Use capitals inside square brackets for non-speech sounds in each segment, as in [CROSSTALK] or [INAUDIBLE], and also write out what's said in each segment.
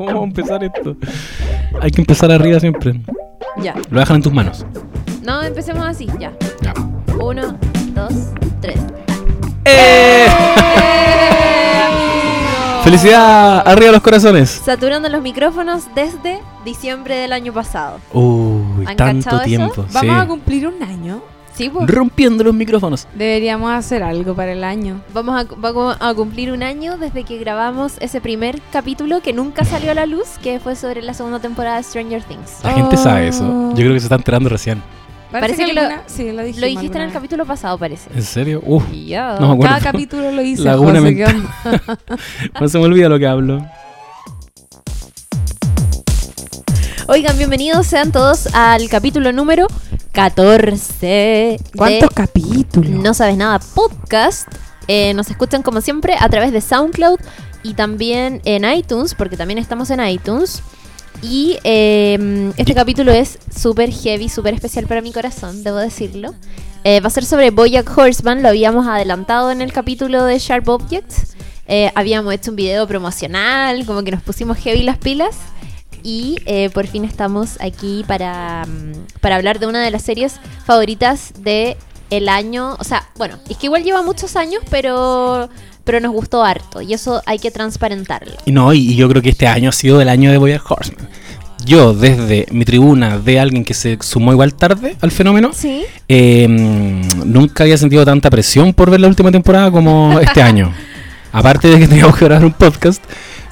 ¿Cómo vamos a empezar esto? Hay que empezar arriba siempre. Ya. Lo dejan en tus manos. No, empecemos así, ya. Ya. Uno, dos, tres. ¡Eh! [LAUGHS] ¡Felicidad! ¡Arriba los corazones! Saturando los micrófonos desde diciembre del año pasado. Uy, ¿Han tanto cachado eso? tiempo. sí. Vamos a cumplir un año. Sí, pues. Rompiendo los micrófonos. Deberíamos hacer algo para el año. Vamos a, vamos a cumplir un año desde que grabamos ese primer capítulo que nunca salió a la luz, que fue sobre la segunda temporada de Stranger Things. La gente sabe eso. Oh. Yo creo que se está enterando recién. Parece que lo- alguna- sí, lo, dijimos Lo dijiste en el capítulo pasado, parece. ¿En serio? Uf, no. Cada capítulo lo hice. [LAUGHS] No se me olvida lo que hablo. Oigan, bienvenidos sean todos al capítulo número 14. de ¿Cuántos capítulos? No Sabes Nada podcast. Eh, nos escuchan como siempre a través de SoundCloud y también en iTunes, porque también estamos en iTunes. Y eh, este capítulo es súper heavy, súper especial para mi corazón, debo decirlo. Eh, va a ser sobre Bojack Horseman, lo habíamos adelantado en el capítulo de Sharp Objects. Eh, habíamos hecho un video promocional, como que nos pusimos heavy las pilas. Y eh, por fin estamos aquí para, mm, para hablar de una de las series favoritas de el año. O sea, bueno, es que igual lleva muchos años, pero, pero nos gustó harto. Y eso hay que transparentarlo. No, y, y yo creo que este año ha sido el año de Boyack Horseman. Yo, desde mi tribuna de alguien que se sumó igual tarde al fenómeno, Sí. eh, mm, nunca había sentido tanta presión por ver la última temporada como este [LAUGHS] año. Aparte de que teníamos que grabar un podcast,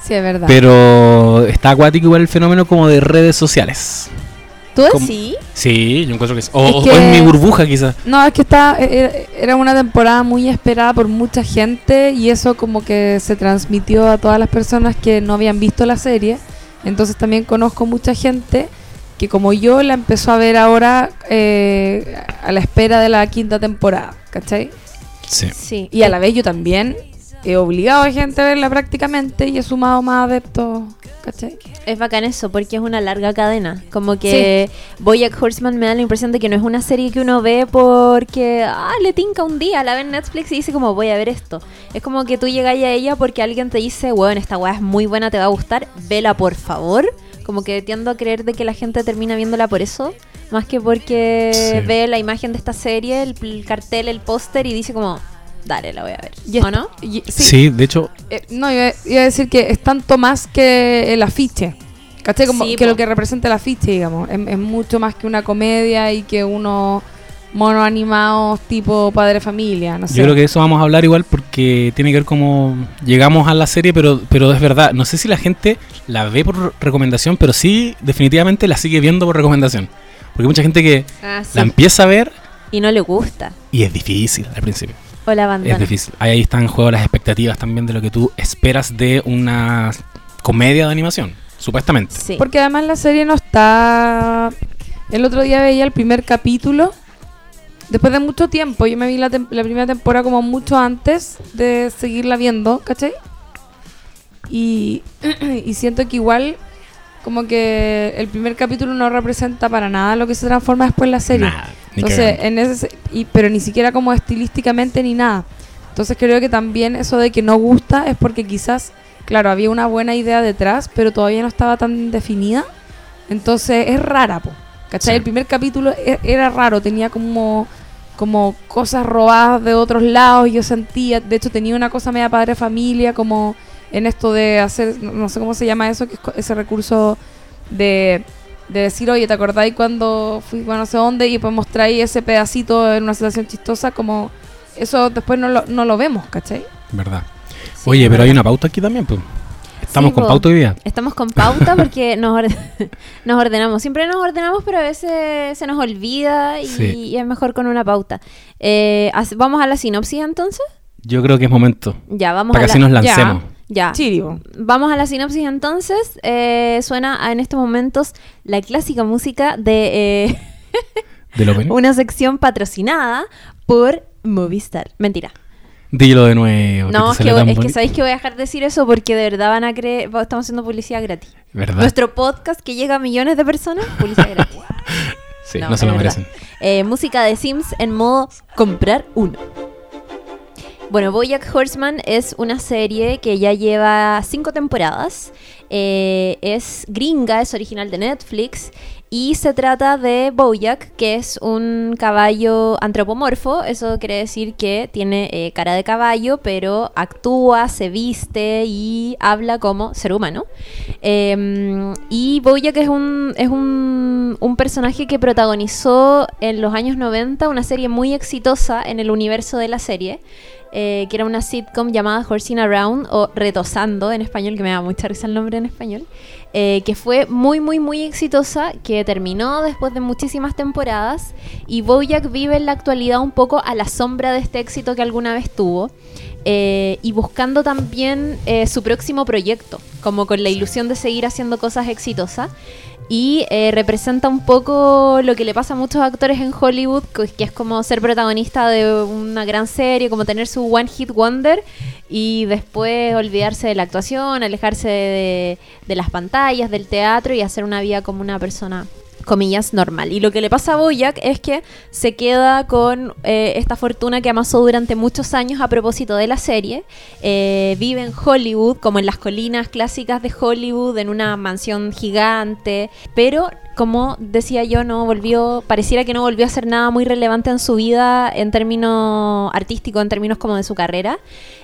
Sí, es verdad. pero está acuático igual el fenómeno como de redes sociales. ¿Tú ¿Cómo? sí? Sí, yo encuentro que es. O, Es o- que- o en mi burbuja quizás. No, es que está, era, era una temporada muy esperada por mucha gente y eso como que se transmitió a todas las personas que no habían visto la serie. Entonces también conozco mucha gente que como yo la empezó a ver ahora eh, a la espera de la quinta temporada, ¿cachai? Sí. Sí. Y a la vez yo también he obligado a gente a verla prácticamente y he sumado más adeptos, ¿cachai? Es bacán eso, porque es una larga cadena. Como que Boyack Horseman me da la impresión de que no es una serie que uno ve porque, ah, le tinca un día, la ve en Netflix y dice como, voy a ver esto. Es como que tú llegas a ella porque alguien te dice, bueno, esta weá es muy buena, te va a gustar, vela por favor. Como que tiendo a creer de que la gente termina viéndola por eso, más que porque Sí. ve la imagen de esta serie, el, el cartel, el póster y dice como, dale, la voy a ver. Y ¿O no? y- Sí. de hecho, Eh, no, iba, iba a decir que es tanto más que el afiche. ¿Cachai? Como Sí, que po. lo que representa el afiche, digamos. Es, es mucho más que una comedia y que unos monos animados tipo padre familia, no sé. Yo creo que de eso vamos a hablar igual porque tiene que ver cómo llegamos a la serie, pero, pero es verdad, no sé si la gente la ve por recomendación, pero sí definitivamente la sigue viendo por recomendación. Porque hay mucha gente que Ah, sí. la empieza a ver Y no le gusta. y es difícil al principio. O la banda. Es difícil. Ahí, ahí están en juego las expectativas también de lo que tú esperas de una comedia de animación, supuestamente. Sí. Porque además la serie no está... El otro día veía el primer capítulo. Después de mucho tiempo, yo me vi la, tem- la primera temporada como mucho antes de seguirla viendo, ¿cachai? Y, [CLEARS THROAT] y siento que igual como que el primer capítulo no representa para nada lo que se transforma después en la serie. Nada, Entonces, en ese, se- y, pero ni siquiera como estilísticamente ni nada. Entonces creo que también eso de que no gusta es porque quizás, claro, había una buena idea detrás, pero todavía no estaba tan definida. Entonces es rara, po. ¿Cachai? Sí. El primer capítulo e- era raro, tenía como, como cosas robadas de otros lados, yo sentía, de hecho tenía una cosa media padre familia, como en esto de hacer, no sé cómo se llama eso, que es ese recurso de, de decir, oye, ¿te acordáis cuando fui a no sé dónde y pues mostráis ese pedacito en una situación chistosa? Como eso después no lo, no lo vemos, ¿cachai? ¿Verdad? Sí, Oye, pero hay una pauta aquí también, pues. Estamos Sí, con po. pauta hoy día. Estamos con pauta porque [LAUGHS] nos, orde- [LAUGHS] nos ordenamos. Siempre nos ordenamos, pero a veces se nos olvida y, Sí. y es mejor con una pauta. Eh, ¿Vamos a la sinopsis entonces? Yo creo que es momento. Ya, vamos Para a que la... así nos lancemos. Ya. Chirio. Vamos a la sinopsis entonces. Eh, suena en estos momentos la clásica música de eh, [LAUGHS] opening. una sección patrocinada por Movistar. Mentira. Dilo de nuevo. No, es que, es sabéis que voy a dejar de decir eso porque de verdad van a creer, estamos haciendo publicidad gratis. ¿Verdad? Nuestro podcast que llega a millones de personas, publicidad [LAUGHS] gratis. Sí, no, No, se lo verdad. merecen. Eh, música de Sims en modo comprar uno. Bueno, Bojack Horseman es una serie que ya lleva cinco temporadas. Eh, es gringa, es original de Netflix y se trata de Bojack, que es un caballo antropomorfo. Eso quiere decir que tiene eh, cara de caballo, pero actúa, se viste y habla como ser humano. Em, y Bojack es, un, es un, un personaje que protagonizó en los años 90 una serie muy exitosa en el universo de la serie. Eh, que era una sitcom llamada Horsing Around o Retosando en español, que me da mucha risa el nombre en español, eh, que fue muy, muy, muy exitosa, que terminó después de muchísimas temporadas y Bojack vive en la actualidad un poco a la sombra de este éxito que alguna vez tuvo. eh, y buscando también su próximo proyecto, como con la ilusión de seguir haciendo cosas exitosas. Y eh, representa un poco lo que le pasa a muchos actores en Hollywood, que es como ser protagonista de una gran serie, como tener su One Hit Wonder y después olvidarse de la actuación, alejarse de, de las pantallas, del teatro y hacer una vida como una persona comillas, normal. Y lo que le pasa a Boyack es que se queda con eh, esta fortuna que amasó durante muchos años a propósito de la serie. Eh, vive en Hollywood, como en las colinas clásicas de Hollywood, en una mansión gigante, pero como decía yo, no volvió, pareciera que no volvió a hacer nada muy relevante en su vida en términos artísticos, en términos como de su carrera.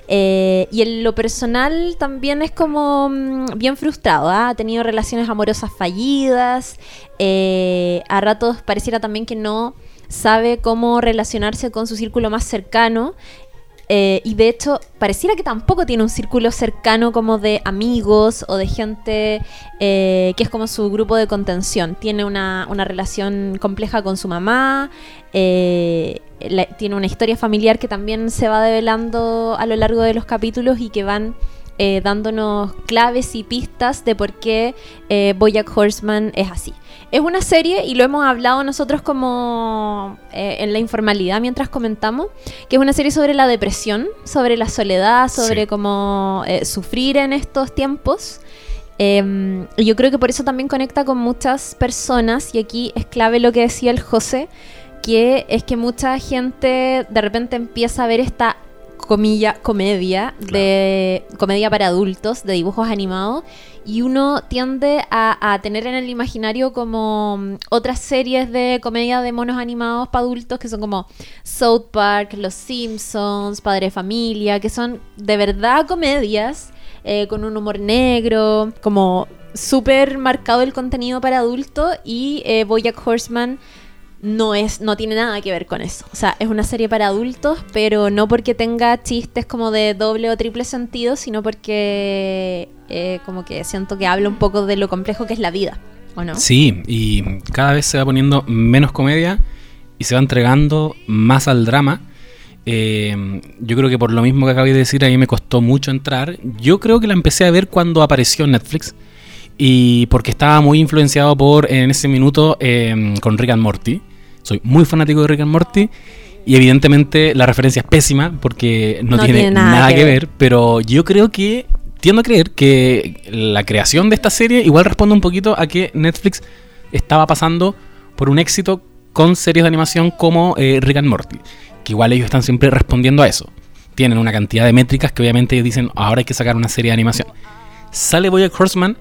Eh, y en lo personal también es como mm, bien frustrado, ¿ah? ha tenido relaciones amorosas fallidas, eh, a ratos pareciera también que no sabe cómo relacionarse con su círculo más cercano. eh, y de hecho, pareciera que tampoco tiene un círculo cercano como de amigos o de gente que es como su grupo de contención. Tiene una, una relación compleja con su mamá, la- tiene una historia familiar que también se va develando a lo largo de los capítulos y que van eh, dándonos claves y pistas de por qué eh, Bojack Horseman es así. Es una serie, y lo hemos hablado nosotros como eh, en la informalidad mientras comentamos, que es una serie sobre la depresión, sobre la soledad, sobre Sí. cómo eh, sufrir en estos tiempos. Eh, y yo creo que por eso también conecta con muchas personas, y aquí es clave lo que decía el José, que es que mucha gente de repente empieza a ver esta comilla comedia de comedia para adultos de dibujos animados y uno tiende a, a tener en el imaginario como mm, otras series de comedia de monos animados para adultos que son como South Park, Los Simpsons, Padre de Familia, que son de verdad comedias eh, con un humor negro, como súper marcado el contenido para adultos y eh, Horseman no es no tiene nada que ver con eso. O sea, es una serie para adultos, pero no porque tenga chistes como de doble o triple sentido, sino porque eh, como que siento que habla un poco de lo complejo que es la vida, ¿o no? Sí, y cada vez se va poniendo menos comedia y se va entregando más al drama. Eh, yo creo que por lo mismo que acabé de decir, a mí me costó mucho entrar. Yo creo que la empecé a ver cuando apareció en Netflix y porque estaba muy influenciado por, en ese minuto, eh, con Rick Morty. Soy muy fanático de Rick and Morty. Y evidentemente la referencia es pésima porque no, tiene, nada, que, ver. Pero yo creo que, tiendo a creer que la creación de esta serie igual responde un poquito a que Netflix estaba pasando por un éxito con series de animación como eh, Rick and Morty. Que igual ellos están siempre respondiendo a eso. Tienen una cantidad de métricas que obviamente ellos dicen, ahora hay que sacar una serie de animación. Sale Bojack Horseman.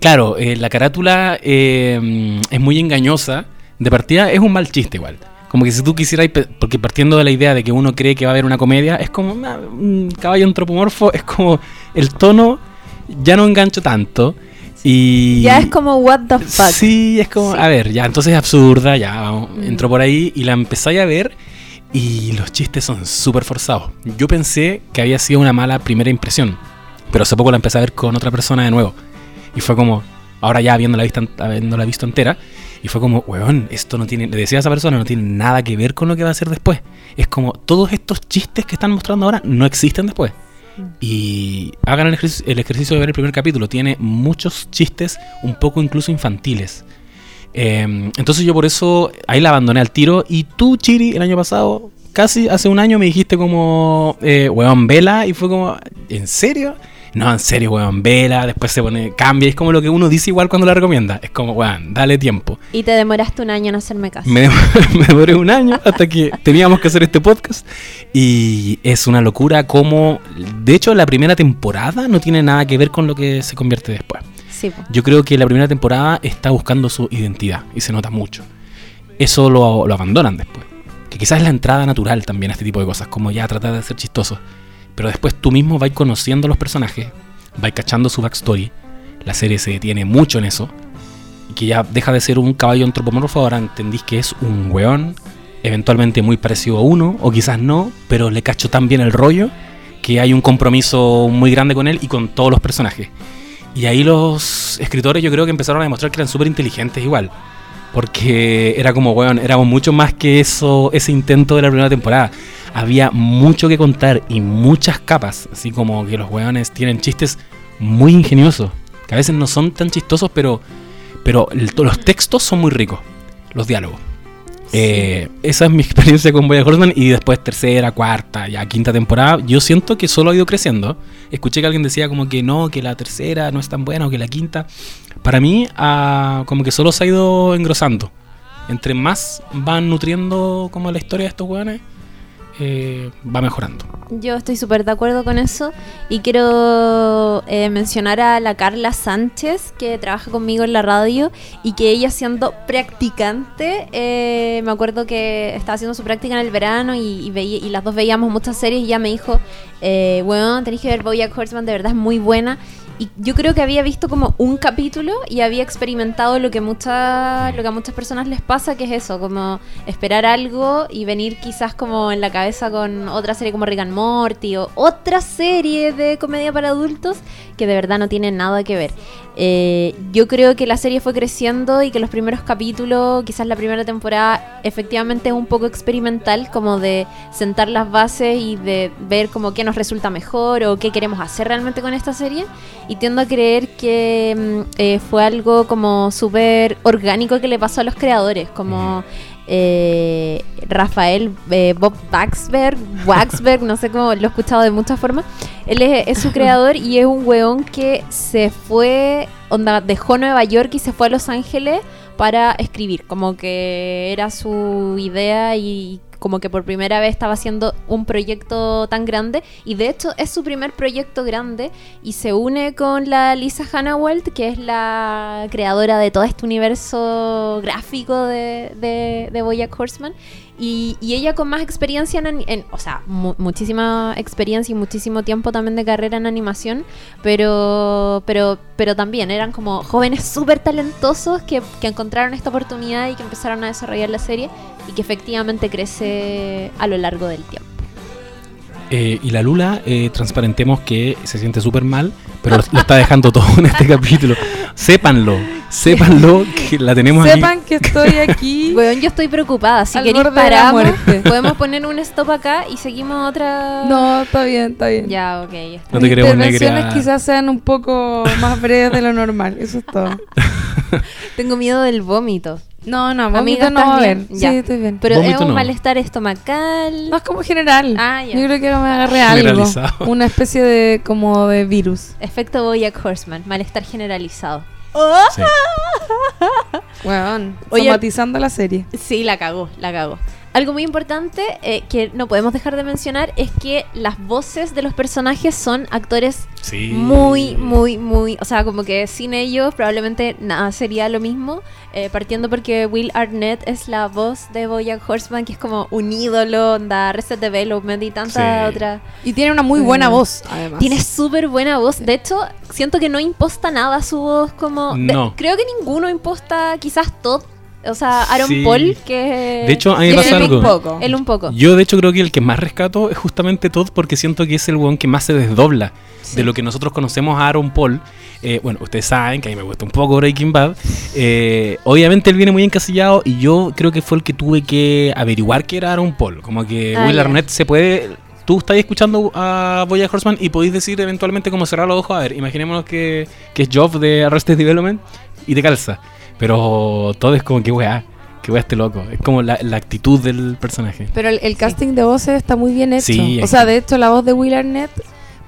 Claro, eh, la carátula eh, es muy engañosa. De partida es un mal chiste igual. Como que si tú quisieras, porque partiendo de la idea de que uno cree que va a haber una comedia, es como ah, un caballo antropomorfo, [LAUGHS] es como el tono ya no engancho tanto. Y Ya es como what the fuck. Sí, es como, Sí. a ver, ya, entonces es absurda, ya, vamos, Mm. entró por ahí y la empezáis a ver y los chistes son súper forzados. Yo pensé que había sido una mala primera impresión, pero hace poco la empecé a ver con otra persona de nuevo. Y fue como, ahora ya habiéndola, vista, habiéndola visto entera, y fue como, weón, esto no tiene, le decía a esa persona, no tiene nada que ver con lo que va a hacer después. Es como, todos estos chistes que están mostrando ahora no existen después. Y hagan el, ejerc- el ejercicio de ver el primer capítulo. Tiene muchos chistes, un poco incluso infantiles. Eh, entonces yo por eso ahí la abandoné al tiro. Y tú, Chiri, el año pasado, casi hace un año me dijiste como, eh, weón, vela. Y fue como, ¿en serio? No, en serio, weón, vela, después se pone, cambia, es como lo que uno dice igual cuando la recomienda, es como, weón, dale tiempo. Y te demoraste un año en hacerme caso. Me, dem- [LAUGHS] me demoré un año hasta que teníamos que hacer este podcast y es una locura como, de hecho, la primera temporada no tiene nada que ver con lo que se convierte después. Sí. Yo creo que la primera temporada está buscando su identidad y se nota mucho. Eso lo, lo abandonan después. Que quizás es la entrada natural también a este tipo de cosas, como ya tratar de ser chistoso. Pero después tú mismo vas conociendo a los personajes, vas cachando su backstory. La serie se detiene mucho en eso. Y que ya deja de ser un caballo antropomorfo, ahora entendís que es un weón, eventualmente muy parecido a uno, o quizás no, pero le cacho tan bien el rollo que hay un compromiso muy grande con él y con todos los personajes. Y ahí los escritores yo creo que empezaron a demostrar que eran súper inteligentes igual. Porque era como, weón, éramos mucho más que eso, ese intento de la primera temporada. Había mucho que contar y muchas capas. Así como que los weones tienen chistes muy ingeniosos. Que a veces no son tan chistosos, pero, pero el- los textos son muy ricos. Los diálogos. Eh, esa es mi [LAUGHS] experiencia con Boya Horseman y después tercera, cuarta, ya quinta temporada. Yo siento que solo ha ido creciendo. Escuché que alguien decía como que no, que la tercera no es tan buena o que la quinta. Para mí, ah, como que solo se ha ido engrosando. Entre más van nutriendo como la historia de estos weones, eh, va mejorando. Yo estoy súper de acuerdo con eso y quiero eh, mencionar a la Carla Sánchez que trabaja conmigo en la radio y que ella siendo practicante, eh, me acuerdo que estaba haciendo su práctica en el verano y, y, veía- y las dos veíamos muchas series y ella me dijo, eh, bueno, tenéis que ver Bojack Horseman, de verdad es muy buena. Y yo creo que había visto como un capítulo y había experimentado lo que, mucha, lo que a muchas personas les pasa, que es eso, como esperar algo y venir quizás como en la cabeza con otra serie como Rick and Morty o otra serie de comedia para adultos que de verdad no tiene nada que ver. Eh, yo creo que la serie fue creciendo y que los primeros capítulos, quizás la primera temporada, efectivamente es un poco experimental, como de sentar las bases y de ver como qué nos resulta mejor o qué queremos hacer realmente con esta serie. Y tiendo a creer que mm, eh, fue algo como súper orgánico que le pasó a los creadores, como eh, Rafael eh, Bob Waxberg, no sé cómo lo he escuchado de muchas formas. Él es, es su creador y es un weón que se fue, onda, dejó Nueva York y se fue a Los Ángeles para escribir, como que era su idea y como que por primera vez estaba haciendo un proyecto tan grande y de hecho es su primer proyecto grande y se une con la Lisa Hannawalt que es la creadora de todo este universo gráfico de, de, Horseman y, y ella con más experiencia en, en- o sea, mu- muchísima experiencia y muchísimo tiempo también de carrera en animación, pero pero pero también eran como jóvenes súper talentosos que, que encontraron esta oportunidad y que empezaron a desarrollar la serie y que efectivamente crece a lo largo del tiempo. Eh, y la Lula, eh, transparentemos que se siente súper mal, pero lo, lo está dejando todo en este capítulo. Sépanlo, sépanlo que la tenemos Sepan aquí. que estoy aquí. Bueno, yo estoy preocupada. Si queréis muerte. podemos poner un stop acá y seguimos otra. No, está bien, está bien. Ya, ok. ya está. No te queremos intervenciones negra. quizás sean un poco más breves de lo normal. Eso es todo. [LAUGHS] Tengo miedo del vómito. No, no, Amiga, vómito no ¿estás va a haber. Sí, estoy bien. Pero Vómito es un no. malestar estomacal. No es como general. Ah, ya. Yo creo que me agarré [LAUGHS] algo. Generalizado. Una especie de como de virus. Efecto Bojack Horseman, malestar generalizado. Sí. [LAUGHS] Weón. La serie. Sí, la cagó, la cagó. Algo muy importante eh, que no podemos dejar de mencionar es que las voces de los personajes son actores Sí. muy, muy, muy. O sea, como que sin ellos probablemente nada sería lo mismo. eh, partiendo porque Will Arnett es la voz de Bojack Horseman, que es como un ídolo, da Reset Development y tanta Sí. otra. Y tiene una muy buena Mm. voz, además. Tiene súper buena voz. De hecho, siento que no imposta nada su voz como... de- No. creo que ninguno imposta, quizás Todd. O sea, Aaron Sí. Paul, que... De hecho, a mí me pasa un algo. poco. Él un poco. Yo de hecho creo que el que más rescato es justamente Todd porque siento que es el weón que más se desdobla de lo que nosotros conocemos a Aaron Paul. Eh, bueno, ustedes saben que a mí me gusta un poco Breaking Bad. Eh, obviamente él viene muy encasillado y yo creo que fue el que tuve que averiguar que era Aaron Paul. Como que Ah, Will ya. Arnett se puede... Tú estás escuchando a Boya Horseman y podéis decir eventualmente cómo cerrar los ojos. A ver, imaginémonos que, que es Job de Arrested Development y te calza. Pero todo es como que weá, que weá este loco. Es como la, la actitud del personaje. Pero el, el casting de voces está muy bien hecho. Sí, o sea, de hecho, la voz de Will Arnett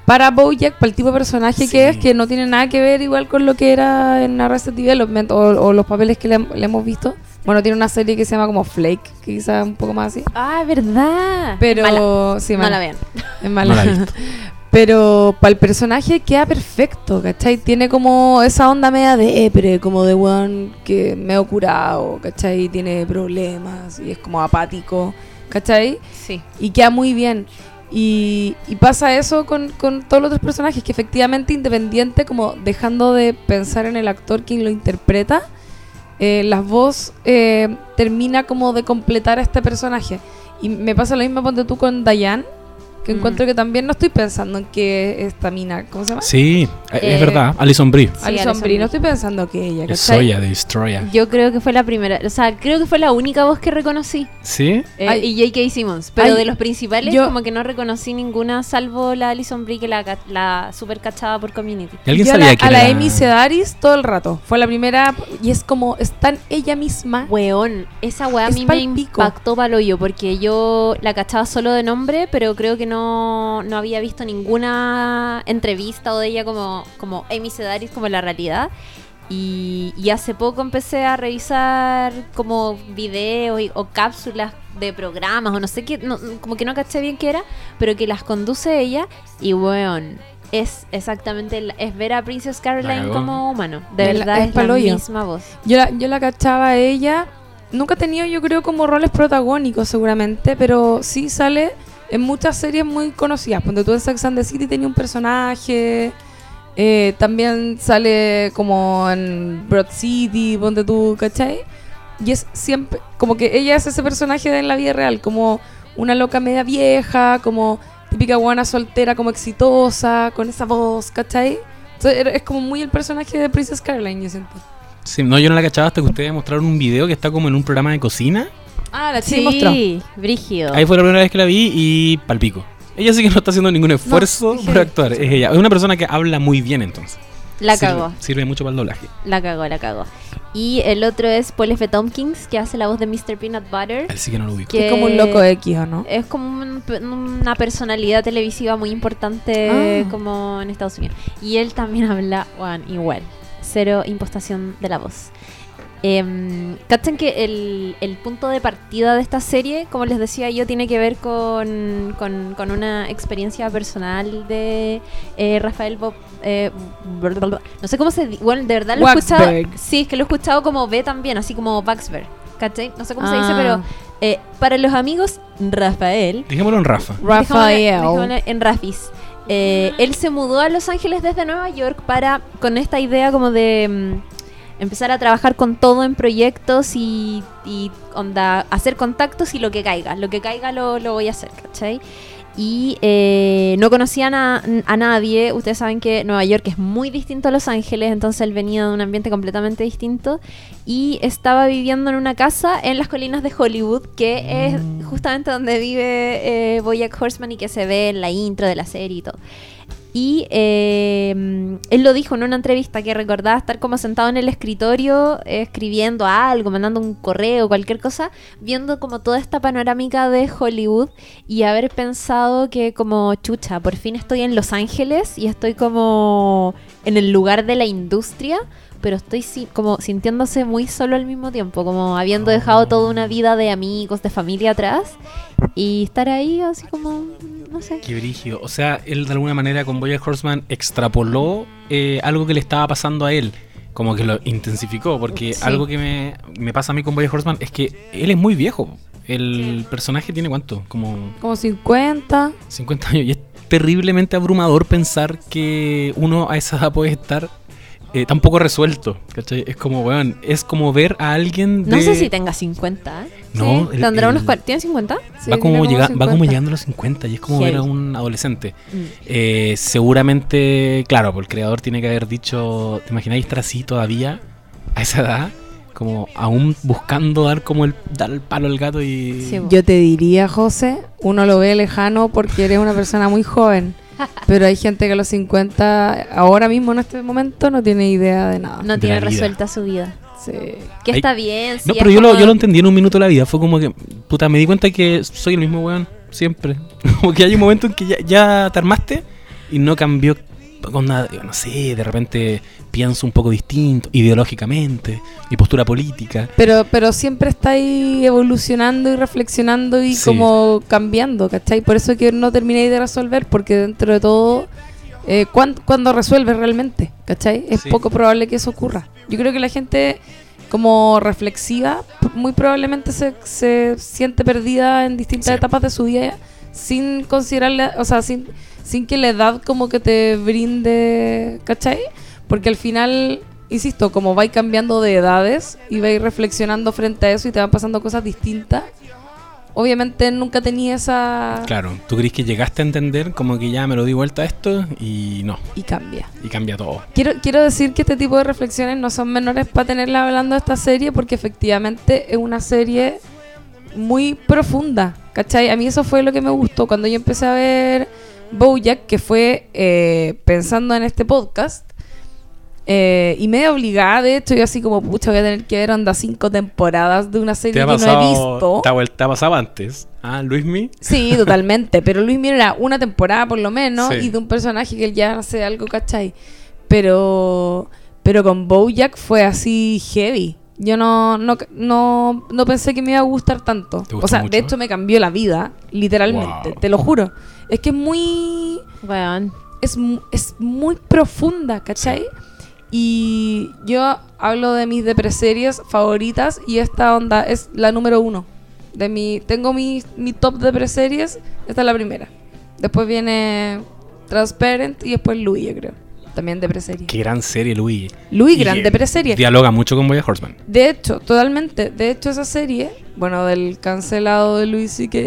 para Bojack, para el tipo de personaje Sí. que es, que no tiene nada que ver igual con lo que era en Arrested Development o, o los papeles que le, le hemos visto. Bueno, tiene una serie que se llama como Flake, que quizás un poco más así. Ah, verdad. Pero Mala. sí, no mala. la vean. Es mala. No la he visto. [LAUGHS] Pero para el personaje queda perfecto, ¿cachai? Tiene como esa onda media de epre, como de one que medio curado, ¿cachai? Tiene problemas y es como apático, ¿cachai? Sí. Y queda muy bien. Y, y pasa eso con, con todos los otros personajes, que efectivamente independiente, como dejando de pensar en el actor quien lo interpreta, eh, la voz eh, termina como de completar a este personaje. Y me pasa lo mismo, ponte tú con Diane, que Mm. encuentro que también no estoy pensando en que esta mina, ¿cómo se llama? Sí, Eh, es verdad. Alison Brie. Sí, Alison Alison Brie, no estoy pensando que ella, El ¿cachai? Soya de Destroya. Yo creo que fue la primera, o sea, creo que fue la única voz que reconocí. ¿Sí? Eh, Ay. y J.K. Simmons. Pero Ay, de los principales, yo- como que no reconocí ninguna, salvo la Alison Brie, que la, ca- la super cachada por Community. ¿Y alguien Yo a sabía la, que a la era- Amy Sedaris todo el rato. Fue la primera y es como está en ella misma. Weón, esa weá a Es mí me impactó palo yo, porque yo la cachaba solo de nombre, pero creo que no, no había visto ninguna entrevista o de ella como, como Amy Sedaris, como la realidad. Y, y hace poco empecé a revisar como videos y- o cápsulas de programas o no sé qué, no- como que no caché bien qué era, pero que las conduce ella y weón. Es exactamente, la- es ver a Princess Caroline como humano. De Es la- verdad es es, la misma voz. Yo la, yo la cachaba a ella. Nunca ha tenido, yo creo, como roles protagónicos seguramente, pero sí sale en muchas series muy conocidas. Cuando tú en Sex and City tenía un personaje. eh, también sale como en Broad City, ponte tú, ¿cachai? Y es siempre, como que ella es ese personaje en la vida real, como una loca media vieja, como típica buena soltera, como exitosa, con esa voz, ¿cachai? Entonces, es como muy el personaje de Princess Caroline, yo siento. Sí, no, yo no la cachaba hasta que ustedes mostraron un video que está como en un programa de cocina. Ah, la Sí, mostró. brígido. Ahí fue la primera vez que la vi y palpico. Ella sí que no está haciendo ningún esfuerzo dije- por actuar. Es ella. Es una persona que habla muy bien entonces. La Sirve- cagó, Sirve mucho para el doblaje. la cagó, la cagó. Y el otro es Paul F. Tompkins, que hace la voz de Mr. Peanut Butter. Él sí que no lo ubico. Que Es como un loco X, ¿o no? Es como un- una personalidad televisiva muy importante Ah. como en Estados Unidos. Y él también habla bueno, igual. Cero impostación de la voz. Eh, ¿Cachan que el, el punto de partida de esta serie, como les decía yo, tiene que ver con, con- con una experiencia personal de eh, Rafael Bob... eh, no sé cómo se... Bueno, de verdad lo he escuchado... Waxberg. Sí, es que lo he escuchado como B también, así como Baxberg. ¿Cachai? No sé cómo se dice, Ah. pero eh, para los amigos, Rafael Dejémoslo en Rafa. Rafael. Dejémosle en Rafis. Eh, él se mudó a Los Ángeles desde Nueva York para, con esta idea como de mm, empezar a trabajar con todo en proyectos y, y onda, hacer contactos y lo que caiga. Lo que caiga lo, lo voy a hacer, ¿cachai? Y eh, no conocían a, a nadie. Ustedes saben que Nueva York es muy distinto a Los Ángeles, entonces él venía de un ambiente completamente distinto y estaba viviendo en una casa en las colinas de Hollywood, que es justamente donde vive eh, Bojack Horseman y que se ve en la intro de la serie y todo. Y eh, él lo dijo en una entrevista que recordaba estar como sentado en el escritorio eh, escribiendo algo, mandando un correo, cualquier cosa, viendo como toda esta panorámica de Hollywood y haber pensado que como chucha, por fin estoy en Los Ángeles y estoy como en el lugar de la industria, pero estoy como sintiéndose muy solo al mismo tiempo, como habiendo dejado toda una vida de amigos, de familia atrás y estar ahí así como, no sé. Qué brígido. O sea, él de alguna manera con Bojack Horseman extrapoló eh, algo que le estaba pasando a él. Como que lo intensificó. Porque Sí. algo que me, me pasa a mí con Bojack Horseman es que él es muy viejo. El personaje tiene cuánto? Como Como 50. 50 años. Y es terriblemente abrumador pensar que uno a esa edad puede estar eh, tan poco resuelto. ¿cachai? Es como, weón, es como ver a alguien de... No sé si tenga 50. ¿eh? No, Sí, el- ¿Tendrá el- unos cua- ¿Tiene 50? Sí, va, como llega- va como 50. llegando a los 50 y es como ver a un adolescente. Mm. Eh, seguramente, claro, pues el creador tiene que haber dicho, ¿te imagináis estar así todavía a esa edad? Como aún buscando dar como el dar el palo al gato y Sí, bo. Yo te diría, José, uno lo ve lejano porque eres una persona muy joven. Pero hay gente que a los 50, ahora mismo en este momento, no tiene idea de nada. No de tiene vida. resuelta su vida. Sí. Que está bien. sí, No, pero yo lo, yo lo entendí en un minuto de la vida. Fue como que, puta, me di cuenta que soy el mismo weón, siempre. [LAUGHS] Como que hay un momento en que ya, ya te armaste y no cambió con nada, no sé, de repente pienso un poco distinto, ideológicamente, mi postura política. Pero, pero siempre está ahí evolucionando y reflexionando y Sí. como cambiando, ¿cachai? Por eso que no terminé de resolver, porque dentro de todo, eh, ¿cuán- ¿cuándo resuelve realmente? ¿Cachai? Es Sí. poco probable que eso ocurra. Yo creo que la gente como reflexiva muy probablemente se, se siente perdida en distintas Sí. etapas de su vida sin considerarle, o sea, sin, sin que la edad como que te brinde, ¿cachai? Porque al final, insisto, como vais cambiando de edades y vais reflexionando frente a eso y te van pasando cosas distintas, obviamente nunca tenía esa... Claro, tú crees que llegaste a entender como que ya me lo di vuelta a esto y no, Y cambia. y cambia todo. Quiero, quiero decir que este tipo de reflexiones no son menores para tenerla hablando de esta serie porque efectivamente es una serie muy profunda, ¿cachai? A mí eso fue lo que me gustó cuando yo empecé a ver Bojack, que fue eh, pensando en este podcast. Eh, y medio obligada, de hecho, yo así como, pucha, voy a tener que ver onda cinco temporadas de una serie ¿Te que no he visto. te te ha pasado antes? Ah, Luismi. Sí, [LAUGHS] totalmente. Pero Luis Miguel era una temporada por lo menos Sí. y de un personaje que él ya hace algo, ¿cachai? Pero, pero con Bojack fue así heavy. Yo no, no, no, no pensé que me iba a gustar tanto. ¿Te O sea, mucho? de hecho me cambió la vida, literalmente, Wow. te lo juro. Es que es muy Weón. es, es muy profunda, ¿cachai? Y yo hablo de mis depreseries favoritas y esta onda es la número uno. De mi, tengo mi, mi top de depreseries, esta es la primera. Después viene Transparent y después Louis, yo creo. También depreserie. Qué gran serie, Luis. Louis, Y gran depreserie. Dialoga mucho con Boya Horseman. De hecho, totalmente. De hecho, esa serie, bueno, del cancelado de Louis C.K.,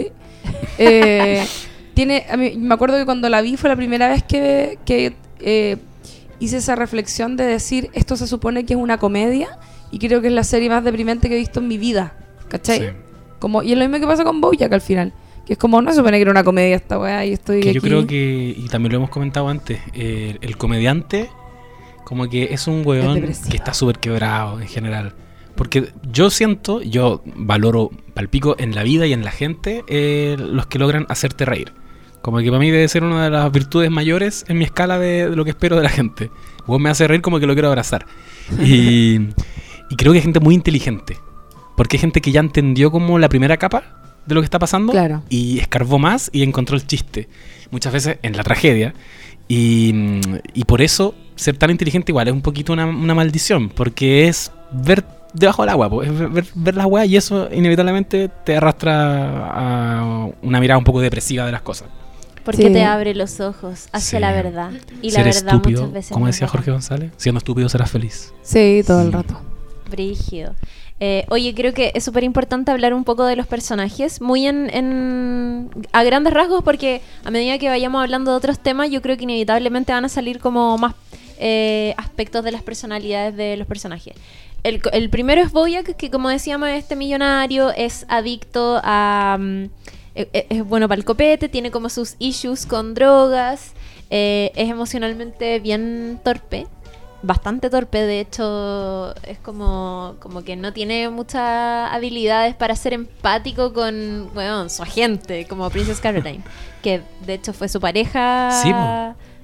eh, [LAUGHS] tiene. A mí, me acuerdo que cuando la vi fue la primera vez que, que eh, hice esa reflexión de decir: esto se supone que es una comedia y creo que es la serie más deprimente que he visto en mi vida. ¿Cachai? Sí. Como, y es lo mismo que pasa con Bojack al final. Que es como, no se supone que era una comedia esta weá y estoy. Que yo aquí". creo que, y también lo hemos comentado antes, eh, el comediante como que es un weón que está súper quebrado en general. Porque yo siento, yo valoro palpico en la vida y en la gente eh, los que logran hacerte reír. Como que para mí debe ser una de las virtudes mayores en mi escala de, de lo que espero de la gente. Vos me hace reír como que lo quiero abrazar. [LAUGHS] Y, y creo que hay gente muy inteligente. Porque hay gente que ya entendió como la primera capa de lo que está pasando Claro. y escarbó más y encontró el chiste. Muchas veces en la tragedia. Y, y por eso ser tan inteligente igual es un poquito una, una maldición. Porque es ver debajo del agua, po, es ver, ver, ver las weas y eso inevitablemente te arrastra a una mirada un poco depresiva de las cosas. Porque Sí. te abre los ojos hacia Sí. la verdad. Y Ser la verdad estúpido, muchas veces como decía. Jorge González, siendo estúpido serás feliz. Sí, todo el rato. Brígido. Eh, oye, creo que es súper importante hablar un poco de los personajes, muy en, en- a grandes rasgos, porque a medida que vayamos hablando de otros temas, yo creo que inevitablemente van a salir como más eh, aspectos de las personalidades de los personajes. El, primero es Boyack, que como decíamos, este millonario es adicto a... mm, e- e- es bueno para el copete, tiene como sus issues con drogas, eh, es emocionalmente bien torpe, bastante torpe, de hecho es como, como que no tiene muchas habilidades para ser empático con bueno, su agente, como Princess Caroline, [LAUGHS] que de hecho fue su pareja. Sí.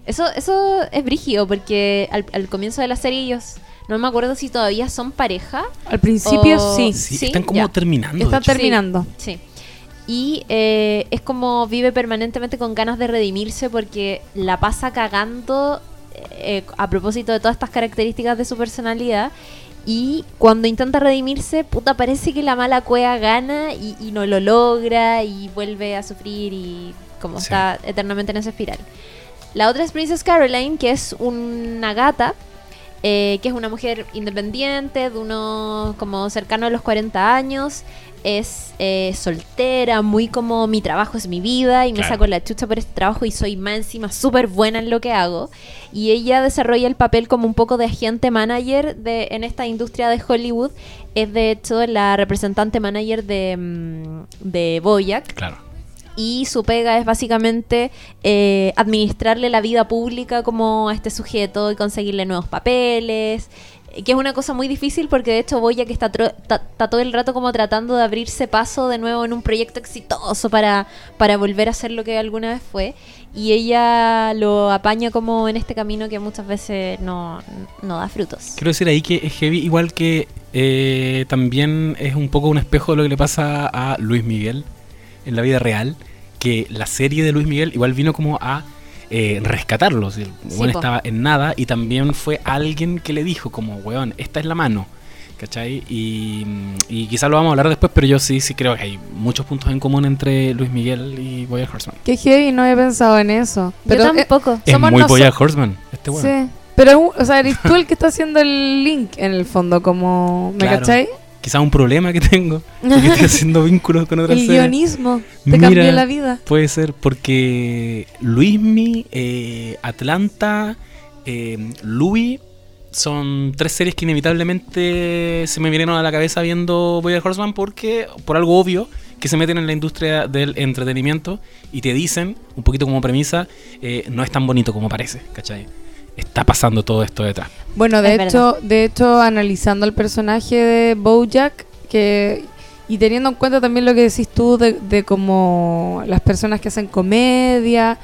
Eso, eso es brígido, porque al, al comienzo de la serie ellos, no me acuerdo si todavía son pareja. Al principio O- sí. Sí, Sí, están como ya. terminando. Están terminando. Sí. Y eh, es como vive permanentemente con ganas de redimirse porque la pasa cagando eh, a propósito de todas estas características de su personalidad. Y cuando intenta redimirse, puta, parece que la mala cueva gana y, y no lo logra y vuelve a sufrir y como Sí. está eternamente en esa espiral. La otra es Princess Caroline, que es una gata, eh, que es una mujer independiente, de unos como cercano a los 40 años. Es eh, soltera, muy como mi trabajo es mi vida y me saco la chucha por este trabajo y soy más encima súper buena en lo que hago. Y ella desarrolla el papel como un poco de agente manager de, en esta industria de Hollywood. Es de hecho la representante manager de, mm, de Boyack Claro. y su pega es básicamente eh, administrarle la vida pública como a este sujeto y conseguirle nuevos papeles que es una cosa muy difícil porque de hecho Boya que está, todo el rato como tratando de abrirse paso de nuevo en un proyecto exitoso para, para volver a ser lo que alguna vez fue y ella lo apaña como en este camino que muchas veces no, no da frutos. Quiero decir ahí que es heavy, igual que eh, también es un poco un espejo de lo que le pasa a Luis Miguel en la vida real, que la serie de Luis Miguel igual vino como a eh, rescatarlo. si El weón estaba en nada y también fue alguien que le dijo como, weón, esta es la mano. ¿Cachai? Y, y quizás lo vamos a hablar después, pero yo sí, sí creo que hay muchos puntos en común entre Luis Miguel y Boya Horseman. Qué heavy, no he pensado en eso. Pero Yo eh, tampoco. Es Somos muy Boya Horseman, este weón. Sí. Pero, o sea, eres tú el que está haciendo el link en el fondo, como, ¿me Claro. cachai? Quizás un problema que tengo, porque estoy haciendo [LAUGHS] vínculos con otras El series. guionismo te Mira. cambió la vida. Puede ser porque Luismi, eh, Atlanta, eh, Louis son tres series que inevitablemente se me vinieron a la cabeza viendo Boya Horseman porque, por algo obvio, que se meten en la industria del entretenimiento y te dicen, un poquito como premisa, eh, no es tan bonito como parece, ¿cachai? Está pasando todo esto detrás. Bueno, de Es hecho, de hecho, analizando el personaje de Bojack, que y teniendo en cuenta también lo que decís tú de, de como las personas que hacen comedia,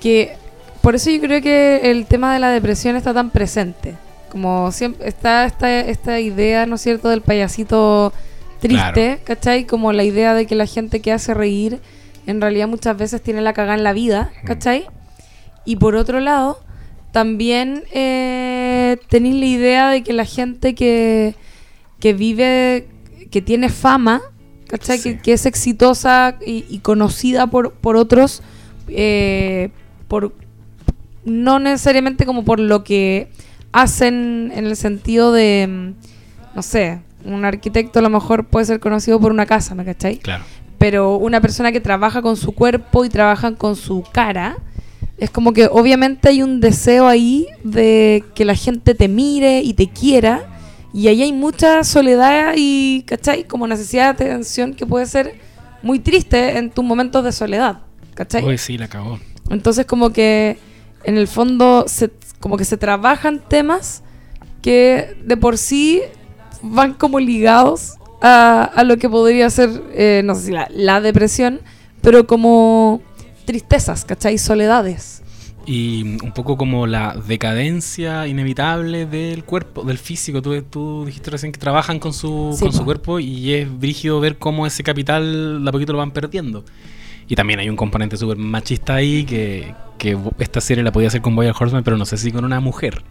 que por eso yo creo que el tema de la depresión está tan presente. Como siempre está esta, esta idea, ¿no es cierto?, del payasito triste, ¿cachai? Como la idea de que la gente que hace reír en realidad muchas veces tiene la cagada en la vida, ¿cachai? Y por otro lado, también eh, tenéis la idea de que la gente que, que vive, que tiene fama, ¿cachai? Sí. Que, que es exitosa y, y conocida por, por otros, eh, por no necesariamente como por lo que hacen en el sentido de, no sé, un arquitecto a lo mejor puede ser conocido por una casa, ¿me cachai? Claro. pero una persona que trabaja con su cuerpo y trabaja con su cara, es como que obviamente hay un deseo ahí de que la gente te mire y te quiera, y ahí hay mucha soledad y, ¿cachai? Como necesidad de atención que puede ser muy triste en tus momentos de soledad, ¿cachai? Uy, sí, la acabó. Entonces como que en el fondo se, como que se trabajan temas que de por sí van como ligados a, a lo que podría ser, eh, no sé si la, la depresión, pero como tristezas, ¿cachai? Soledades. Y un poco como la decadencia inevitable del cuerpo, del físico. Tú, tú dijiste recién que trabajan con su, Sí, con su po. cuerpo y es brígido ver cómo ese capital de a poquito lo van perdiendo. Y también hay un componente súper machista ahí que, que esta serie la podía hacer con Boya Horseman, pero no sé si con una mujer.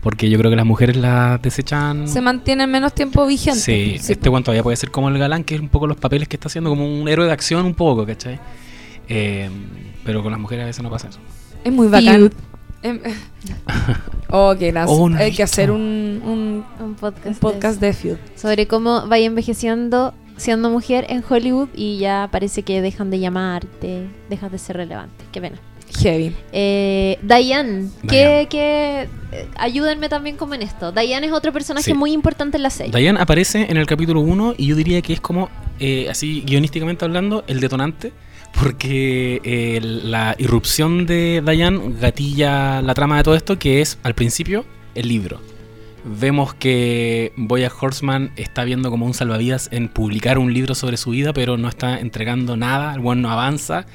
Porque yo creo que las mujeres la desechan. Se mantienen menos tiempo vigentes. Sí, Sí, este one todavía puede ser como el galán, que es un poco los papeles que está haciendo, como un héroe de acción, un poco, ¿cachai? Eh, pero con las mujeres a veces no pasa eso. Es muy bacán. Em- [LAUGHS] [LAUGHS] oh. Oh, no he Hay que hacer un, un, Un podcast, un de podcast eso. de Feud. sobre cómo vaya envejeciendo siendo mujer en Hollywood y ya parece que dejan de llamarte, dejas de ser relevante. Qué pena. Heavy. Eh, Diane, Diane. que, que eh, ayúdenme también como en esto. Diane es otro personaje Sí. muy importante en la serie. Diane aparece en el capítulo 1 y yo diría que es como, eh, así guionísticamente hablando, el detonante, porque eh, la irrupción de Diane gatilla la trama de todo esto, que es al principio el libro. Vemos que Boya Horseman está viendo como un salvavidas en publicar un libro sobre su vida, pero no está entregando nada, el buen no avanza.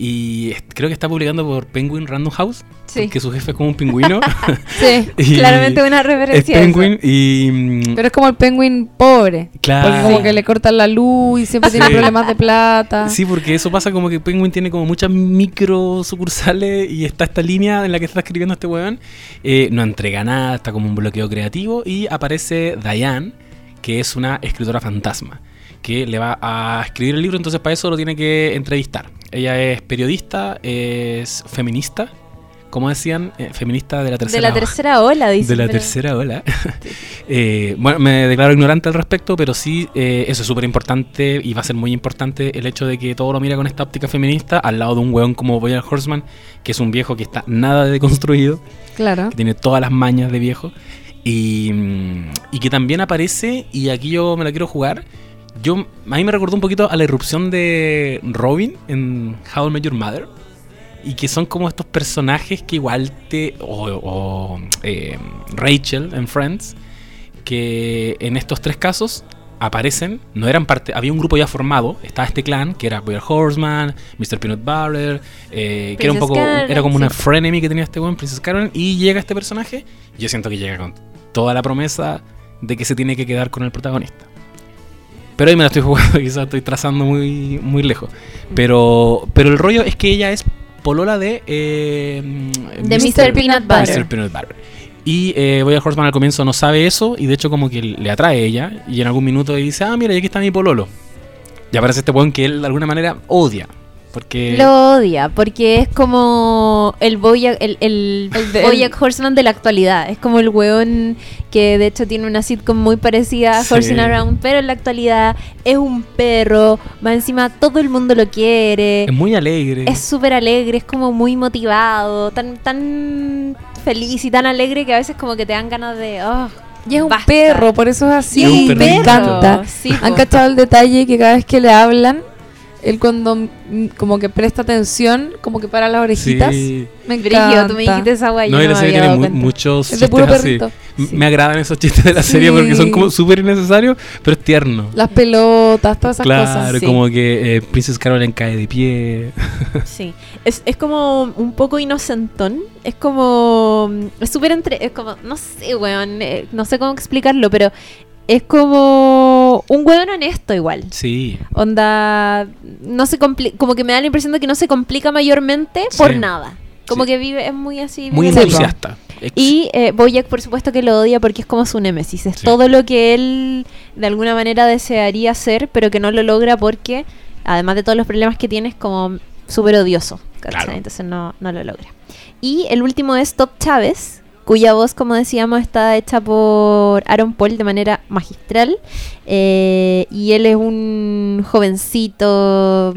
Y es- creo que está publicando por Penguin Random House, Sí. que su jefe es como un pingüino. [LAUGHS] Sí. [LAUGHS] Claramente una es referencia. a eso. Penguin y... mm, Pero es como el penguin pobre. Claro. Porque como que le cortan la luz y siempre tiene problemas de plata. Sí, porque eso pasa como que Penguin tiene como muchas micro sucursales y está esta línea en la que está escribiendo este weón. eh, no entrega nada, está como un bloqueo creativo y aparece Diane, que es una escritora fantasma, que le va a escribir el libro, entonces para eso lo tiene que entrevistar. Ella es periodista, es feminista, como decían, eh, feminista de la De tercera la ola. tercera ola, dice. De la tercera ola. [LAUGHS] [LAUGHS] Eh, bueno, me declaro ignorante al respecto, pero sí, eh, eso es súper importante y va a ser muy importante el hecho de que todo lo mira con esta óptica feminista al lado de un weón como Boyer Horseman, que es un viejo que está nada deconstruido, Claro. que tiene todas las mañas de viejo y, mm, y que también aparece, y aquí yo me la quiero jugar. Yo, a mí me recordó un poquito a la irrupción de Robin en How I Met Your Mother. Y que son como estos personajes que igual te. O, o, eh, Rachel en Friends. que en estos tres casos aparecen, no eran parte, había un grupo ya formado, estaba este clan que era Boyer Horseman, Mr. Peanut Butter, eh, que era un poco, era como una sí. frenemy que tenía este buen Princess Carol, y llega este personaje, yo siento que llega con toda la promesa de que se tiene que quedar con el protagonista. Pero ahí me la estoy jugando, [LAUGHS] quizás estoy trazando muy, muy lejos. Pero, pero el rollo es que ella es polola de... eh, De Mr. Peanut Butter. Mr. Peanut Butter. Y eh, Boya Horseman al comienzo no sabe eso y de hecho como que le atrae a ella y en algún minuto dice, ah, mira, y aquí está mi pololo. Y aparece este weón que él de alguna manera odia. Porque... Lo odia, porque es como el Bojack, el, el, [LAUGHS] El de- Horseman de la actualidad. Es como el weón que de hecho tiene una sitcom muy parecida a Sí. Horsing Around, pero en la actualidad es un perro, más encima todo el mundo lo quiere. Es muy alegre. Es súper alegre, es como muy motivado, tan, tan feliz y tan alegre que a veces como que te dan ganas de... oh, Y es un basta. perro, por eso es así. Es un me encanta. Sí, ¿Han cachado el detalle que cada vez que le hablan, él cuando mm, como que presta atención, como que para las orejitas? Sí. Me encanta. Tú me dijiste esa guay. No, y la no me serie tiene mu- cuenta. muchos Es chistes así. Sí. Me agradan esos chistes de la serie porque son como súper innecesarios, pero es tierno. Las pelotas, todas esas claro, cosas. sí. como que eh, Princess Caroline cae de pie. [LAUGHS] Sí, es, es como un poco inocentón. Es como. Es súper entre. Es como. No sé, weón. eh, no sé cómo explicarlo, pero es como. Un weón honesto, igual. Sí. Onda. No se Como que me da la impresión de que no se complica mayormente por nada. Como Sí. que vive. Es muy así. Muy entusiasta. Y eh, Bojack, por supuesto, que lo odia porque es como su némesis. Es Sí. todo lo que él de alguna manera desearía hacer, pero que no lo logra porque, además de todos los problemas que tiene, es como súper odioso. Claro. Entonces no, no lo logra. Y el último es Top Chávez, cuya voz, como decíamos, está hecha por Aaron Paul de manera magistral. Eh, y él es un jovencito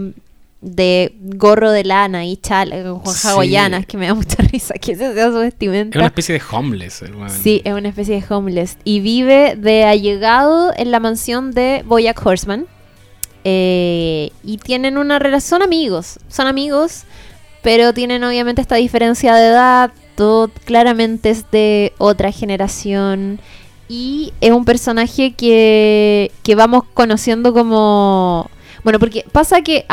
de gorro de lana y chal, con Sí. hawaianas, que me da mucha [LAUGHS] risa que ese sea su vestimenta. es una especie de homeless. el weón. Sí, es una especie de homeless. Y vive de allegado en la mansión de Boyack Horseman. Eh, y tienen una relación, son amigos. Son amigos, pero tienen obviamente esta diferencia de edad. Todo claramente es de otra generación. Y es un personaje que, que vamos conociendo como... Bueno, porque pasa que,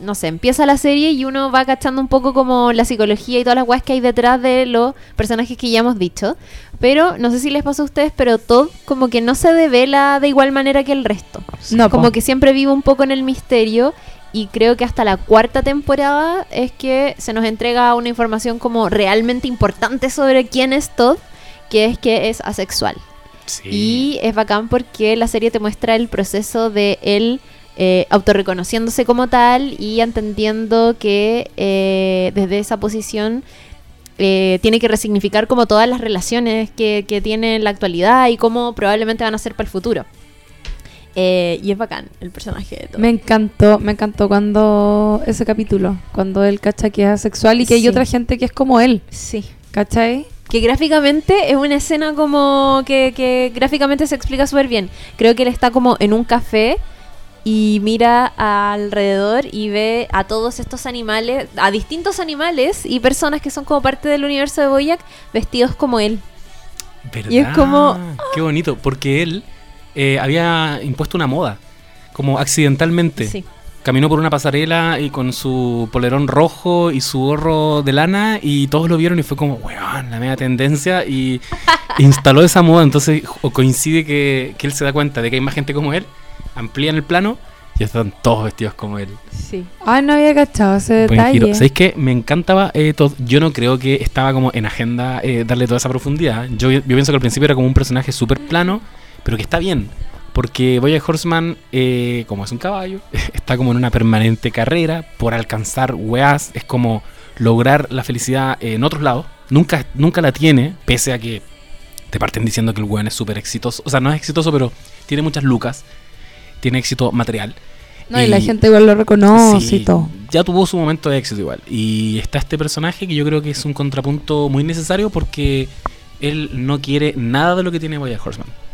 no sé, empieza la serie y uno va cachando un poco como la psicología y todas las weas que hay detrás de los personajes que ya hemos dicho. Pero no sé si les pasó a ustedes, pero Todd como que no se devela de igual manera que el resto. No, Como po. que siempre vive un poco en el misterio y creo que hasta la cuarta temporada es que se nos entrega una información como realmente importante sobre quién es Todd, que es que es asexual. Sí. Y es bacán porque la serie te muestra el proceso de él eh, autorreconociéndose como tal y entendiendo que eh, desde esa posición eh, tiene que resignificar como todas las relaciones que, que tiene en la actualidad y cómo probablemente van a ser para el futuro. Eh, y es bacán el personaje de Todd. Me encantó, me encantó cuando ese capítulo, cuando él cacha que es asexual y que hay Sí. otra gente que es como él, Sí. ¿cachai? Que gráficamente es una escena como que, que gráficamente se explica súper bien. Creo que él está como en un café y mira alrededor y ve a todos estos animales, a distintos animales y personas que son como parte del universo de Boyack vestidos como él. y es ¿Verdad? como- Qué bonito, porque él eh, había impuesto una moda, como accidentalmente. Sí. Caminó por una pasarela y con su polerón rojo y su gorro de lana y todos lo vieron y fue como, weón, la media tendencia y [LAUGHS] instaló esa moda. Entonces o coincide que, que él se da cuenta de que hay más gente como él, amplían el plano y están todos vestidos como él. Sí. Ay, no había cachado ese Buen giro. detalle. ¿Sabéis qué? Me encantaba eh, Todd. Yo no creo que estaba como en agenda eh, darle toda esa profundidad. Yo, yo pienso que al principio era como un personaje súper plano, pero que está bien. Porque Bojack Horseman, eh, como es un caballo, [LAUGHS] está como en una permanente carrera por alcanzar weas. Es como lograr la felicidad en otros lados. Nunca, nunca la tiene, pese a que te parten diciendo que el weón es súper exitoso. O sea, no es exitoso, pero tiene muchas lucas. Tiene éxito material. No, y la gente igual lo reconoce Sí, y todo. Ya tuvo su momento de éxito igual. Y está este personaje que yo creo que es un contrapunto muy necesario porque él no quiere nada de lo que tiene Boya Horseman.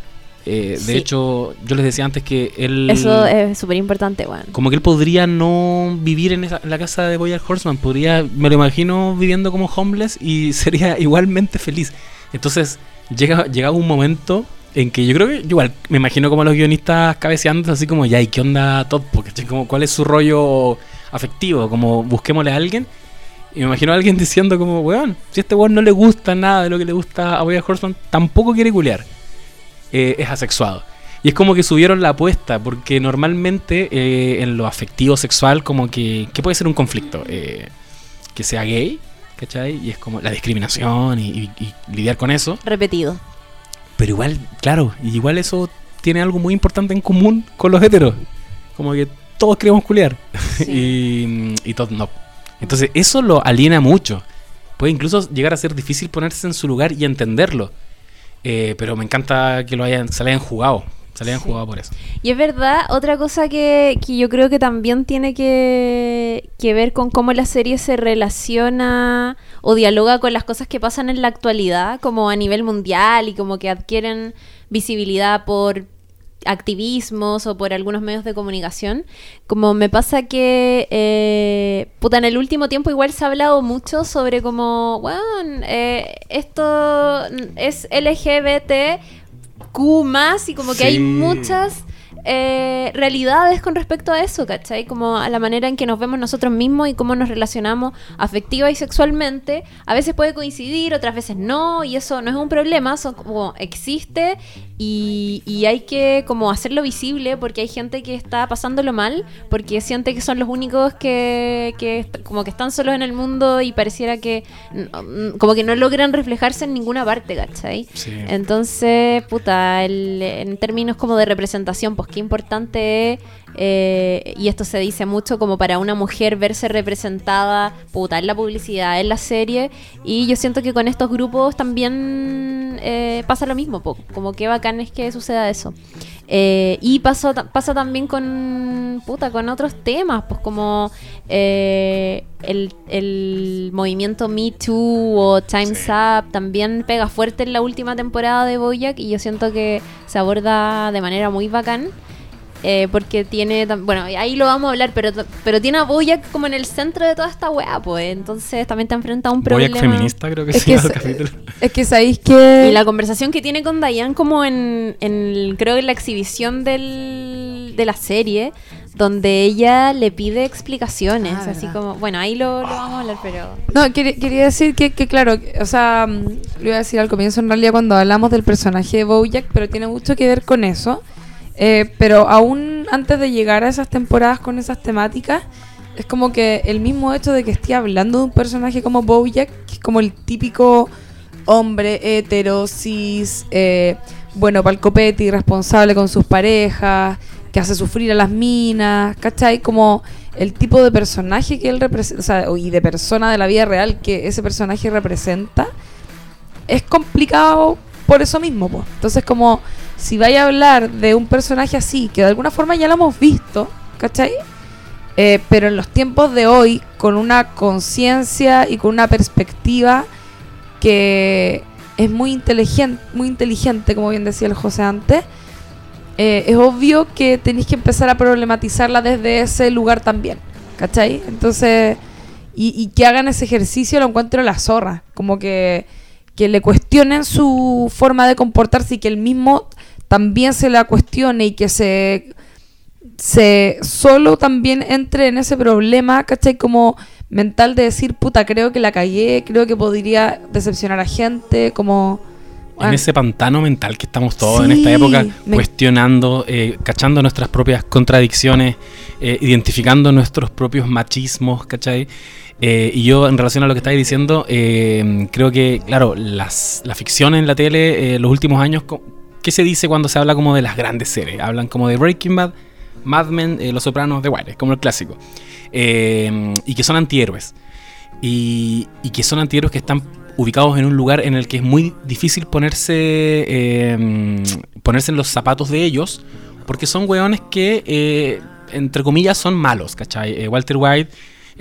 Eh, de Sí. hecho, yo les decía antes que él... Eso es súper importante, weón. Como que él podría no vivir en, esa- en la casa de Boya Horseman. Podría, me lo imagino viviendo como homeless y [LAUGHS] sería igualmente feliz. Entonces, llega, llegaba un momento en que yo creo que, igual, me imagino como los guionistas cabeceando así como, ya, ¿y qué onda Todd? Porque, como, ¿cuál es su rollo afectivo? Como, busquémosle a alguien. Y me imagino a alguien [LAUGHS] diciendo como, weón, si a este weón no le gusta nada de lo que le gusta a Boya Horseman, tampoco quiere culiar. Eh, es asexuado. Y es como que subieron la apuesta, porque normalmente eh, en lo afectivo sexual, como que, ¿qué puede ser un conflicto? Eh, que sea gay, ¿cachai? Y es como la discriminación y, lidiar con eso. Repetido. Pero igual, claro, igual eso tiene algo muy importante en común con los heteros. Como que todos queremos culiar [LAUGHS] y, y todos no. Entonces eso lo aliena mucho. Puede incluso llegar a ser difícil ponerse en su lugar y entenderlo. Eh, pero me encanta que lo hayan, se lo hayan jugado. Se le hayan jugado por eso. Y es verdad, otra cosa que, que yo creo que también tiene que, que, ver con cómo la serie se relaciona o dialoga con las cosas que pasan en la actualidad, como a nivel mundial y como que adquieren visibilidad por activismos o por algunos medios de comunicación. Como me pasa que, eh, puta, en el último tiempo igual se ha hablado mucho sobre como, bueno, eh, esto es LGBT Q más y como que hay muchas eh, realidades con respecto a eso, ¿cachai? Como a la manera en que nos vemos nosotros mismos y cómo nos relacionamos afectiva y sexualmente. A veces puede coincidir, otras veces no, y eso no es un problema, eso como existe y, y, hay que como hacerlo visible porque hay gente que está pasándolo mal, porque siente que son los únicos que, que como que están solos en el mundo y pareciera que como que no logran reflejarse en ninguna parte, ¿cachai? Entonces, puta, en términos como de representación, pues qué importante es, eh, y esto se dice mucho como para una mujer verse representada, puta, en la publicidad, en la serie, y yo siento que con estos grupos también eh, pasa lo mismo, como que bacán es que suceda eso. Eh, y pasa, pasa también con, puta, con otros temas, pues como el, el, movimiento Me Too o Time's Up también pega fuerte en la última temporada de Boyack y yo siento que se aborda de manera muy bacán. Eh, porque tiene, bueno, ahí lo vamos a hablar, pero, pero tiene a Boyack como en el centro de toda esta weá, pues. Entonces también te enfrenta a un problema. Boyack feminista, creo que es sí, que Es que sabéis que. Y la conversación que tiene con Diane, como en, en creo que en la exhibición del, de la serie, donde ella le pide explicaciones, ah, así como, bueno, ahí lo, vamos a hablar, pero... No, quería, decir que, que, claro, o sea, mm, lo iba a decir al comienzo en realidad cuando hablamos del personaje de Bojack, pero tiene mucho que ver con eso, eh, pero aún antes de llegar a esas temporadas con esas temáticas, es como que el mismo hecho de que esté hablando de un personaje como Bojack, que es como el típico hombre hetero, cis, eh, bueno, palcopete, irresponsable con sus parejas, que hace sufrir a las minas, ¿cachai? Como el tipo de personaje que él representa, o sea, y de persona de la vida real que ese personaje representa, es complicado por eso mismo, pues. Entonces, como si vaya a hablar de un personaje así, que de alguna forma ya lo hemos visto, ¿cachai? Eh, pero en los tiempos de hoy, con una conciencia y con una perspectiva que es muy inteligente, muy inteligente, como bien decía el José antes, eh, es obvio que tenéis que empezar a problematizarla desde ese lugar también, ¿cachai? Entonces, y, que hagan ese ejercicio lo encuentro la zorra, como que, que le cuestionen su forma de comportarse y que él mismo también se la cuestione y que se, se solo también entre en ese problema, ¿cachai? Como mental de decir, puta, creo que la cagué, creo que podría decepcionar a gente, como en ese pantano mental que estamos todos en esta época, cuestionando, eh, cachando nuestras propias contradicciones, eh, identificando nuestros propios machismos, ¿cachai? Eh, y yo, en relación a lo que estáis diciendo, creo que, claro, las, la ficción en la tele, los últimos años, ¿qué se dice cuando se habla como de las grandes series? Hablan como de Breaking Bad, Mad Men, Los Sopranos, The Wire, como el clásico. y que son antihéroes. Y, que son antihéroes que están ubicados en un lugar en el que es muy difícil ponerse, em, ponerse en los zapatos de ellos, porque son weones que, eh, entre comillas, son malos, ¿cachai? Eh, Walter White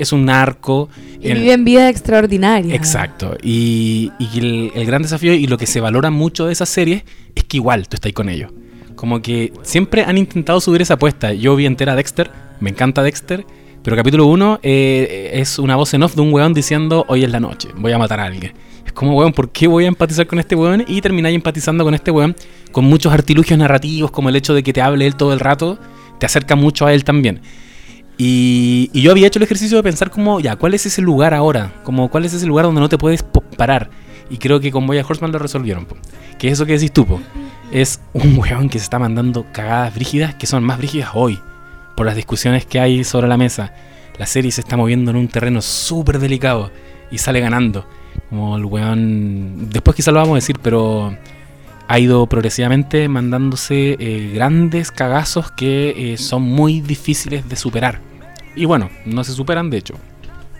es un narco. Y viven vida extraordinaria. Exacto. Y, el, el, gran desafío y lo que se valora mucho de esas series es que igual tú estás con ellos. Como que siempre han intentado subir esa apuesta. Yo vi entera Dexter, me encanta Dexter. Pero capítulo 1 eh, es una voz en off de un weón diciendo, hoy es la noche, voy a matar a alguien. Es como, weón, ¿por qué voy a empatizar con este weón? Y termináis empatizando con este weón con muchos artilugios narrativos, como el hecho de que te hable él todo el rato, te acerca mucho a él también. Y, yo había hecho el ejercicio de pensar como, ya, ¿cuál es ese lugar ahora? Como, ¿cuál es ese lugar donde no te puedes parar? Y creo que con Boya Horseman lo resolvieron. Que es eso que decís tú, po. Es un [LAUGHS] weón que se está mandando cagadas brígidas que son más brígidas hoy. Por las discusiones que hay sobre la mesa. La serie se está moviendo en un terreno súper delicado. Y sale ganando. Como el weón... Después quizá lo vamos a decir, pero... Ha ido progresivamente mandándose eh, grandes cagazos que eh, son muy difíciles de superar. Y bueno, no se superan de hecho.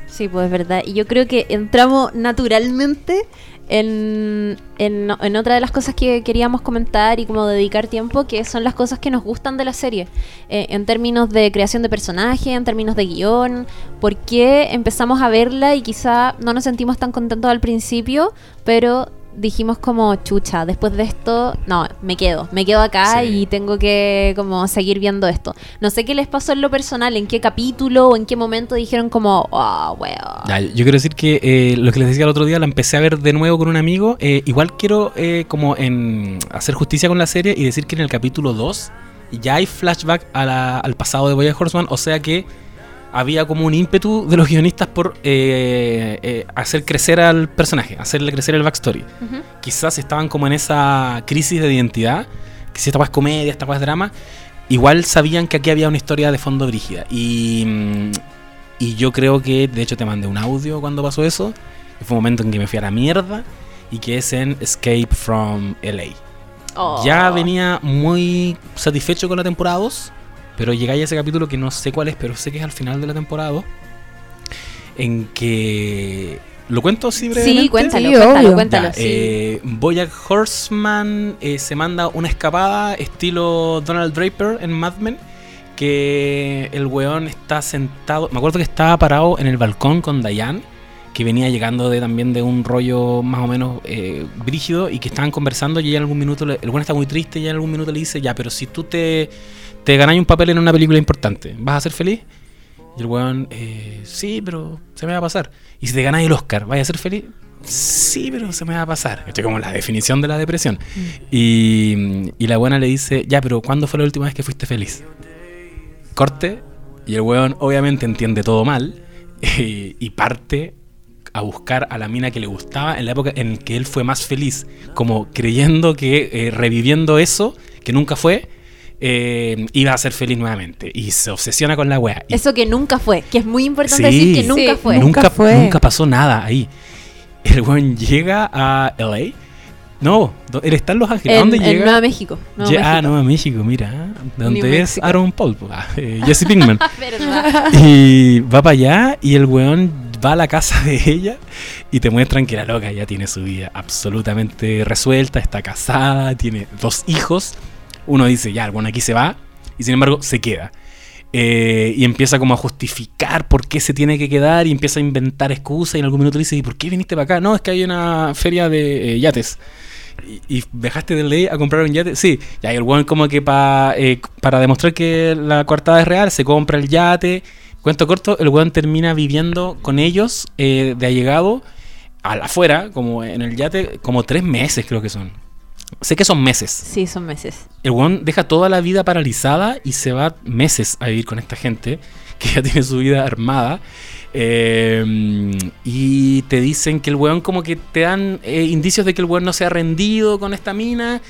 Sí, pues es verdad. Y yo creo que entramos naturalmente en, en, otra de las cosas que queríamos comentar y como dedicar tiempo, que son las cosas que nos gustan de la serie. Eh, en términos de creación de personaje, en términos de guion, por qué empezamos a verla y quizá no nos sentimos tan contentos al principio, pero dijimos como chucha, después de esto, no, me quedo, me quedo acá Sí. y tengo que como seguir viendo esto. No sé qué les pasó en lo personal, en qué capítulo o en qué momento dijeron como, oh, weón. Ya, yo quiero decir que eh, lo que les decía el otro día, la empecé a ver de nuevo con un amigo. eh, igual quiero eh, como en hacer justicia con la serie y decir que en el capítulo 2 ya hay flashback a la- al pasado de Boya Horseman. O sea que había como un ímpetu de los guionistas por eh, eh, hacer crecer al personaje, hacerle crecer el backstory. Ujú. quizás estaban como en esa crisis de identidad, que si esta es comedia, esta es drama, igual sabían que aquí había una historia de fondo brígida. Y, mm, y yo creo que, de hecho te mandé un audio cuando pasó eso, que fue un momento en que me fui a la mierda, y que es en Escape from LA. Oh. Ya venía muy satisfecho con la temporada 2, pero llegáis a ese capítulo que no sé cuál es, pero sé que es al final de la temporada 2, en que... ¿Lo cuento así brevemente? Sí, cuéntalo, Sí, cuéntalo, cuéntalo. Ya, sí. eh, Horseman eh, se manda una escapada estilo Donald Draper en Mad Men. Que el weón está sentado. Me acuerdo que estaba parado en el balcón con Diane. Que venía llegando de, también de un rollo más o menos eh, brígido. Y que estaban conversando. Y ella en algún minuto. le- el weón está muy triste. Y ella en algún minuto le dice: Ya, pero si tú te, te ganas un papel en una película importante, ¿vas a ser feliz? Y el weón, eh, sí, pero se me va a pasar. Y si te ganas el Oscar, ¿vas a ser feliz? Sí, pero se me va a pasar. Esto es como la definición de la depresión. Y, y la buena le dice, ya, pero ¿cuándo fue la última vez que fuiste feliz? Corte. Y el weón obviamente entiende todo mal. [LAUGHS] eh, y parte a buscar a la mina que le gustaba en la época en que él fue más feliz. Como creyendo que eh, reviviendo eso, que nunca fue, eh, iba a ser feliz nuevamente. Y se obsesiona con la wea. Y Eso que nunca fue, que es muy importante Sí. decir que nunca Sí. fue. Nunca, fue. nunca pasó nada ahí. El weón llega a LA. No, él está en Los Ángeles. ¿A En, dónde en llega? Nueva México. Nuevo Lle- ah, México. Nueva México, mira. Donde es. Aaron Paul, pues, ah, eh, Jesse Pinkman. [LAUGHS] Y va para allá y el weón va a la casa de ella y te muestran que la loca ya tiene su vida absolutamente resuelta, está casada, tiene dos hijos. Uno dice, ya, weón aquí se va y sin embargo se queda. Eh, y empieza como a justificar por qué se tiene que quedar y empieza a inventar excusas y en algún minuto dice, ¿y por qué viniste para acá? No, es que hay una feria de eh, yates. Y, y dejaste de ley a comprar un yate. Sí, ya el weón como que pa, eh, para demostrar que la coartada es real, se compra el yate. Cuento corto, el weón termina viviendo con ellos eh, de allegado al afuera, como en el yate, como tres meses creo que son. Sé que son meses. Sí, son meses. El weón deja toda la vida paralizada y se va meses a vivir con esta gente [LAUGHS] que ya tiene su vida armada. Eh, y te dicen que el weón como que te dan eh, indicios de que el weón no se ha rendido con esta mina.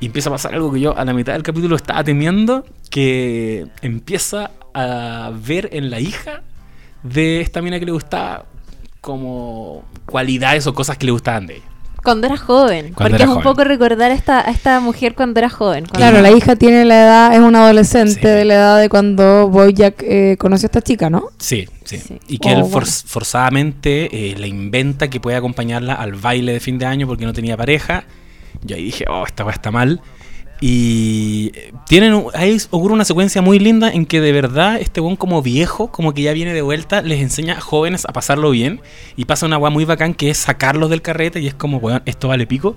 Y empieza a pasar algo que yo a la mitad del capítulo estaba temiendo, que empieza a ver en la hija de esta mina que le gustaba como cualidades o cosas que le gustaban de ella. Cuando era joven. Cuando porque era es un joven. poco recordar a esta, a esta mujer cuando era joven. cuando- Claro, la hija tiene la edad, es una adolescente Sí. de la edad de cuando Bojack eh, conoció a esta chica, ¿no? Sí, sí. Sí. Y que Oh, él bueno. for- forzadamente eh, le inventa que puede acompañarla al baile de fin de año porque no tenía pareja. Yo ahí dije, oh, esta weá está mal. Y tienen, ahí ocurre una secuencia muy linda en que de verdad este weón como viejo, como que ya viene de vuelta, les enseña a jóvenes a pasarlo bien. Y pasa una weá muy bacán que es sacarlos del carrete y es como, weón, esto vale pico.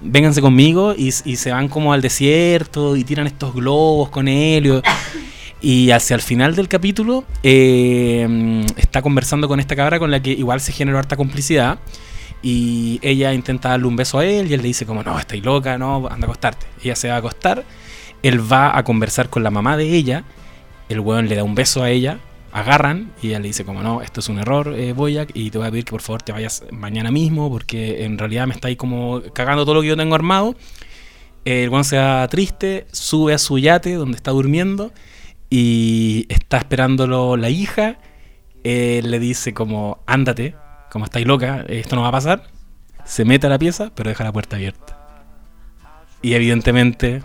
Vénganse conmigo y, y se van como al desierto y tiran estos globos con helio. Y hacia el final del capítulo eh, está conversando con esta cabra con la que igual se generó harta complicidad. Y ella intenta darle un beso a él y él le dice como, no, estáis loca, no, anda a acostarte. Ella se va a acostar, él va a conversar con la mamá de ella, el weón le da un beso a ella, agarran y ella le dice como, no, esto es un error, eh, Boyac, y te voy a pedir que por favor te vayas mañana mismo porque en realidad me estáis como cagando todo lo que yo tengo armado. El weón se va triste, sube a su yate donde está durmiendo y está esperándolo la hija. Él le dice como, ándate, como estáis loca, esto no va a pasar. Se mete a la pieza, pero deja la puerta abierta. Y evidentemente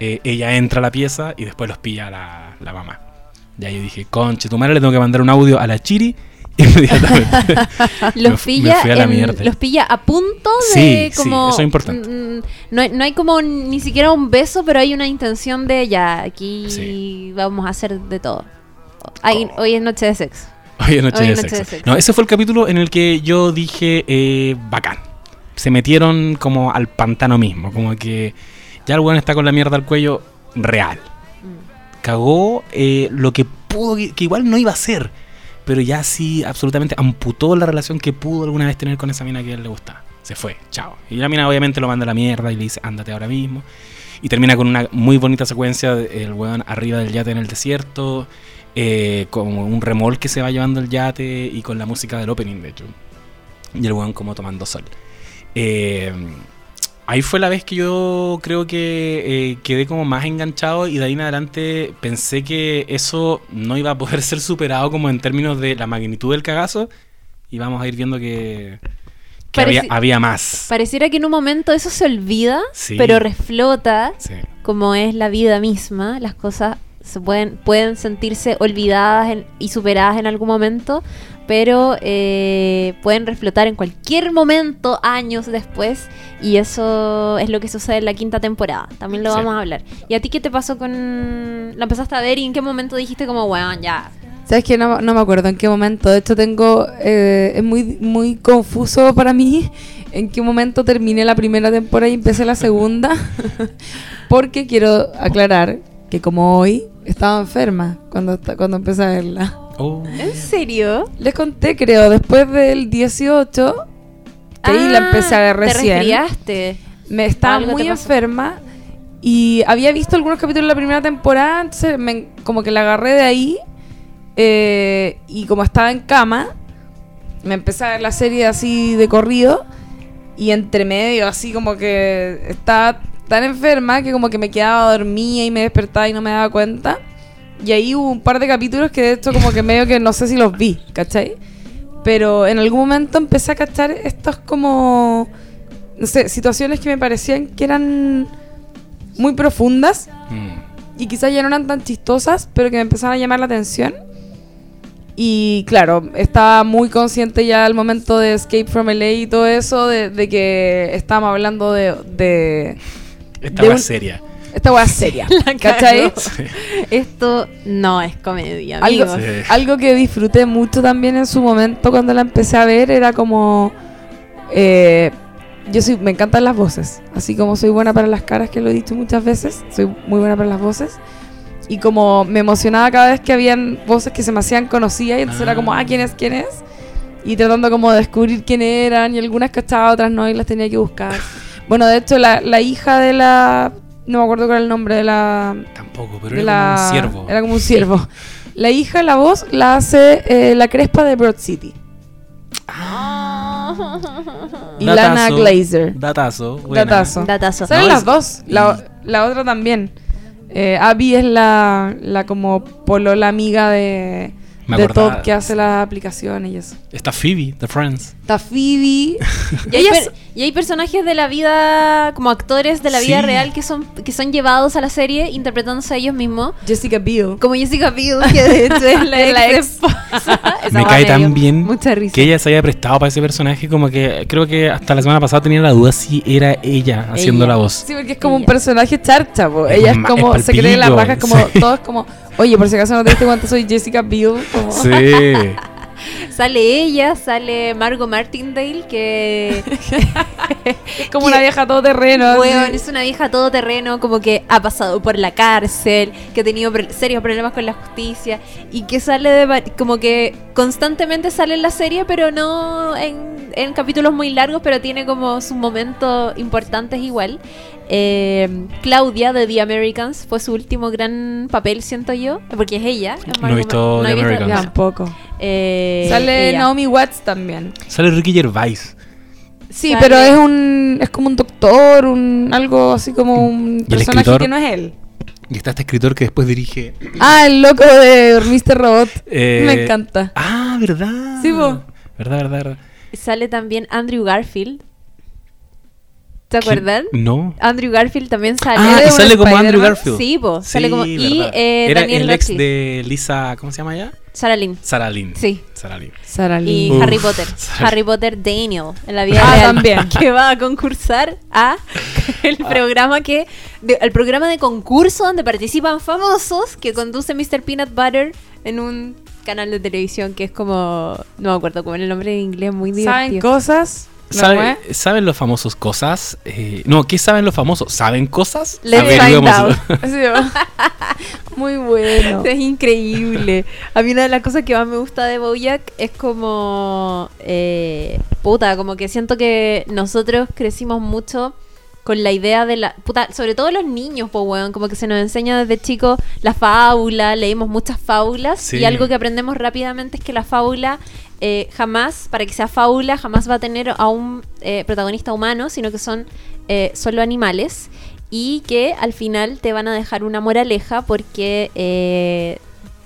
eh, ella entra a la pieza y después los pilla la, la mamá. Ya yo dije, conche, tu madre le tengo que mandar un audio a la Chiri [LAUGHS] inmediatamente. Me [LAUGHS] Los me pilla, a la en- mierda. los pilla a punto Sí, de sí, como... eso es importante. No hay, no hay como ni siquiera un beso, pero hay una intención de ya, aquí Sí. vamos a hacer de todo. Hay- Oh. Hoy es noche de sexo. [LAUGHS] Hoy noche, Hoy de, es noche sexo. de sexo. No, ese fue el capítulo en el que yo dije, eh, bacán. Se metieron como al pantano mismo, como que ya el weón está con la mierda al cuello real. Cagó eh, lo que pudo, que igual no iba a ser, pero ya sí absolutamente amputó la relación que pudo alguna vez tener con esa mina que a él le gustaba. Se fue, chao. Y la mina obviamente lo manda a la mierda y le dice, ándate ahora mismo. Y termina con una muy bonita secuencia del weón arriba del yate en el desierto, eh, como un remol que se va llevando el yate y con la música del opening, de hecho. Y el weón como tomando sol. Eh, ahí fue la vez que yo creo que eh, quedé como más enganchado y de ahí en adelante pensé que eso no iba a poder [LAUGHS] ser superado como en términos de la magnitud del cagazo y vamos a ir viendo que, que había, había más. Pareciera que en un momento eso se olvida, Sí. pero reflota Sí. como es la vida misma. Las cosas se pueden, pueden sentirse olvidadas en- y superadas en algún momento, pero eh, pueden reflotar en cualquier momento, años después, y eso es lo que sucede en la quinta temporada. También lo Sí. vamos a hablar. ¿Y a ti qué te pasó con... ¿La empezaste a ver y en qué momento dijiste como, bueno, ya? ¿Sabes? No, no me acuerdo en qué momento. De hecho, tengo. eh, es muy, muy confuso para mí en qué momento terminé la primera temporada y empecé la segunda. [LAUGHS] Porque quiero aclarar que, como hoy, estaba enferma cuando, cuando empecé a verla. Oh. ¿En serio? Les conté, creo, después del 18, que ahí la Ah, empecé a ver Te recién. resfriaste. Me estaba Algo muy te enferma y había visto algunos capítulos de la primera temporada, entonces me- como que la agarré de ahí eh, y como estaba en cama, me empecé a ver la serie así de corrido y entre medio así como que estaba tan enferma que como que me quedaba dormida y me despertaba y no me daba cuenta. Y ahí hubo un par de capítulos que de hecho como que medio que no sé si los vi, ¿cachai? Pero en algún momento empecé a cachar estos como, no sé, situaciones que me parecían que eran muy profundas Mm. y quizás ya no eran tan chistosas, pero que me empezaron a llamar la atención. Y claro, estaba muy consciente ya al momento de Escape from LA y todo eso, de, de que estábamos hablando de, de Esta De va un- seria. esta hueá seria, [LAUGHS] ¿cachai? cagó. Esto no es comedia, Algo. Sí. algo que disfruté mucho también en su momento cuando la empecé a ver era como... eh, yo soy, me encantan las voces, así como soy buena para las caras, que lo he dicho muchas veces, soy muy buena para las voces. Y como me emocionaba cada vez que habían voces que se me hacían conocidas y entonces era como, Ah. ah, ¿quién es? ¿Quién es? Y tratando como de descubrir quién eran y algunas cachaba, otras no y las tenía que buscar. Bueno, de hecho la, la hija de la... No me acuerdo cuál era el nombre de la, Tampoco, pero era la- como un ciervo. Era como un ciervo. [LAUGHS] La hija, la voz, la hace eh, la crespa de Broad City. Y Lana Glazer. Datazo. buena. Datazo. Datazo. No, las es- dos. La, la otra también. Eh, Abby es la, la como polola amiga de, Me de acordaba. Todd que hace las aplicaciones y eso. Está Phoebe, The Friends. Está Phoebe. [LAUGHS] Y hay, per- y hay personajes de la vida, como actores de la vida real, que son, que son llevados a la serie interpretándose a ellos mismos. Jessica Biel. Como Jessica Biel, [LAUGHS] que de hecho es la, la ex [LAUGHS] Me cae tan bien Mucha risa. que ella se haya prestado para ese personaje. Como que creo que hasta la semana pasada tenía la duda si era ella haciendo Ella. la voz. Sí, porque es como un personaje charcha, po. Es Ella es como, es se cree la palpico, raja, como, sí. todos como, oye, por si acaso no te diste cuenta, soy Jessica Biel. Como, Sí. [LAUGHS] Sale ella, sale Margot Martindale, que es [LAUGHS] como una vieja todoterreno. así. Weón, es una vieja todoterreno, como que ha pasado por la cárcel, que ha tenido pre- serios problemas con la justicia y que sale de como que constantemente sale en la serie, pero no en, en capítulos muy largos, pero tiene como sus momentos importantes igual. Eh, Claudia de The Americans fue su último gran papel, siento yo, porque es ella. es No he visto no The he visto- Americans. Tampoco. Eh, Sale ella. Naomi Watts también. Sale Ricky Gervais. Sí, Sale- pero es un es como un doctor, un algo así como un ¿Y el personaje escritor? que no es él. Y está este escritor que después dirige. Ah, el loco de Mr. Robot. eh, Me encanta. Ah, ¿verdad? Sí. ¿Verdad, verdad, verdad? Sale también Andrew Garfield. ¿Se ¿Quién? acuerdan? No. Andrew Garfield también sale. Ah, de y sale como? Andrew Garfield. Sí, po, sale como- y, eh, Era Daniel el ex de Lisa, ¿cómo se llama ella? Sarah Lynn. Sarah Lynn. Sí. Sarah Lynn. Sarah Y Lynn. Uf. Harry Potter. Sarah- Harry Potter Daniel en la vida Ah, real. también. [LAUGHS] Que va a concursar a [LAUGHS] el Ah. programa que. de- el programa de concurso donde participan famosos que conduce Mr. Peanut Butter en un canal de televisión que es como. No me acuerdo cómo era el nombre en inglés, muy ¿Saben divertido. cosas? ¿No ¿Sabe- es? ¿Saben los famosos cosas? Eh, no, ¿qué saben los famosos? ¿Saben cosas? Let's find out. [LAUGHS] [LAUGHS] Muy bueno. Es increíble. A mí una de las cosas que más me gusta de Bojack es como... eh, puta, como que siento que nosotros crecimos mucho con la idea de la... Puta, sobre todo los niños, po, weón. Como que se nos enseña desde chicos la fábula, leímos muchas fábulas. Sí. Y algo que aprendemos rápidamente es que la fábula eh, jamás, para que sea fábula, jamás va a tener a un eh, protagonista humano, sino que son eh, solo animales. Y que al final te van a dejar una moraleja porque, eh,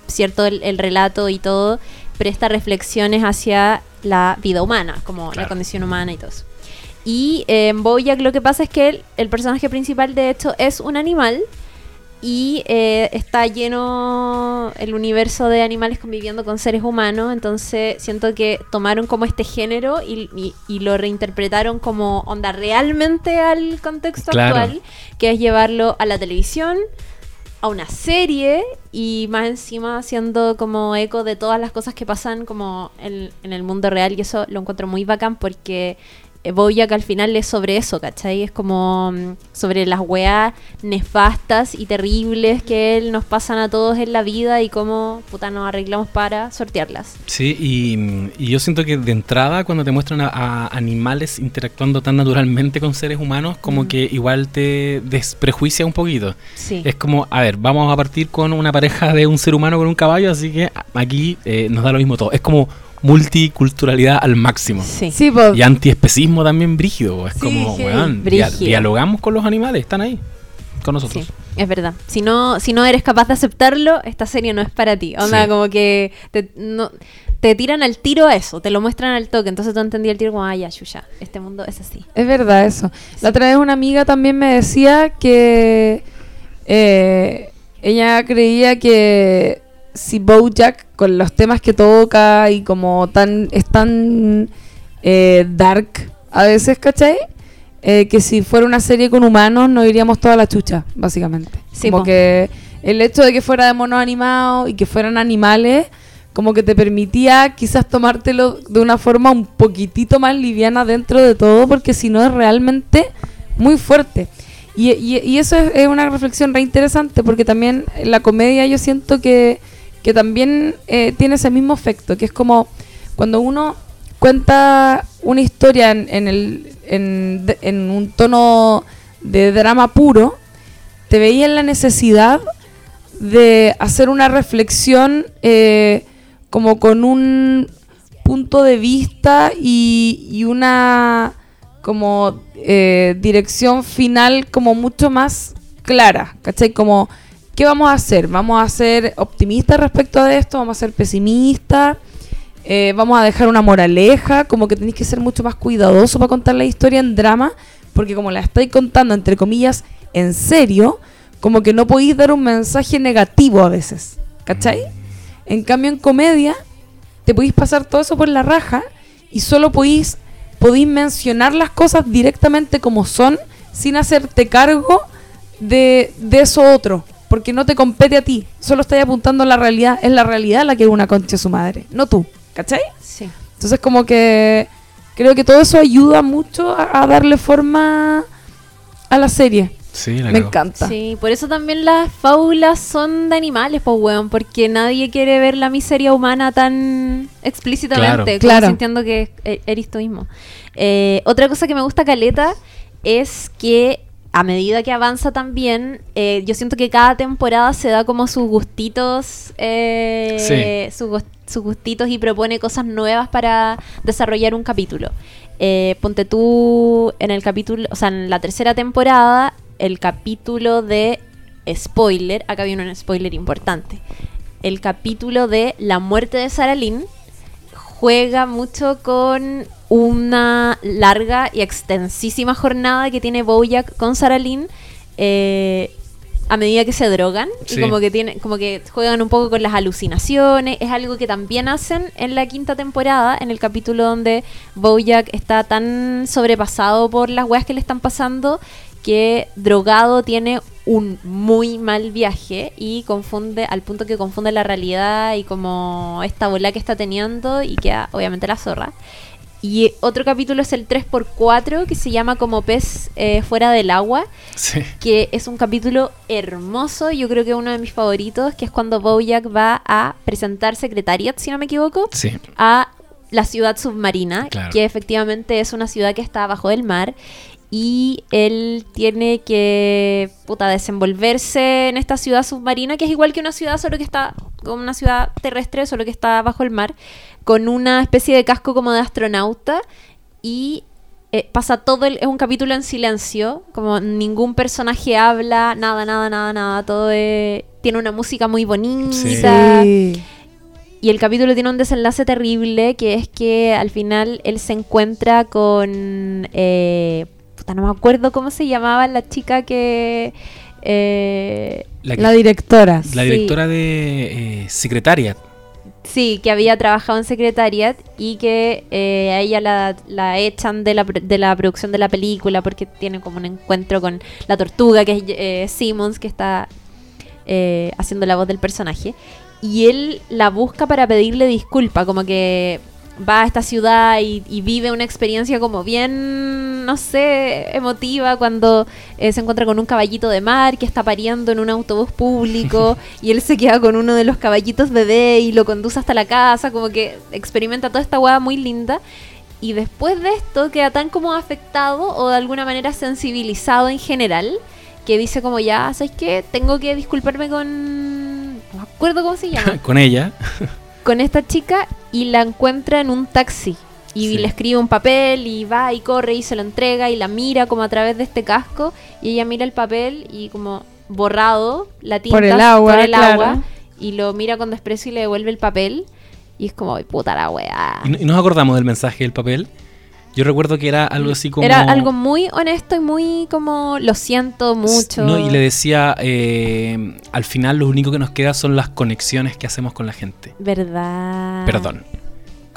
cierto, el, el relato y todo presta reflexiones hacia la vida humana, como la condición humana y todo eso. Y en Bojack lo que pasa es que el, el personaje principal, de hecho, es un animal y eh, está lleno el universo de animales conviviendo con seres humanos. Entonces siento que tomaron como este género y, y- y lo reinterpretaron como onda realmente al contexto Claro. actual, que es llevarlo a la televisión, a una serie y más encima haciendo como eco de todas las cosas que pasan como en, en el mundo real y eso lo encuentro muy bacán porque Bojack al final es sobre eso, ¿cachai? Es como mm, sobre las weas nefastas y terribles que él nos pasan a todos en la vida y cómo puta nos arreglamos para sortearlas. Sí, y, y yo siento que de entrada cuando te muestran a, a animales interactuando tan naturalmente con seres humanos, como Mm. que igual te desprejuicia un poquito. Sí. Es como, a ver, vamos a partir con una pareja de un ser humano con un caballo, así que aquí eh, nos da lo mismo todo. Es como multiculturalidad al máximo. Sí. Sí, pues. Y antiespecismo también brígido. Es Sí, como, sí, weón, dia- dialogamos con los animales, están ahí, con nosotros. Sí, es verdad. Si no, si no eres capaz de aceptarlo, esta serie no es para ti. Onda, Sí. como que te, no- te tiran al tiro a eso, te lo muestran al toque. Entonces tú entendí el tiro como, ah, ya, ya, este mundo es así. Es verdad eso. La otra vez una amiga también me decía que eh, ella creía que si Bojack con los temas que toca y como tan es tan eh, dark a veces, ¿cachai? Eh, que si fuera una serie con humanos nos iríamos toda la chucha, básicamente. Sí, como po. que el hecho de que fuera de monos animados y que fueran animales como que te permitía quizás tomártelo de una forma un poquitito más liviana dentro de todo, porque si no es realmente muy fuerte. Y, y- y eso es, es una reflexión re interesante, porque también la comedia yo siento que, que también eh, tiene ese mismo efecto, que es como cuando uno cuenta una historia en, en el, en, un tono de drama puro, te veía en la necesidad de hacer una reflexión eh, como con un punto de vista y, y una como eh, dirección final como mucho más clara, ¿cachai? Como, ¿qué vamos a hacer? ¿Vamos a ser optimistas respecto a esto? ¿Vamos a ser pesimistas? Eh, ¿Vamos a dejar una moraleja? Como que tenéis que ser mucho más cuidadoso para contar la historia en drama, porque como la estáis contando, entre comillas, en serio, como que no podéis dar un mensaje negativo a veces, ¿cachai? En cambio, en comedia, te podéis pasar todo eso por la raja y solo podéis, podéis mencionar las cosas directamente como son, sin hacerte cargo de, de eso otro, porque no te compete a ti, solo estás apuntando a la realidad, es la realidad la que es una concha de su madre, no tú, ¿cachai? Sí. Entonces como que creo que todo eso ayuda mucho a, a darle forma a la serie. Sí, la Me encanta. Sí, por eso también las fábulas son de animales, pues weón, porque nadie quiere ver la miseria humana tan explícitamente, Claro. como Claro. sintiendo que e- eres tú mismo. Eh, otra cosa que me gusta Caleta es que a medida que avanza también, eh, yo siento que cada temporada se da como sus gustitos, eh, sus, gus- sus gustitos y propone cosas nuevas para desarrollar un capítulo. Eh, ponte tú en el capítulo, o sea, en la tercera temporada, el capítulo de spoiler, acá viene un spoiler importante. El capítulo de la muerte de Sarah Lynn juega mucho con una larga y extensísima jornada que tiene Bojack con Sarah Lynn eh, a medida que se drogan Sí. y como que tiene, como que juegan un poco con las alucinaciones. Es algo que también hacen en la quinta temporada, en el capítulo donde Bojack está tan sobrepasado por las weas que le están pasando que drogado tiene un muy mal viaje y confunde al punto que confunde la realidad y como esta bola que está teniendo y queda obviamente la zorra. Y otro capítulo es el 3x4 que se llama como pez eh, fuera del agua Sí. que es un capítulo hermoso, yo creo que uno de mis favoritos, que es cuando Bojack va a presentar Secretariat, si no me equivoco, Sí. a la ciudad submarina, Claro. que efectivamente es una ciudad que está abajo del mar. Y él tiene que puta, desenvolverse en esta ciudad submarina, que es igual que una ciudad, solo que está como una ciudad terrestre, solo que está bajo el mar, con una especie de casco como de astronauta. Y eh, pasa todo el, es un capítulo en silencio, como ningún personaje habla, nada, nada, nada, nada, todo es- tiene una música muy bonita. Sí. Y el capítulo tiene un desenlace terrible, que es que al final él se encuentra con... eh, puta, no me acuerdo cómo se llamaba la chica que... eh, La, que- La directora. la sí. directora de eh, Secretariat. sí, que había trabajado en Secretariat y que eh, a ella la, la echan de la, de la producción de la película porque tiene como un encuentro con la tortuga, que es eh, Simmons, que está eh, haciendo la voz del personaje. Y él la busca para pedirle disculpa, como que va a esta ciudad y, y vive una experiencia como bien, no sé, emotiva cuando eh, se encuentra con un caballito de mar que está pariendo en un autobús público [LAUGHS] y él se queda con uno de los caballitos bebé y lo conduce hasta la casa, como que experimenta toda esta hueá muy linda. Y después de esto queda tan como afectado o de alguna manera sensibilizado en general que dice como ya, ¿sabes qué? Tengo que disculparme con... No me acuerdo cómo se llama [LAUGHS] Con ella. [LAUGHS] con esta chica y la encuentra en un taxi. Y Sí. le escribe un papel y va y corre y se lo entrega y la mira como a través de este casco. Y ella mira el papel y como borrado, la tinta Por el agua, por el claro. agua, y lo mira con desprecio y le devuelve el papel. Y es como, "Ay, puta la weá. Y nos acordamos del mensaje del papel. Yo recuerdo que era algo así como. Era algo muy honesto y muy como, lo siento mucho. No, y le decía, eh, al final lo único que nos queda son las conexiones que hacemos con la gente. Verdad. Perdón.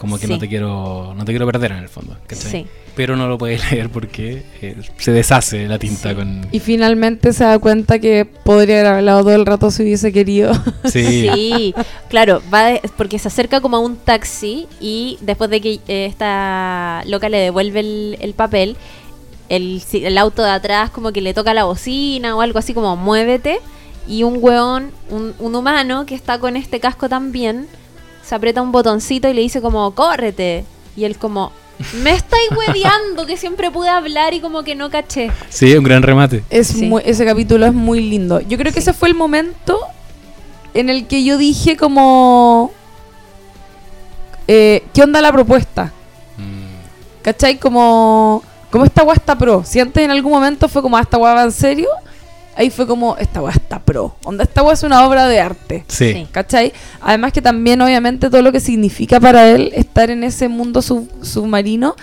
Como que no te quiero no te quiero perder en el fondo. ¿cachai? Sí. Pero no lo puedes [LAUGHS] leer porque eh, se deshace la tinta Sí. con... Y finalmente se da cuenta que podría haber hablado todo el rato si hubiese querido. [LAUGHS] Sí. Sí, claro, va de- porque se acerca como a un taxi y después de que eh, esta loca le devuelve el, el papel, el, el auto de atrás como que le toca la bocina o algo así como muévete y un weón, un, un humano que está con este casco también, se aprieta un botoncito y le dice como córrete y él como me estáis hueveando que siempre pude hablar y como que no caché. Sí, un gran remate. Es Sí. muy- ese capítulo es muy lindo. Yo creo que ese fue el momento en el que yo dije como... eh, ¿Qué onda la propuesta? Mm, ¿Cachai? Como... Como esta está pro. Si antes en algún momento fue como, "Ah, esta weá va en serio, ahí fue como, esta weá está pro. Onda, esta weá es una obra de arte. sí. Sí. ¿Cachai? Además que también obviamente todo lo que significa para él estar en ese mundo sub- submarino,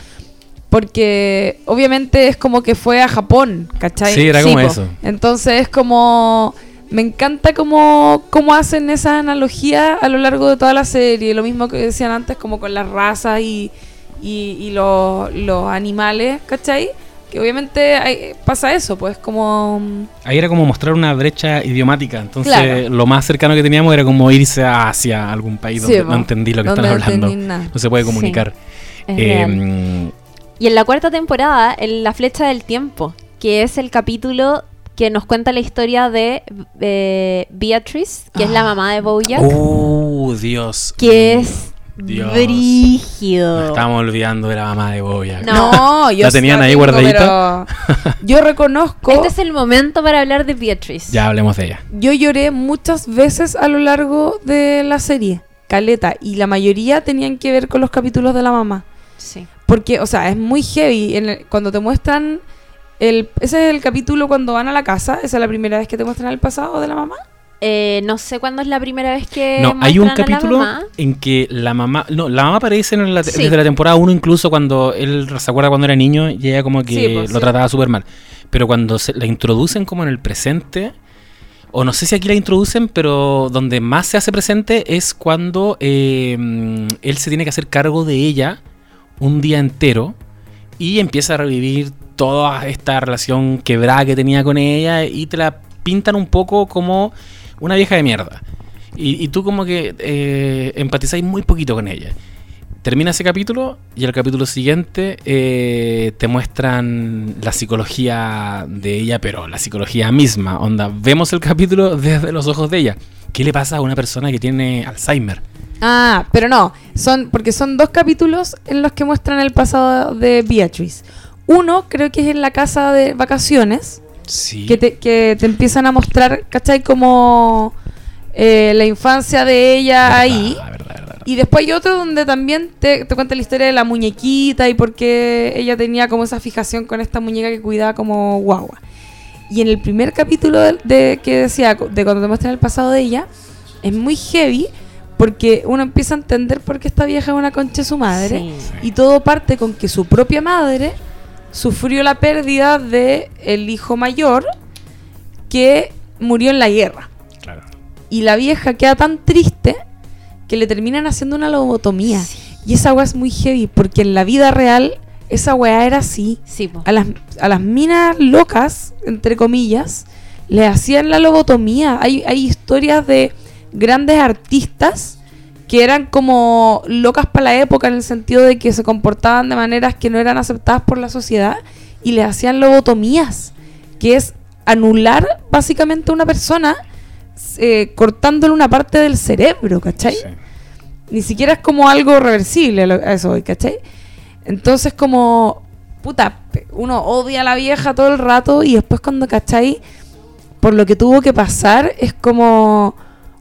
porque obviamente es como que fue a Japón, ¿cachai? Sí, era como eso. Entonces es como... Me encanta cómo, cómo hacen esa analogía a lo largo de toda la serie. Lo mismo que decían antes, como con las razas y, y, y los, los animales, ¿cachai? Que obviamente hay- pasa eso, pues como... Ahí era como mostrar una brecha idiomática. Entonces, Claro. lo más cercano que teníamos era como irse hacia algún país Sí, donde po. no entendí lo que están no hablando. nada. No se puede comunicar. Eh, Y en la cuarta temporada, en La Flecha del Tiempo, que es el capítulo que nos cuenta la historia de eh, Beatrice, que es la mamá de Bojack, Oh, Dios. que Mm, es Dios. Nos Estábamos olvidando de la mamá de Boya. No. No, [LAUGHS] yo ¿La tenían ahí tengo, guardadita? pero [LAUGHS] Yo reconozco, Este es el momento para hablar de Beatrice. Ya hablemos de ella. yo lloré muchas veces a lo largo de la serie, Caleta, y la mayoría tenían que ver con los capítulos de la mamá. Sí. Porque, o sea, es muy heavy. en el- cuando te muestran. El, ese es el capítulo cuando van a la casa. Esa es la primera vez que te muestran el pasado de la mamá. Eh, no sé cuándo es la primera vez que No, hay un capítulo en que la mamá. No, la mamá aparece en la, Sí. desde la temporada 1, incluso cuando él se acuerda cuando era niño y ella como que Sí, pues, lo sí. trataba súper mal. Pero cuando se la introducen como en el presente. O no sé si aquí la introducen, pero donde más se hace presente es cuando eh, mm, él se tiene que hacer cargo de ella un día entero y empieza a revivir toda esta relación quebrada que tenía con ella y te la pintan un poco como una vieja de mierda. Y, y tú como que eh, empatizáis muy poquito con ella. Termina ese capítulo y el capítulo siguiente eh, te muestran la psicología de ella, pero la psicología misma. Onda, vemos el capítulo [LAUGHS] desde los ojos de ella. ¿Qué le pasa a una persona que tiene Alzheimer? Ah, pero no. son Porque son dos capítulos en los que muestran el pasado de Beatrice. Uno, creo que es en la casa de vacaciones. Sí. que te, que te empiezan a mostrar, ¿cachai? Como eh, la infancia de ella ahí. Verdad, verdad, verdad. Y después hay otro donde también te, te cuenta la historia de la muñequita y por qué ella tenía como esa fijación con esta muñeca que cuidaba como guagua. Y en el primer capítulo de, de- que decía, de cuando te muestran el pasado de ella, es muy heavy porque uno empieza a entender por qué esta vieja es una concha de su madre. Sí. Y todo parte con que su propia madre sufrió la pérdida de el hijo mayor que murió en la guerra. Claro. Y la vieja queda tan triste que le terminan haciendo una lobotomía. Y esa weá es muy heavy porque en la vida real esa weá era así. Sí. A las, a las minas locas, entre comillas, le hacían la lobotomía. Hay, hay historias de grandes artistas que eran como locas para la época en el sentido de que se comportaban de maneras que no eran aceptadas por la sociedad y le hacían lobotomías, que es anular básicamente a una persona eh, cortándole una parte del cerebro, ¿cachai? Sí. Ni siquiera es como algo reversible a eso, ¿cachai? Entonces como, puta, uno odia a la vieja todo el rato y después cuando, ¿cachai? Por lo que tuvo que pasar es como,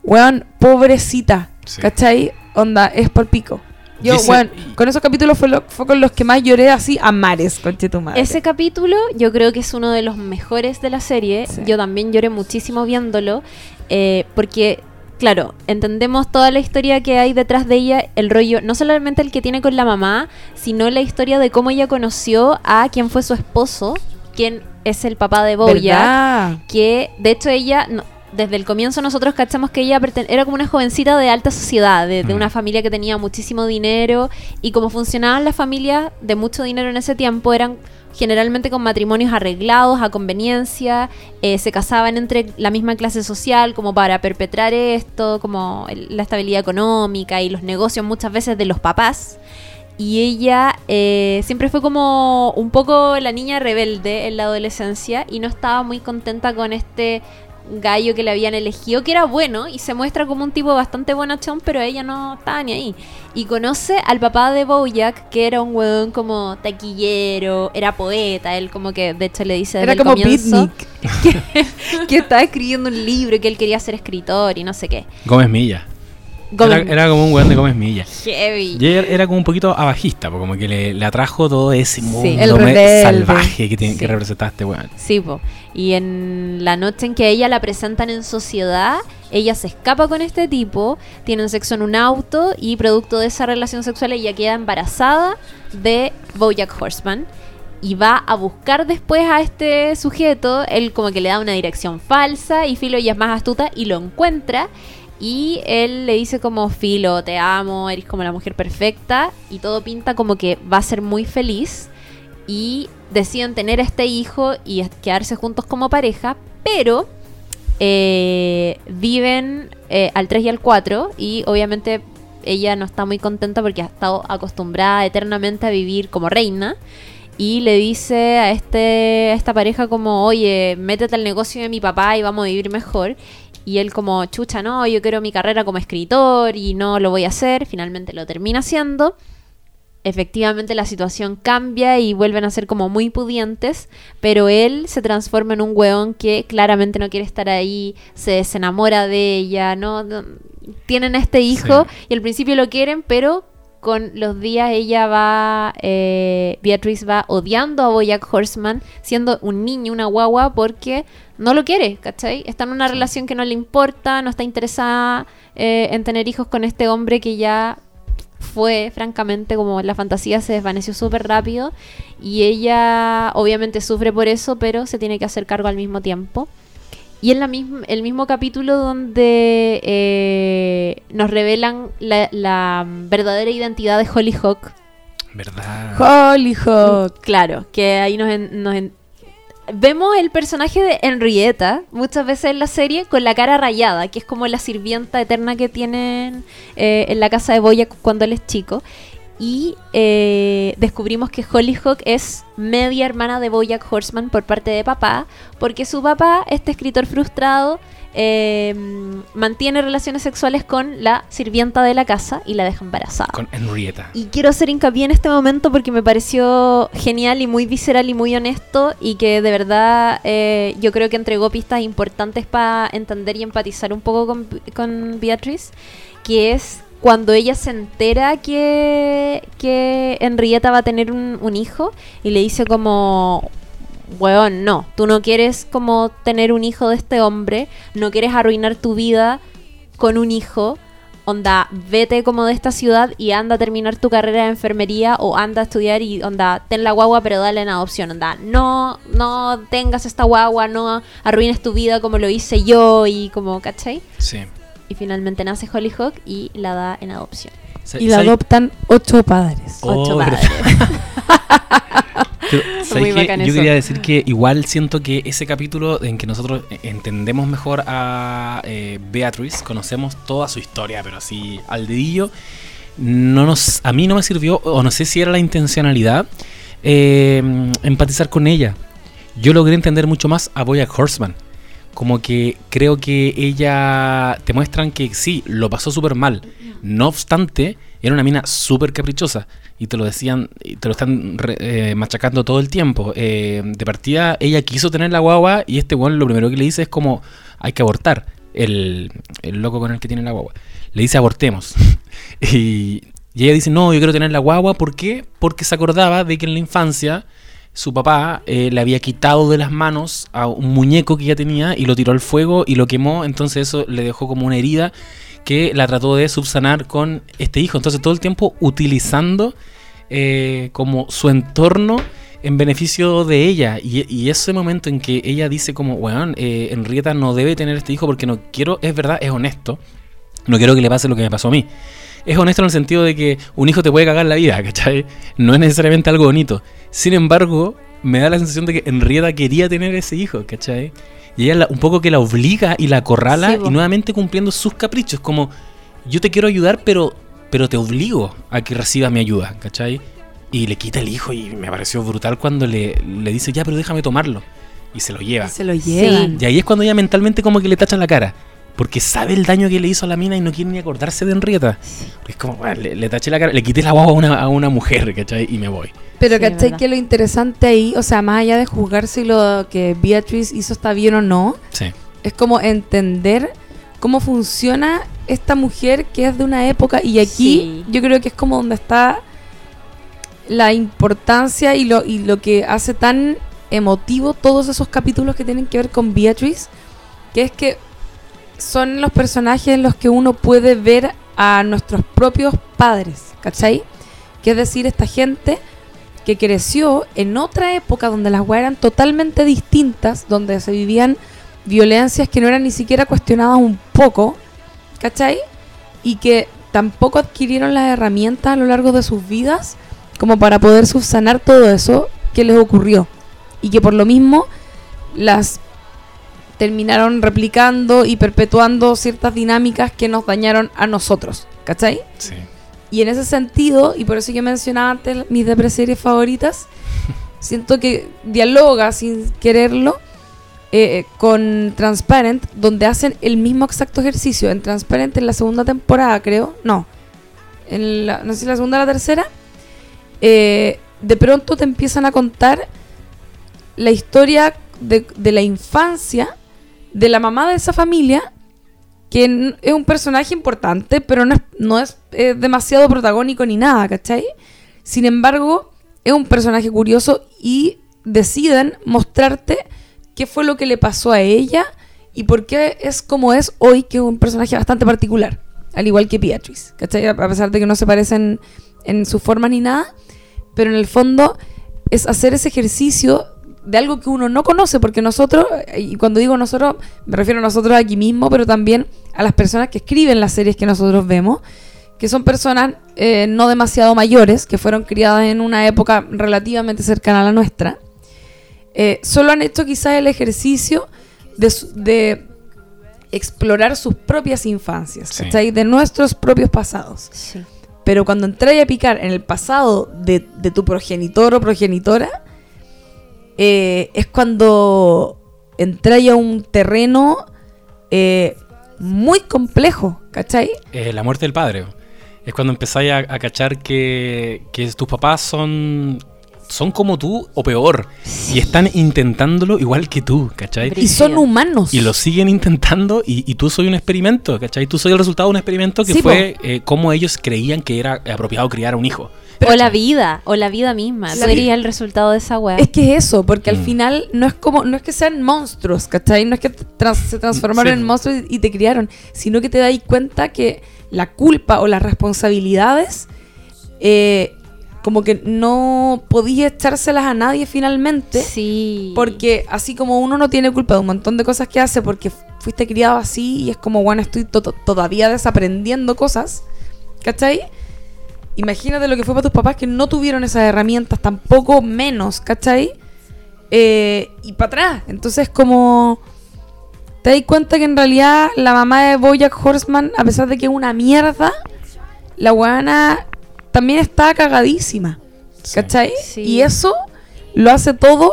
weón, pobrecita, Sí. ¿cachai? Onda, es por pico. Yo, weón, con esos capítulos fue, lo- fue con los que más lloré así a mares, conche tu madre. Ese capítulo yo creo que es uno de los mejores de la serie. Sí. Yo también lloré muchísimo viéndolo. eh, porque, claro, entendemos toda la historia que hay detrás de ella. El rollo, no solamente el que tiene con la mamá, sino la historia de cómo ella conoció a quien fue su esposo, quien es el papá de Boya. ¿Verdad? que de hecho ella, no- desde el comienzo nosotros cachamos que ella era como una jovencita de alta sociedad, de, de Mm. una familia que tenía muchísimo dinero y como funcionaban las familias de mucho dinero en ese tiempo eran generalmente con matrimonios arreglados a conveniencia, eh, se casaban entre la misma clase social como para perpetrar esto, como el- la estabilidad económica y los negocios muchas veces de los papás. Y ella eh, siempre fue como un poco la niña rebelde en la adolescencia y no estaba muy contenta con este gallo que le habían elegido, que era bueno y se muestra como un tipo bastante bonachón, pero ella no estaba ni ahí. Y conoce al papá de Bojack, que era un weón como taquillero, era poeta, él como que de hecho le dice desde Era el como comienzo [LAUGHS] que, que estaba escribiendo un libro, que él quería ser escritor y no sé qué. Gómez Milla. Era, era como un weón de Gómez Milla. Heavy. Y era como un poquito abajista, porque como que le, le atrajo todo ese mundo el salvaje que, tiene, Sí. que representaba este weón. Sí, po. Y en la noche en que ella la presentan en sociedad, ella se escapa con este tipo, tienen sexo en un auto y producto de esa relación sexual ella queda embarazada de Bojack Horseman y va a buscar después a este sujeto, él como que le da una dirección falsa y Filo ella es más astuta y lo encuentra y él le dice como Filo, te amo, eres como la mujer perfecta y todo pinta como que va a ser muy feliz. Y deciden tener a este hijo y quedarse juntos como pareja, pero eh, viven eh, al 3 y al 4 y obviamente ella no está muy contenta porque ha estado acostumbrada eternamente a vivir como reina. Y le dice a, este, a esta pareja como, oye, métete al negocio de mi papá y vamos a vivir mejor. Y él como, chucha, no, yo quiero mi carrera como escritor y no lo voy a hacer. Finalmente lo termina haciendo. Efectivamente la situación cambia y vuelven a ser como muy pudientes, pero él se transforma en un weón que claramente no quiere estar ahí, se desenamora de ella, no, tienen este hijo Sí. y al principio lo quieren, pero con los días ella va, eh, Beatriz va odiando a Boyack Horseman, siendo un niño, una guagua, porque no lo quiere, ¿cachai? Está en una relación que no le importa, no está interesada eh, en tener hijos con este hombre que ya fue, francamente, como la fantasía se desvaneció súper rápido y ella obviamente sufre por eso, pero se tiene que hacer cargo al mismo tiempo. Y en la misma, el mismo capítulo donde eh, nos revelan la, la verdadera identidad de Hollyhock. ¿Verdad? Hollyhock. Claro, que ahí nos, en- nos en- vemos el personaje de Henrietta muchas veces en la serie con la cara rayada, que es como la sirvienta eterna que tienen eh, en la casa de Boya cuando él es chico. Y eh, descubrimos que Hollyhock es media hermana de Boyack Horseman por parte de papá, porque su papá, este escritor frustrado, eh, mantiene relaciones sexuales con la sirvienta de la casa y la deja embarazada. Con Henrietta. Y quiero hacer hincapié en este momento porque me pareció genial y muy visceral y muy honesto y que de verdad eh, yo creo que entregó pistas importantes para entender y empatizar un poco con, con Beatriz, que es cuando ella se entera que, que Henrietta va a tener un, un hijo y le dice como, weón, no, tú no quieres como tener un hijo de este hombre, no quieres arruinar tu vida con un hijo, onda, vete como de esta ciudad y anda a terminar tu carrera de enfermería o anda a estudiar y onda, ten la guagua pero dale en adopción, onda, no, no tengas esta guagua, no arruines tu vida como lo hice yo y como, ¿cachai? Sí. Y finalmente nace Hollyhock y la da en adopción. Y la ¿sabes- adoptan ocho padres. Oh, Ocho padres. [LAUGHS] Muy bacán Yo eso. quería decir que igual siento que ese capítulo en que nosotros eh, entendemos mejor a eh, Beatrice, conocemos toda su historia, pero así al dedillo, no nos, a mí no me sirvió, o no sé si era la intencionalidad, eh, empatizar con ella. Yo logré entender mucho más a Boyack Horseman. Como que creo que ella te muestran que sí, lo pasó súper mal. No obstante, era una mina súper caprichosa. Y te lo decían, y te lo están re- eh, machacando todo el tiempo. Eh, de partida, ella quiso tener la guagua y este weón lo primero que le dice es como, hay que abortar. El, el loco con el que tiene la guagua. Le dice, abortemos. [LAUGHS] y, y ella dice, no, yo quiero tener la guagua. ¿Por qué? Porque se acordaba de que en la infancia su papá eh, le había quitado de las manos a un muñeco que ella tenía y lo tiró al fuego y lo quemó, entonces eso le dejó como una herida que la trató de subsanar con este hijo. Entonces todo el tiempo utilizando eh, como su entorno en beneficio de ella. Y, ese momento en que ella dice como, weón, eh, Henrietta no debe tener este hijo porque no quiero, es verdad, es honesto. No quiero que le pase lo que me pasó a mí. Es honesto en el sentido de que un hijo te puede cagar la vida, [LAUGHS] ¿cachai? No es necesariamente algo bonito. Sin embargo, me da la sensación de que Henrietta quería tener ese hijo, ¿cachai? Y ella la- un poco que la obliga y la acorrala Sí, y nuevamente cumpliendo sus caprichos. Como, yo te quiero ayudar, pero, pero te obligo a que recibas mi ayuda, ¿cachai? Y le quita el hijo y me pareció brutal cuando le, le dice, ya, pero déjame tomarlo. Y se lo lleva. Se lo llevan. Y ahí es cuando ella mentalmente como que le tacha la cara. Porque sabe el daño que le hizo a la mina y no quiere ni acordarse de Henrietta. Es como, bueno, le, le taché la cara, le quité la guagua a una, a una mujer, ¿cachai? Y me voy. Pero Sí, ¿cachai que lo interesante ahí, o sea, más allá de juzgar si lo que Beatrice hizo está bien o no, Sí. es como entender cómo funciona esta mujer que es de una época y aquí Sí. yo creo que es como donde está la importancia y lo, y lo que hace tan emotivo todos esos capítulos que tienen que ver con Beatrice, que es que son los personajes en los que uno puede ver a nuestros propios padres, ¿cachai? Que es decir, esta gente que creció en otra época donde las weas eran totalmente distintas, donde se vivían violencias que no eran ni siquiera cuestionadas un poco, ¿cachai? Y que tampoco adquirieron las herramientas a lo largo de sus vidas como para poder subsanar todo eso que les ocurrió. Y que por lo mismo las terminaron replicando y perpetuando ciertas dinámicas que nos dañaron a nosotros, ¿cachai? Sí. Y en ese sentido, y por eso yo mencionaba antes mis depreseries favoritas, [LAUGHS] siento que dialoga sin quererlo eh, con Transparent, donde hacen el mismo exacto ejercicio. En Transparent en la segunda temporada, creo. No. En la, no sé si la segunda o la tercera. eh, de pronto te empiezan a contar la historia de, de la infancia de la mamá de esa familia, que es un personaje importante, pero no es, no es demasiado protagónico ni nada, ¿cachai? Sin embargo, es un personaje curioso y deciden mostrarte qué fue lo que le pasó a ella y por qué es como es hoy, que es un personaje bastante particular, al igual que Beatrice, ¿cachai? A pesar de que no se parecen en su forma ni nada, pero en el fondo es hacer ese ejercicio de algo que uno no conoce, porque nosotros, y cuando digo nosotros, me refiero a nosotros aquí mismo, pero también a las personas que escriben las series que nosotros vemos, que son personas eh, no demasiado mayores, que fueron criadas en una época relativamente cercana a la nuestra, eh, solo han hecho quizás el ejercicio de, explorar sus propias infancias, Sí. ¿cachai? De nuestros propios pasados. Sí. Pero cuando entras a picar en el pasado de, de tu progenitor o progenitora, eh, es cuando entras a un terreno eh, muy complejo, ¿cachai? Eh, la muerte del padre. Es cuando empezáis a, a cachar que, que tus papás son, son como tú o peor. Y están intentándolo igual que tú, ¿cachai? Y son humanos. Y lo siguen intentando y, y tú soy un experimento, ¿cachai? Tú soy el resultado de un experimento que Sí, fue eh, cómo ellos creían que era apropiado criar a un hijo. Pero- o la vida, o la vida misma. La Sería el resultado de esa weá. Es que es eso, porque al Mm. final no es como, no es que sean monstruos, ¿cachai? No es que trans- se transformaron Sí. en monstruos y, y te criaron, sino que te das cuenta que la culpa o las responsabilidades, eh, como que no podías echárselas a nadie finalmente, Sí. porque así como uno no tiene culpa de un montón de cosas que hace porque fuiste criado así y es como, bueno, estoy to- to- todavía desaprendiendo cosas, ¿cachai? Imagínate lo que fue para tus papás que no tuvieron esas herramientas, tampoco menos, ¿cachai? Eh, y para atrás. Entonces, como. Te das cuenta que en realidad la mamá de Bojack Horseman, a pesar de que es una mierda, la guana también está cagadísima. ¿Cachai? Sí. Y eso lo hace todo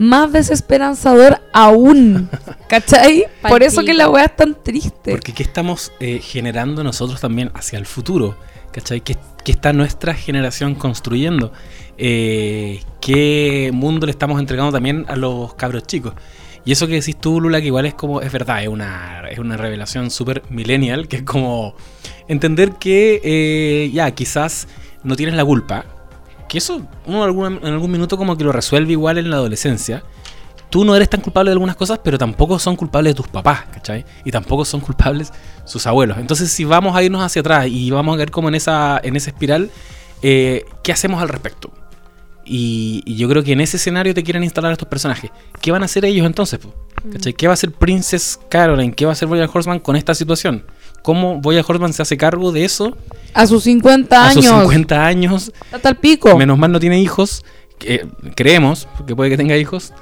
más desesperanzador aún. [LAUGHS] ¿Cachai? Por eso que la weá es tan triste. Porque ¿qué estamos eh, generando nosotros también hacia el futuro? ¿Cachai? ¿Qué, qué está nuestra generación construyendo? Eh, ¿Qué mundo le estamos entregando también a los cabros chicos? Y eso que decís tú, Lula, que igual es como, es verdad, es una, es una revelación súper millennial, que es como entender que eh, ya, quizás no tienes la culpa, que eso uno en algún minuto como que lo resuelve igual en la adolescencia. Tú no eres tan culpable de algunas cosas, pero tampoco son culpables de tus papás, ¿cachai? Y tampoco son culpables sus abuelos. Entonces, si vamos a irnos hacia atrás y vamos a caer como en esa, en esa espiral, eh, ¿qué hacemos al respecto? Y, y yo creo que en ese escenario te quieren instalar a estos personajes. ¿Qué van a hacer ellos entonces? po? ¿Cachai? ¿Qué va a hacer Princess Caroline? ¿Qué va a hacer Boya Horseman con esta situación? ¿Cómo Boya Horseman se hace cargo de eso A sus 50 a sus años. 50 años? Hasta el pico. Menos mal no tiene hijos. que- creemos, porque puede que tenga hijos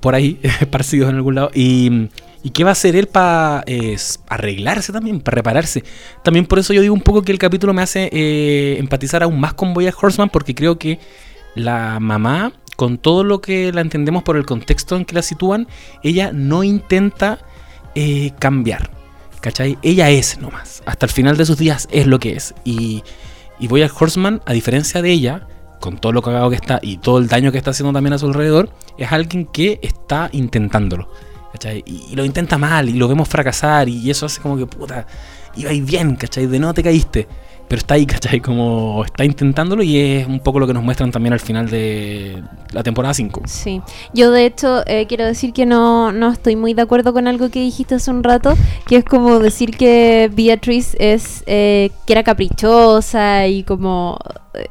por ahí, [LAUGHS] esparcidos en algún lado. Y, y qué va a hacer él para arreglarse también, para repararse? También por eso yo digo un poco que el capítulo me hace eh, empatizar aún más con Boya Horseman, porque creo que la mamá, con todo lo que la entendemos por el contexto en que la sitúan, ella no intenta eh, cambiar. ¿Cachai? Ella es nomás. Hasta el final de sus días es lo que es. Y, y Boyack Horseman, a diferencia de ella, con todo lo cagado que está y todo el daño que está haciendo también a su alrededor, es alguien que está intentándolo. ¿Cachai? Y, lo intenta mal y lo vemos fracasar y eso hace como que, puta, ibais bien, ¿cachai? De no te caíste. Pero está ahí, [LAUGHS] ¿cachai? Como está intentándolo y es un poco lo que nos muestran también al final de la temporada 5. Sí, yo de hecho eh, quiero decir que no, no estoy muy de acuerdo con algo que dijiste hace un rato, que es como decir que Beatrice es eh, que era caprichosa y como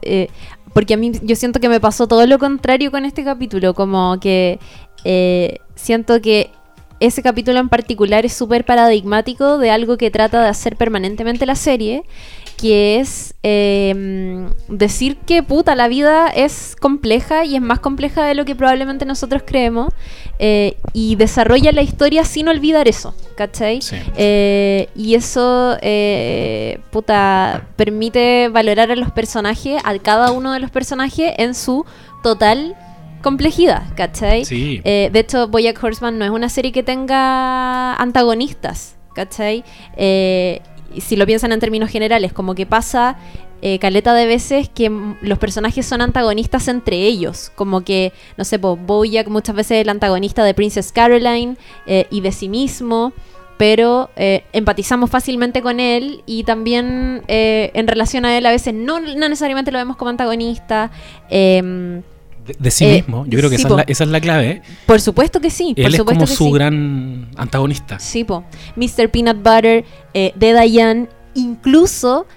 eh, porque a mí yo siento que me pasó todo lo contrario con este capítulo, como que eh, siento que ese capítulo en particular es súper paradigmático de algo que trata de hacer permanentemente la serie, que es eh, decir que puta, la vida es compleja y es más compleja de lo que probablemente nosotros creemos, eh, y desarrolla la historia sin olvidar eso, ¿cachai? Sí. Eh, y eso, eh, puta, permite valorar a los personajes, a cada uno de los personajes en su total complejidad, ¿cachai? Sí. De hecho, Boyack Horseman no es una serie que tenga antagonistas, ¿cachai? Eh, si lo piensan en términos generales, como que pasa eh, caleta de veces que los personajes son antagonistas entre ellos. Como que, no sé, po, muchas veces es el antagonista de Princess Caroline eh, y de sí mismo. Pero eh, empatizamos fácilmente con él y también en relación a él a veces no, no necesariamente lo vemos como antagonista. De, de sí eh, mismo. Yo creo que sí, esa, es la, esa es la clave. ¿eh? por supuesto que sí. por Él es supuesto como que su sí. gran antagonista. Sí, po. Mr. Peanut Butter, eh, de Diane, incluso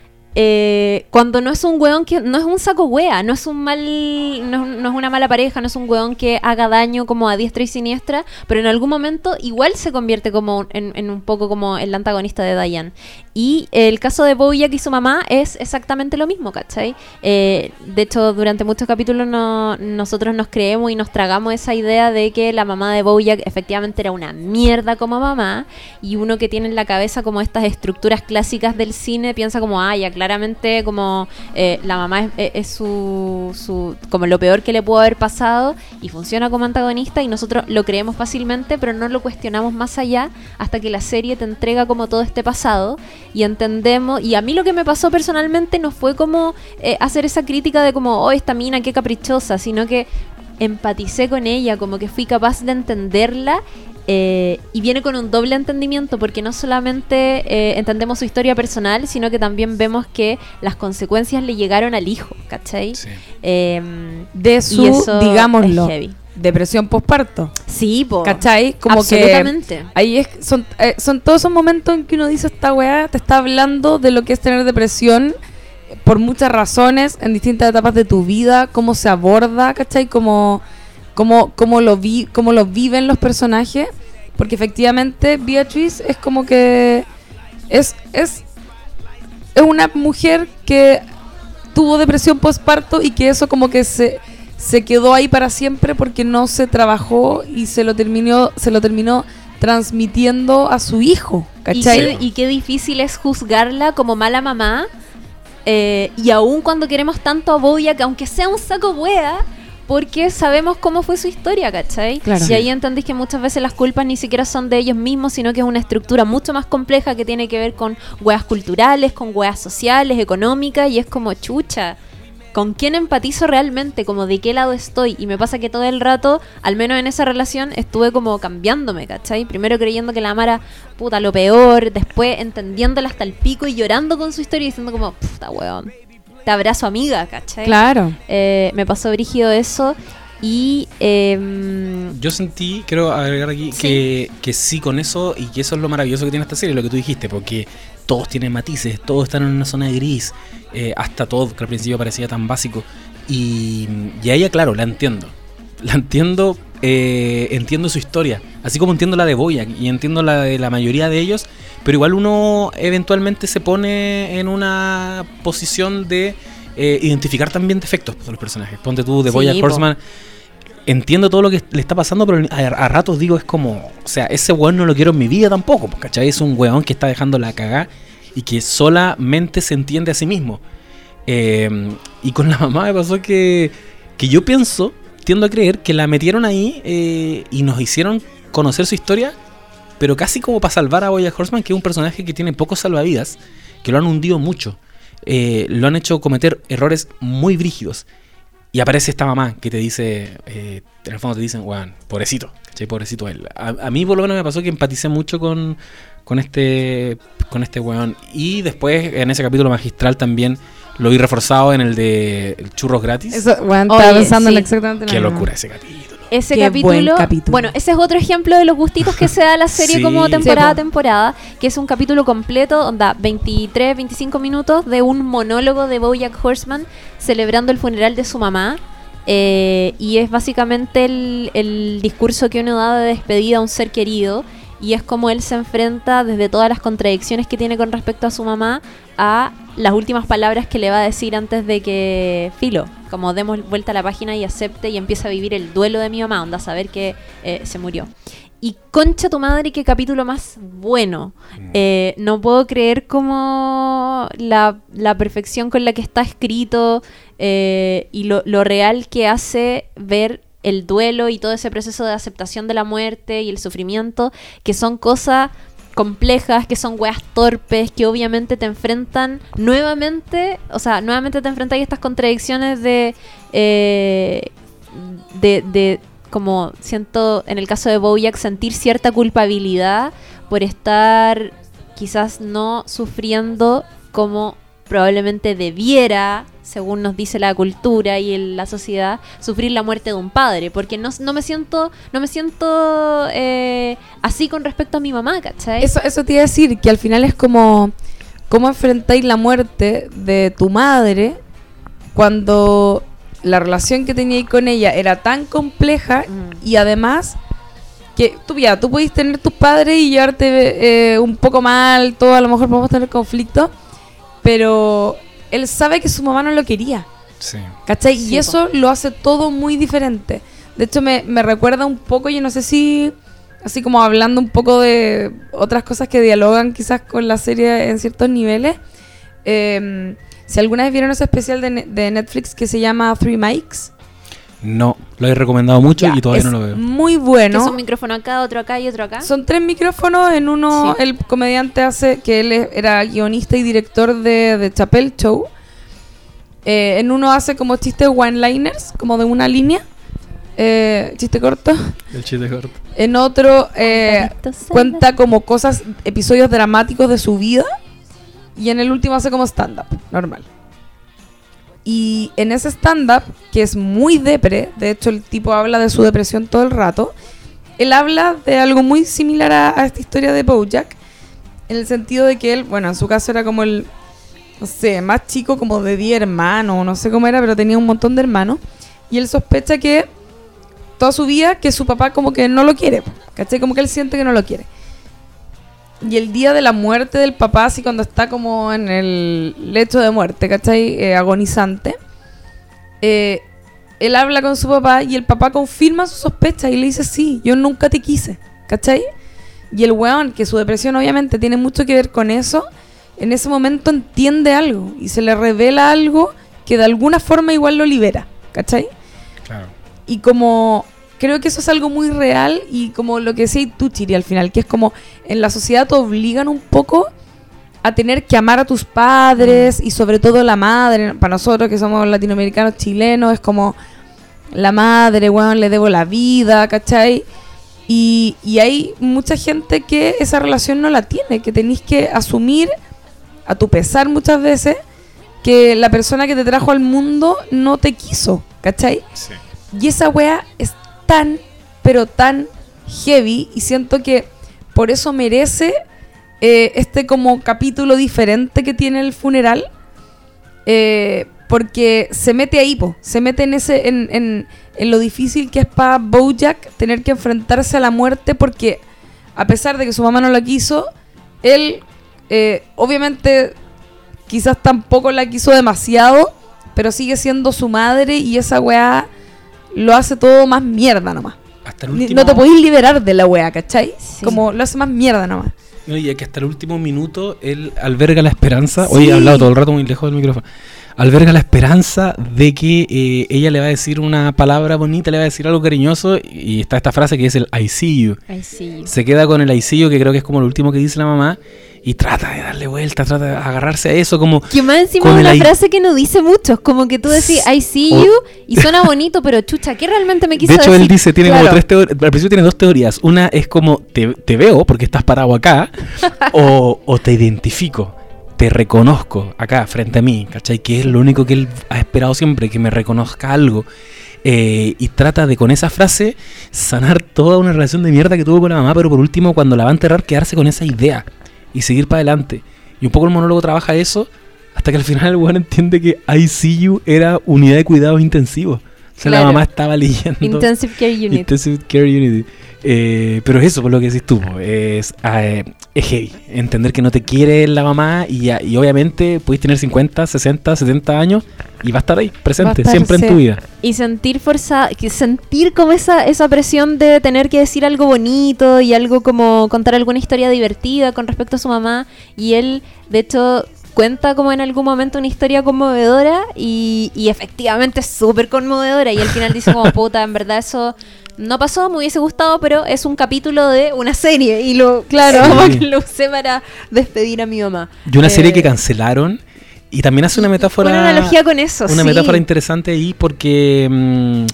eh, cuando no es un weón que. No es un saco wea, no es un mal. No, no es una mala pareja, no es un weón que haga daño como a diestra y siniestra, pero en algún momento igual se convierte como en, un poco como el antagonista de Diane. Y el caso de Bojack y su mamá es exactamente lo mismo, ¿cachai? Eh, de hecho, durante muchos capítulos no- nosotros nos creemos y nos tragamos esa idea de que la mamá de Bojack efectivamente era una mierda como mamá y uno que tiene en la cabeza como estas estructuras clásicas del cine piensa como, ah, ya claramente como eh, la mamá es, su, su- como lo peor que le pudo haber pasado y funciona como antagonista y nosotros lo creemos fácilmente pero no lo cuestionamos más allá hasta que la serie te entrega como todo este pasado y entendemos y a mí lo que me pasó personalmente no fue como eh, hacer esa crítica de como, oh, esta mina qué caprichosa, sino que empaticé con ella, como que fui capaz de entenderla eh, y viene con un doble entendimiento porque no solamente eh, entendemos su historia personal, sino que también vemos que las consecuencias le llegaron al hijo, ¿cachai? Sí. Em, De y su, eso digámoslo, es heavy. depresión postparto. Sí, po. ¿Cachai? Como que Absolutamente. ahí es, son, eh, son todos esos momentos en que uno dice esta weá, te está hablando de lo que es tener depresión por muchas razones, en distintas etapas de tu vida, cómo se aborda, ¿cachai? Cómo, cómo, cómo, lo, vi, cómo lo viven los personajes. Porque efectivamente Beatriz es como que es, es, es una mujer que tuvo depresión postparto y que eso como que se, se quedó ahí para siempre porque no se trabajó y se lo terminó, se lo terminó transmitiendo a su hijo, Y ¿cachai? qué, y qué difícil es juzgarla como mala mamá. eh, y aún cuando queremos tanto a Bojack, aunque sea un saco wea, porque sabemos cómo fue su historia, ¿cachai? Claro. Y ahí entendís que muchas veces las culpas ni siquiera son de ellos mismos, sino que es una estructura mucho más compleja que tiene que ver con weas culturales, con weas sociales, económicas, y es como chucha. ¿Con quién empatizo realmente? Como de qué lado estoy. Y me pasa que todo el rato, al menos en esa relación, estuve como cambiándome, ¿cachai? Primero creyendo que la amara, puta, lo peor. Después entendiéndola hasta el pico y llorando con su historia y diciendo como, puta, weón. Te abrazo, amiga, ¿cachai? Claro. Eh, me pasó brígido eso. Y... em, Yo sentí, quiero agregar aquí, Sí. que, que sí, con eso, y que eso es lo maravilloso que tiene esta serie, lo que tú dijiste, porque todos tienen matices, todos están en una zona gris, eh, hasta todo, que al principio parecía tan básico. Y, y a ella, claro, la entiendo. La entiendo, eh, entiendo su historia, así como entiendo la de Boyack y entiendo la de la mayoría de ellos, pero igual uno eventualmente se pone en una posición de eh, identificar también defectos de los personajes. Ponte tú de Sí, Boyack po. Horseman entiendo todo lo que le está pasando, pero a, a ratos digo, es como, o sea, ese weón no lo quiero en mi vida tampoco, ¿cachai? Es un weón que está dejando la cagá y que solamente se entiende a sí mismo. Eh, y con la [LAUGHS] mamá me pasó que, que yo pienso, tiendo a creer que la metieron ahí eh, y nos hicieron conocer su historia, pero casi como para salvar a Boya Horseman, que es un personaje que tiene pocos salvavidas, que lo han hundido mucho. Eh, lo han hecho cometer errores muy brígidos. Y aparece esta mamá que te dice, eh, en el fondo te dicen, weón, pobrecito, ¿cachai? Pobrecito él. A, a mí por lo menos me pasó que empaticé mucho con, con este con este weón. Y después en ese capítulo magistral también lo vi reforzado en el de el churros gratis. Eso, Oye, estaba pensando en exactamente Qué locura ese capítulo. Ese Qué capítulo, buen capítulo. Bueno, ese es otro ejemplo de los gustitos que se da a la serie [LAUGHS] Sí. como temporada a temporada, que es un capítulo completo, onda 23, 25 minutos de un monólogo de Bojack Horseman celebrando el funeral de su mamá. eh, y es básicamente el, el discurso que uno da de despedida a un ser querido. Y es como él se enfrenta desde todas las contradicciones que tiene con respecto a su mamá a las últimas palabras que le va a decir antes de que filo, como demos vuelta a la página y acepte y empieza a vivir el duelo de mi mamá, onda saber que eh, se murió. Y concha tu madre, qué capítulo más bueno. Eh, no puedo creer como la, la perfección con la que está escrito eh, y lo, lo real que hace ver el duelo y todo ese proceso de aceptación de la muerte y el sufrimiento, que son cosas complejas, que son weas torpes, que obviamente te enfrentan nuevamente, o sea, nuevamente te enfrentan a estas contradicciones de, eh, de, de, como siento en el caso de Bojack, sentir cierta culpabilidad por estar quizás no sufriendo como probablemente debiera, según nos dice la cultura y el- la sociedad, sufrir la muerte de un padre, porque no, no me siento, no me siento eh, así con respecto a mi mamá, ¿cachai? Eso, eso te iba a decir, que al final es como cómo enfrentáis la muerte de tu madre cuando la relación que teníais con ella era tan compleja Mm. y además que tú ya, tú podéis tener tus padres y llevarte eh, un poco mal, todo a lo mejor podemos tener conflictos, pero él sabe que su mamá no lo quería. Sí. ¿Cachai? Sí, y eso lo hace todo muy diferente. De hecho, me, me recuerda un poco, yo no sé si, así como hablando un poco de otras cosas que dialogan quizás con la serie en ciertos niveles. eh, si alguna vez vieron ese especial de, de Netflix que se llama Three Mics, No, lo he recomendado mucho ya, y todavía no lo veo. muy bueno. es un micrófono acá, otro acá y otro acá. Son tres micrófonos, en uno Sí. el comediante hace, que él era guionista y director de, de Chapel Show. Eh, en uno hace como chistes one-liners, como de una línea, eh, chiste corto. El chiste corto. En otro eh, cuenta como cosas, episodios dramáticos de su vida. Y en el último hace como stand-up, normal. Y en ese stand-up, que es muy depre, de hecho el tipo habla de su depresión todo el rato, él habla de algo muy similar a, a esta historia de Bojack, en el sentido de que él, bueno, en su caso era como el, no sé, más chico como de 10 hermanos, no sé cómo era, pero tenía un montón de hermanos. Y él sospecha que toda su vida que su papá como que no lo quiere, ¿cachai? Como que él siente que no lo quiere. Y el día de la muerte del papá, así cuando está como en el lecho de muerte, ¿cachai? Eh, agonizante. eh, él habla con su papá y el papá confirma su sospecha y le dice, sí, yo nunca te quise, ¿cachai? Y el weón, que su depresión obviamente tiene mucho que ver con eso, en ese momento entiende algo y se le revela algo que de alguna forma igual lo libera, ¿cachai? Claro. Y como creo que eso es algo muy real y como lo que decía tú, Chiri, al final, que es como en la sociedad te obligan un poco a tener que amar a tus padres y sobre todo la madre. Para nosotros que somos latinoamericanos, chilenos, es como la madre, weón, le debo la vida, ¿cachai? Y, y hay mucha gente que esa relación no la tiene, que tenéis que asumir a tu pesar muchas veces que la persona que te trajo al mundo no te quiso, ¿cachai? Sí. Y esa wea es tan, pero tan heavy y siento que por eso merece eh, este como capítulo diferente que tiene el funeral. eh, porque se mete ahí, po, se mete en ese, en, en- lo difícil que es para Bojack tener que enfrentarse a la muerte porque a pesar de que su mamá no la quiso, él eh, obviamente quizás tampoco la quiso demasiado, pero sigue siendo su madre y esa weá lo hace todo más mierda nomás. Hasta el Ni- último. No te podéis liberar de la weá, ¿cachai? Sí. Como lo hace más mierda nomás. No, y que hasta el último minuto él alberga la esperanza. Sí. Hoy he hablado todo el rato muy lejos del micrófono. Alberga la esperanza de que eh, ella le va a decir una palabra bonita, le va a decir algo cariñoso. Y está esta frase que es el I see you. Ay, sí. Se queda con el I see you, que creo que es como lo último que dice la mamá. Y trata de darle vuelta, trata de agarrarse a eso, como. Que más encima es una frase que no dice mucho. Como que tú decís, I see you, y suena bonito, pero chucha, ¿qué realmente me quiso De hecho, decir? él dice, tiene Claro. como tres teorías. Al principio tiene dos teorías. Una es como, te, te veo porque estás parado acá, o, o te identifico, te reconozco acá, frente a mí, ¿cachai? Que es lo único que él ha esperado siempre, que me reconozca algo. Eh, y trata de con esa frase sanar toda una relación de mierda que tuvo con la mamá, pero por último, cuando la va a enterrar, quedarse con esa idea y seguir para adelante. Y un poco el monólogo trabaja eso, hasta que al final el weón entiende que ICU era unidad de cuidados intensivos. O sea, la Claro. mamá estaba leyendo. Intensive Care Unit. Intensive Care Unity. Eh, pero eso, por lo que decís tú, es, eh, es heavy. Entender que no te quiere la mamá y, y obviamente puedes tener 50, 60, 70 años y va a estar ahí, presente, estar, siempre sí. en tu vida. Y sentir fuerza, sentir como esa, esa presión de tener que decir algo bonito y algo como contar alguna historia divertida con respecto a su mamá. Y él, de hecho, cuenta como en algún momento una historia conmovedora y, y efectivamente es súper conmovedora y al final dice como [LAUGHS] puta, en verdad eso no pasó, me hubiese gustado, pero es un capítulo de una serie y lo, claro, Sí. como que lo usé para despedir a mi mamá. Y una serie Eh, que cancelaron. Y también hace una metáfora. Una analogía con eso, Una sí. metáfora interesante ahí porque. mm,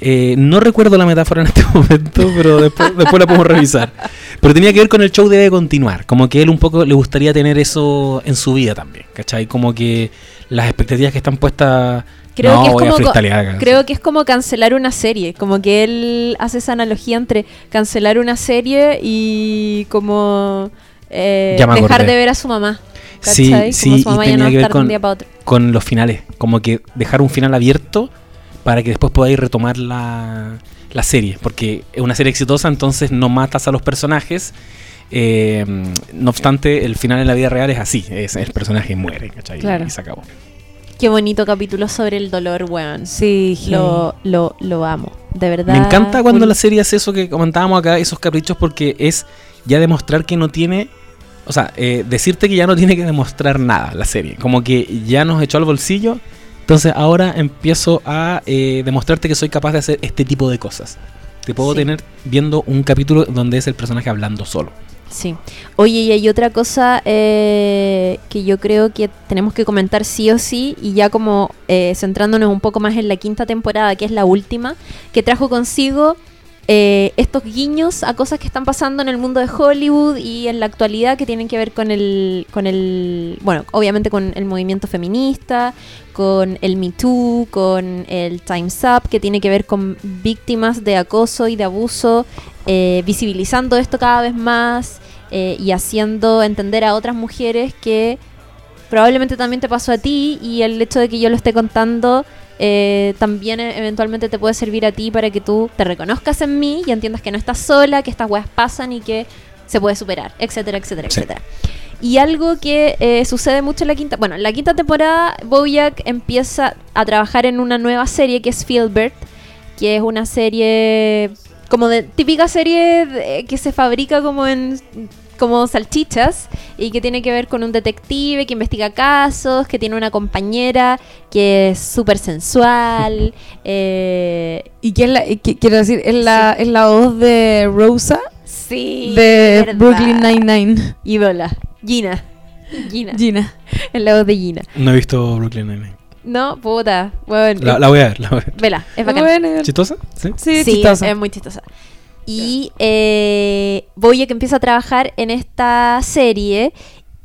eh, no recuerdo la metáfora en este [LAUGHS] momento, pero después, después la podemos revisar. Pero tenía que ver con el show debe continuar. Como que él un poco le gustaría tener eso en su vida también. ¿Cachai? Como que las expectativas que están puestas. Creo, no, que es como, creo que es como cancelar una serie, como que él hace esa analogía entre cancelar una serie y como eh, dejar acordé. de ver a su mamá. Sí, ¿cachai? sí, como y su mamá ya tenía no va a que ver estar de un con- con los finales. Como que dejar un final abierto para que después podáis retomar la, la serie. Porque es una serie exitosa, entonces no matas a los personajes. Eh, no obstante, el final en la vida real es así. Es, el personaje muere, ¿cachai? Claro. Y se acabó. Qué bonito capítulo sobre el dolor, weón. Sí, Lo, lo, lo amo, de verdad. Me encanta cuando la serie hace eso que comentábamos acá, esos caprichos, porque es ya demostrar que no tiene. O sea, eh, decirte que ya no tiene que demostrar nada la serie. Como que ya nos echó al bolsillo. Entonces ahora empiezo a eh, demostrarte que soy capaz de hacer este tipo de cosas. Te puedo Sí. tener viendo un capítulo donde es el personaje hablando solo. Sí. Oye, y hay otra cosa eh, que yo creo que tenemos que comentar sí o sí, y ya como eh, centrándonos un poco más en la quinta temporada, que es la última, que trajo consigo eh, estos guiños a cosas que están pasando en el mundo de Hollywood y en la actualidad que tienen que ver con el, con el, bueno, obviamente con el movimiento feminista, con el Me Too, con el Time's Up, que tiene que ver con víctimas de acoso y de abuso, eh, visibilizando esto cada vez más eh, y haciendo entender a otras mujeres que probablemente también te pasó a ti y el hecho de que yo lo esté contando eh, también eh, eventualmente te puede servir a ti para que tú te reconozcas en mí y entiendas que no estás sola, que estas weas pasan y que se puede superar, etcétera, etcétera, Sí. etcétera. Y algo que eh, sucede mucho en la quinta, bueno, en la quinta temporada Bojack empieza a trabajar en una nueva serie que es Philbert, que es una serie como de típica serie de- que se fabrica como en como salchichas y que tiene que ver con un detective que investiga casos, que tiene una compañera que es súper sensual. [LAUGHS] eh, Y que es la, que- quiero decir, es la, es la voz de Rosa sí, de verdad. Brooklyn Nine-Nine. Ídola. Gina. Gina. Gina. [LAUGHS] Es la voz de Gina. No he visto Brooklyn Nine-Nine. No, puta. Bueno, La, la voy a ver, la voy a ver. Vela, es bacán. Bueno, ¿Chistosa? Sí. sí, Sí, chistosa. es muy chistosa. Y eh, Bojack empieza a trabajar en esta serie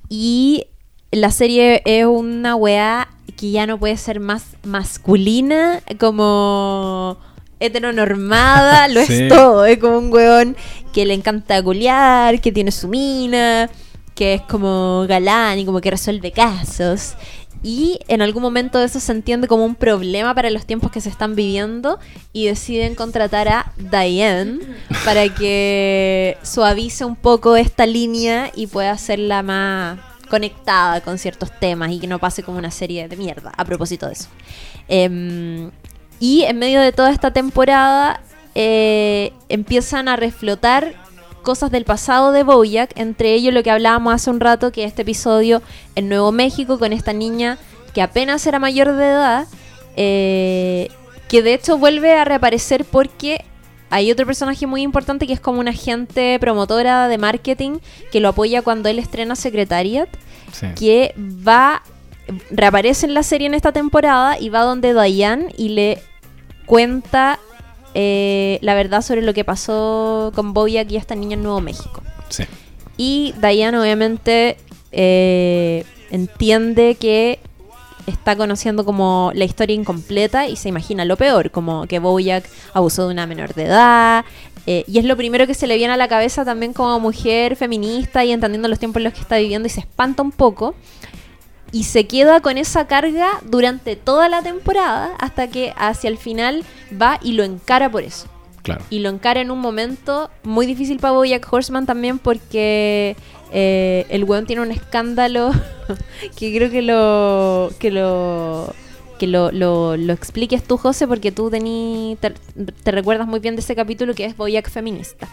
y la serie es una weá que ya no puede ser más masculina, como heteronormada, lo Sí. es todo. Es como un weón que le encanta culiar, que tiene su mina, que es como galán y como que resuelve casos. Y en algún momento eso se entiende como un problema para los tiempos que se están viviendo y deciden contratar a Diane para que suavice un poco esta línea y pueda hacerla más conectada con ciertos temas y que no pase como una serie de mierda a propósito de eso. Em, y en medio de toda esta temporada eh, empiezan a reflotar cosas del pasado de Bojack, entre ellos lo que hablábamos hace un rato, que este episodio en Nuevo México con esta niña que apenas era mayor de edad, eh, que de hecho vuelve a reaparecer porque hay otro personaje muy importante que es como una agente promotora de marketing que lo apoya cuando él estrena Secretariat Sí. que va, reaparece en la serie en esta temporada y va donde Diane y le cuenta eh, la verdad sobre lo que pasó con Bojack y esta niña en Nuevo México. Sí. Y Diane obviamente eh, entiende que está conociendo como la historia incompleta y se imagina lo peor, como que Bojack abusó de una menor de edad. eh, y es lo primero que se le viene a la cabeza también como mujer feminista y entendiendo los tiempos en los que está viviendo y se espanta un poco. Y se queda con esa carga durante toda la temporada hasta que hacia el final va y lo encara por eso Claro. y lo encara en un momento muy difícil para Bojack Horseman también porque eh, el weón tiene un escándalo [LAUGHS] que creo que lo que lo que lo, lo, lo expliques tú José porque tú tení, te, te recuerdas muy bien de ese capítulo que es Bojack feminista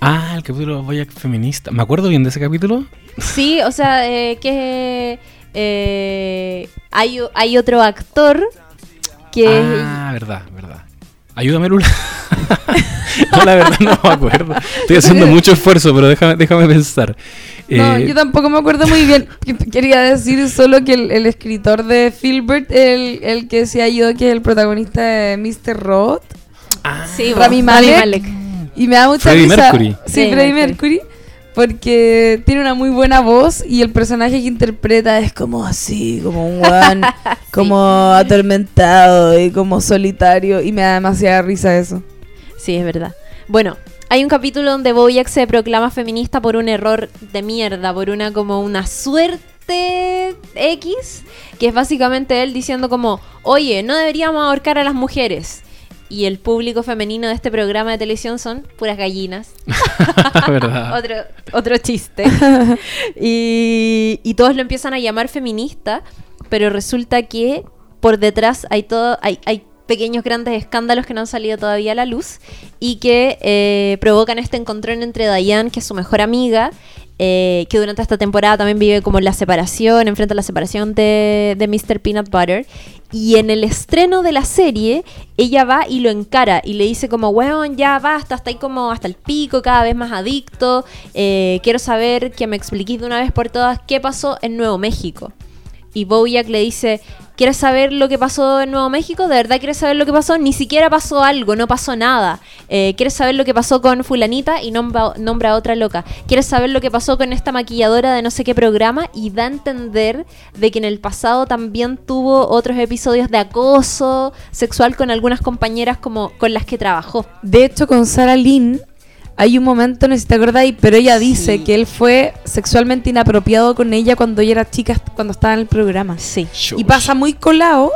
Ah, el capítulo Boyack feminista. ¿Me acuerdo bien de ese capítulo? sí o sea eh, que eh, hay, hay otro actor que Ah, verdad, verdad. Ayúdame, Lula. [LAUGHS] no, la verdad no me acuerdo. Estoy haciendo mucho esfuerzo, pero déjame, déjame pensar. No, Eh, yo tampoco me acuerdo muy bien. Qu- Quería decir solo que el, el escritor de Filbert, el, el que se ha ido, que es el protagonista de Mr. Robot, ah, sí, Rami vos, Malek. Y me da mucha Freddie risa. Mercury. Sí, Freddie Freddie Mercury. Mercury. Porque tiene una muy buena voz y el personaje que interpreta es como así, como un weón, [LAUGHS] como atormentado y como solitario. Y me da demasiada risa eso. Sí, es verdad. Bueno, hay un capítulo donde Bojack se proclama feminista por un error de mierda, por una como una suerte X, que es básicamente él diciendo como, oye, no deberíamos ahorcar a las mujeres. Y el público femenino de este programa de televisión son puras gallinas. [LAUGHS] [LAUGHS] otro, otro chiste. [LAUGHS] y, y todos lo empiezan a llamar feminista, pero resulta que por detrás hay todo, hay, hay pequeños grandes escándalos que no han salido todavía a la luz y que eh, provocan este encontrón entre Diane, que es su mejor amiga, eh, que durante esta temporada también vive como la separación, enfrenta la separación de, de Mr. Peanut Butter. Y en el estreno de la serie, ella va y lo encara y le dice como, weón, ya basta, hasta ahí como hasta el pico, cada vez más adicto. eh, quiero saber que me expliquís de una vez por todas qué pasó en Nuevo México. Y Bojack le dice, ¿quieres saber lo que pasó en Nuevo México? ¿De verdad quieres saber lo que pasó? Ni siquiera pasó algo, no pasó nada. Eh, ¿Quieres saber lo que pasó con fulanita? Y nombra, nombra a otra loca. ¿Quieres saber lo que pasó con esta maquilladora de no sé qué programa? Y da a entender de que en el pasado también tuvo otros episodios de acoso sexual con algunas compañeras como con las que trabajó. De hecho, con Sarah Lynn hay un momento, no sé si te acordáis, pero ella dice Sí. que él fue sexualmente inapropiado con ella cuando ella era chica, cuando estaba en el programa. Sí. Y pasa muy colado,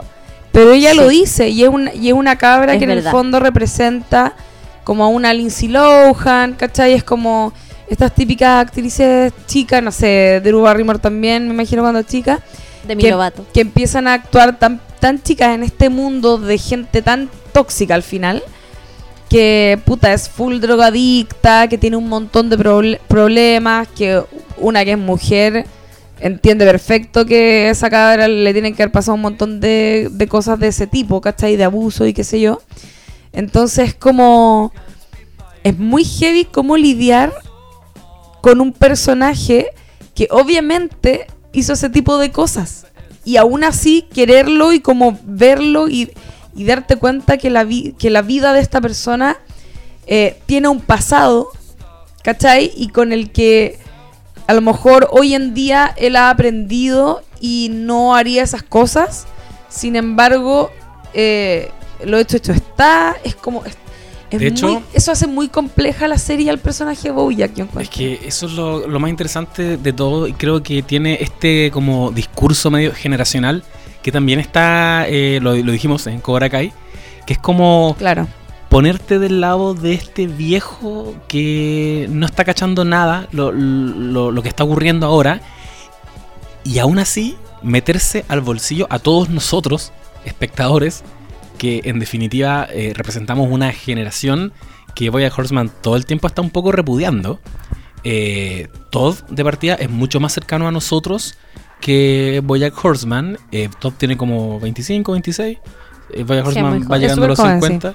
pero ella Sí. lo dice y es una, y es una cabra Es que en el fondo representa como a una Lindsay Lohan, ¿cachai? Es como estas típicas actrices chicas, no sé, Drew Barrymore también, me imagino cuando chica, De que, Lovato. que empiezan a actuar tan, tan chicas en este mundo de gente tan tóxica al final, que puta es full drogadicta, que tiene un montón de proble- problemas, que una que es mujer entiende perfecto que esa cabra le tienen que haber pasado un montón de, de cosas de ese tipo, ¿cachai? De abuso y qué sé yo. Entonces como es muy heavy cómo lidiar con un personaje que obviamente hizo ese tipo de cosas. Y aún así quererlo y como verlo y, y darte cuenta que la, vi- que la vida de esta persona eh, tiene un pasado, ¿cachai? Y con el que a lo mejor hoy en día él ha aprendido y no haría esas cosas. Sin embargo, eh, lo hecho hecho está. Es como... es- es De hecho- muy- eso hace muy compleja la serie al personaje de Bojack, yo Es que eso es lo, lo más interesante de todo y creo que tiene este como discurso medio generacional que también está, eh, lo, lo dijimos en Cobra Kai, que es como Claro. ponerte del lado de este viejo que no está cachando nada, lo, lo- lo que está ocurriendo ahora, y aún así meterse al bolsillo a todos nosotros, espectadores, que en definitiva eh, representamos una generación que Bojack Horseman todo el tiempo está un poco repudiando. Eh, Todd de partida es mucho más cercano a nosotros que Bojack Horseman. Eh, Todd tiene como 25, 26. Eh, Sí, muy Horseman va joven. llegando a los súper joven, 50.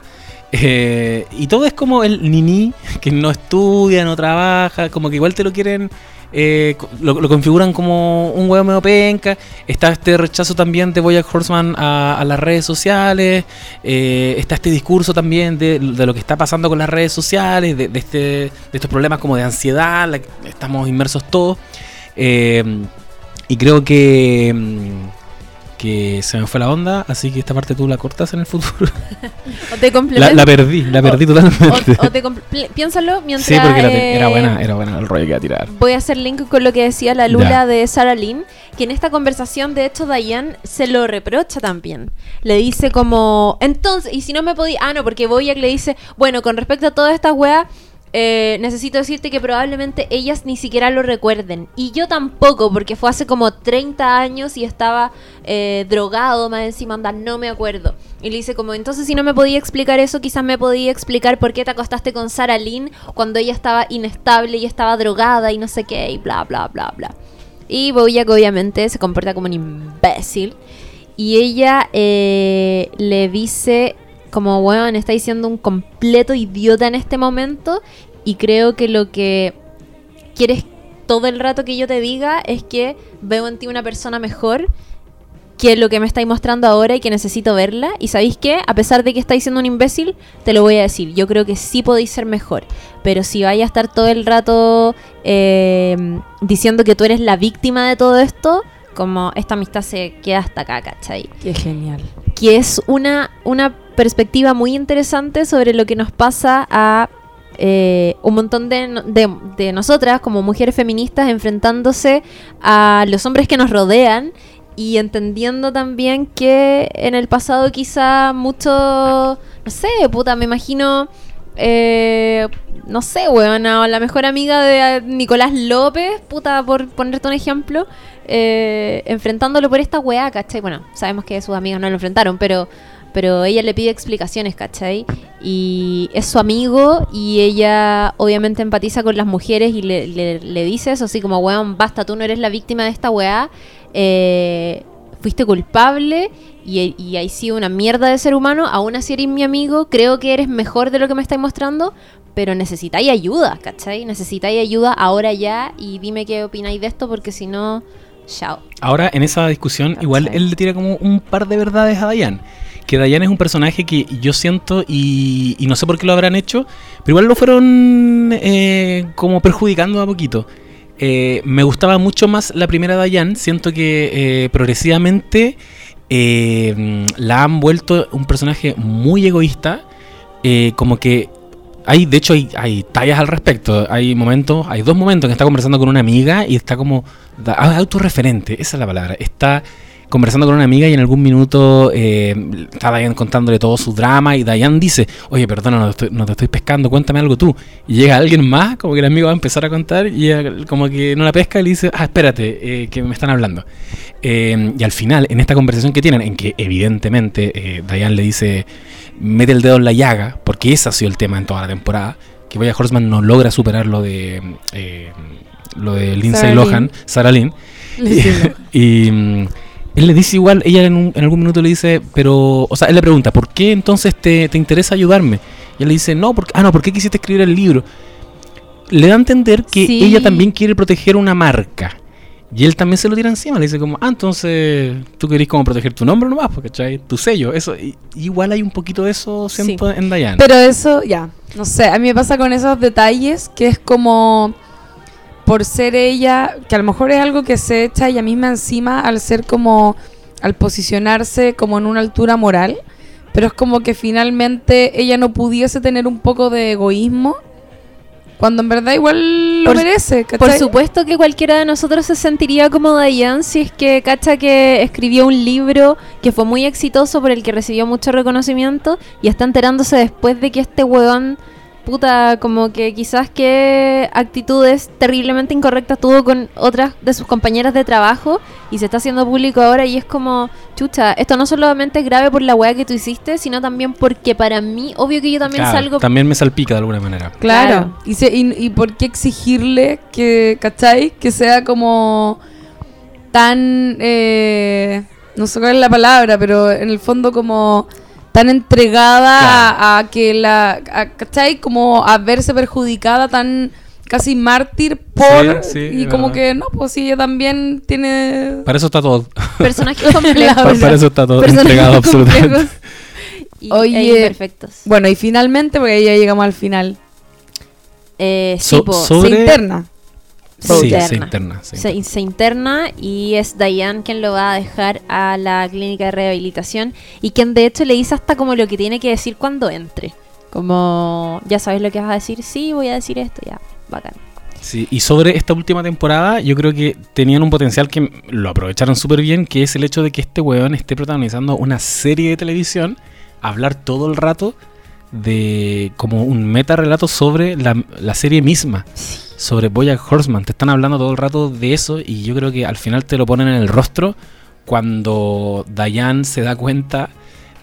Eh, y todo es como el niní que no estudia, no trabaja, como que igual te lo quieren, eh, lo, lo configuran como un huevo medio penca. Está este rechazo también de Bojack Horseman a, a las redes sociales. eh, está este discurso también de, de lo que está pasando con las redes sociales, de, de este, de estos problemas como de ansiedad, la que estamos inmersos todos. Y creo que, mm, que se me fue la onda, así que esta parte tú la cortas en el futuro. [LAUGHS] O te La, la perdí, la perdí totalmente. o, o te comple- piénsalo mientras. sí, porque era eh, buena, era buena el rollo que iba a tirar. Voy a hacer link con lo que decía la Lula Ya. de Sarah Lynn, que en esta conversación, de hecho, Diane se lo reprocha también. Le dice como, entonces, y si no me podía, ah, no, porque Boyack le dice, bueno, con respecto a todas estas weas, eh, necesito decirte que probablemente ellas ni siquiera lo recuerden. Y yo tampoco, porque fue hace como 30 años y estaba eh, drogado, más encima anda, no me acuerdo. Y le dice como, entonces si no me podía explicar eso, quizás me podía explicar por qué te acostaste con Sarah Lynn cuando ella estaba inestable y estaba drogada y no sé qué, y bla, bla, bla, bla. Y Bojack obviamente se comporta como un imbécil. Y ella eh, le dice, como, weón, está diciendo un completo idiota en este momento. Y creo que lo que quieres todo el rato que yo te diga es que veo en ti una persona mejor que lo que me estáis mostrando ahora y que necesito verla. Y sabéis que, a pesar de que estáis siendo un imbécil, te lo voy a decir. Yo creo que sí podéis ser mejor. Pero si vais a estar todo el rato eh, diciendo que tú eres la víctima de todo esto, como esta amistad se queda hasta acá, ¿cachai? Qué genial. Que es una, una perspectiva muy interesante sobre lo que nos pasa a eh, un montón de, de- nosotras como mujeres feministas enfrentándose a los hombres que nos rodean y entendiendo también que en el pasado quizá mucho, no sé, puta, me imagino, eh, no sé, weona, o la mejor amiga de eh, Nicolás López, puta, por ponerte un ejemplo, eh, enfrentándolo por esta weá, ¿cachai? Bueno, sabemos que sus amigas no lo enfrentaron, pero, pero ella le pide explicaciones, ¿cachai? Y es su amigo y ella obviamente empatiza con las mujeres y le, dice eso, así como, weón, basta, tú no eres la víctima de esta weá, eh, fuiste culpable y, y ahí sí una mierda de ser humano, aún así eres mi amigo, creo que eres mejor de lo que me estáis mostrando, pero necesitáis ayuda, ¿cachai? Necesitáis ayuda ahora ya y dime qué opináis de esto porque si no, chao. Ahora, en esa discusión, igual él le tira como un par de verdades a Dayan. Que Dayan es un personaje que yo siento, y, y no sé por qué lo habrán hecho, pero igual lo fueron eh, como perjudicando a poquito. Eh, me gustaba mucho más la primera Dayan. Siento que eh, progresivamente la han vuelto un personaje muy egoísta. como que hay, de hecho, hay, hay tallas al respecto. Hay momentos, hay dos momentos que está conversando con una amiga y está como da- autorreferente, esa es la palabra. Está conversando con una amiga y en algún minuto eh, está Dayan contándole todo su drama y Dayan dice, oye, perdona, no te, estoy, no te estoy pescando, cuéntame algo tú. Y llega alguien más, como que el amigo va a empezar a contar y como que no la pesca y le dice, ah, espérate, eh, que me están hablando. Eh, y al final, en esta conversación que tienen, en que evidentemente eh, Diane le dice, mete el dedo en la llaga, porque ese ha sido el tema en toda la temporada, que Boya Horseman no logra superar lo de eh, lo de Lindsay Sarah Lohan. Sarah Lynn. [LAUGHS] [LAUGHS] y mm, él le dice igual, ella en, un- en algún minuto le dice, pero, o sea, él le pregunta, ¿por qué entonces te, te interesa ayudarme? Y él le dice, no, porque, ah, no, ¿por qué quisiste escribir el libro? Le da a entender que Sí. ella también quiere proteger una marca. Y él también se lo tira encima, le dice como, ah, entonces tú querés como proteger tu nombre nomás, porque Tu sello, eso. y- igual hay un poquito de eso, siento, en Diane. Pero eso, ya, no sé, a mí me pasa con esos detalles que es como por ser ella, que a lo mejor es algo que se echa ella misma encima al ser como, al posicionarse como en una altura moral, pero es como que finalmente ella no pudiese tener un poco de egoísmo, cuando en verdad igual lo Por- merece, Por supuesto que cualquiera de nosotros se sentiría como Dayan si es que cacha que escribió un libro que fue muy exitoso por el que recibió mucho reconocimiento y está enterándose después de que este huevón, puta, como que quizás que actitudes terriblemente incorrectas tuvo con otras de sus compañeras de trabajo y se está haciendo público ahora y es como, chucha, esto no solamente es grave por la weá que tú hiciste, sino también porque para mí, obvio que yo también Claro, salgo... también me salpica de alguna manera. Claro. Claro. Y, se- y, y por qué exigirle que, ¿cachai? Que sea como tan, eh, no sé cuál es la palabra, pero en el fondo como tan entregada Claro. a, a que la, a, ¿cachai? Como a verse perjudicada tan casi mártir por... Sí, sí, y como verdad. que no, pues sí, ella también tiene... Para eso está todo. Personajes [LAUGHS] complejos. Para eso está todo entregado absolutamente. y, Oye. e imperfectos. Bueno, y finalmente, porque ya llegamos al final, Eh, So- sí, po, Sobre- se interna. Se Sí, interna. se interna. sí. Se, se interna y es Diane quien lo va a dejar a la clínica de rehabilitación y quien de hecho le dice hasta como lo que tiene que decir cuando entre. Como, ya sabes lo que vas a decir, sí, voy a decir esto, ya, bacán. Sí, y sobre esta última temporada, yo creo que tenían un potencial que lo aprovecharon súper bien, que es el hecho de que este weón esté protagonizando una serie de televisión, hablar todo el rato de como un meta relato sobre la, la serie misma, sobre Bojack Horseman. Te están hablando todo el rato de eso y yo creo que al final te lo ponen en el rostro cuando Diane se da cuenta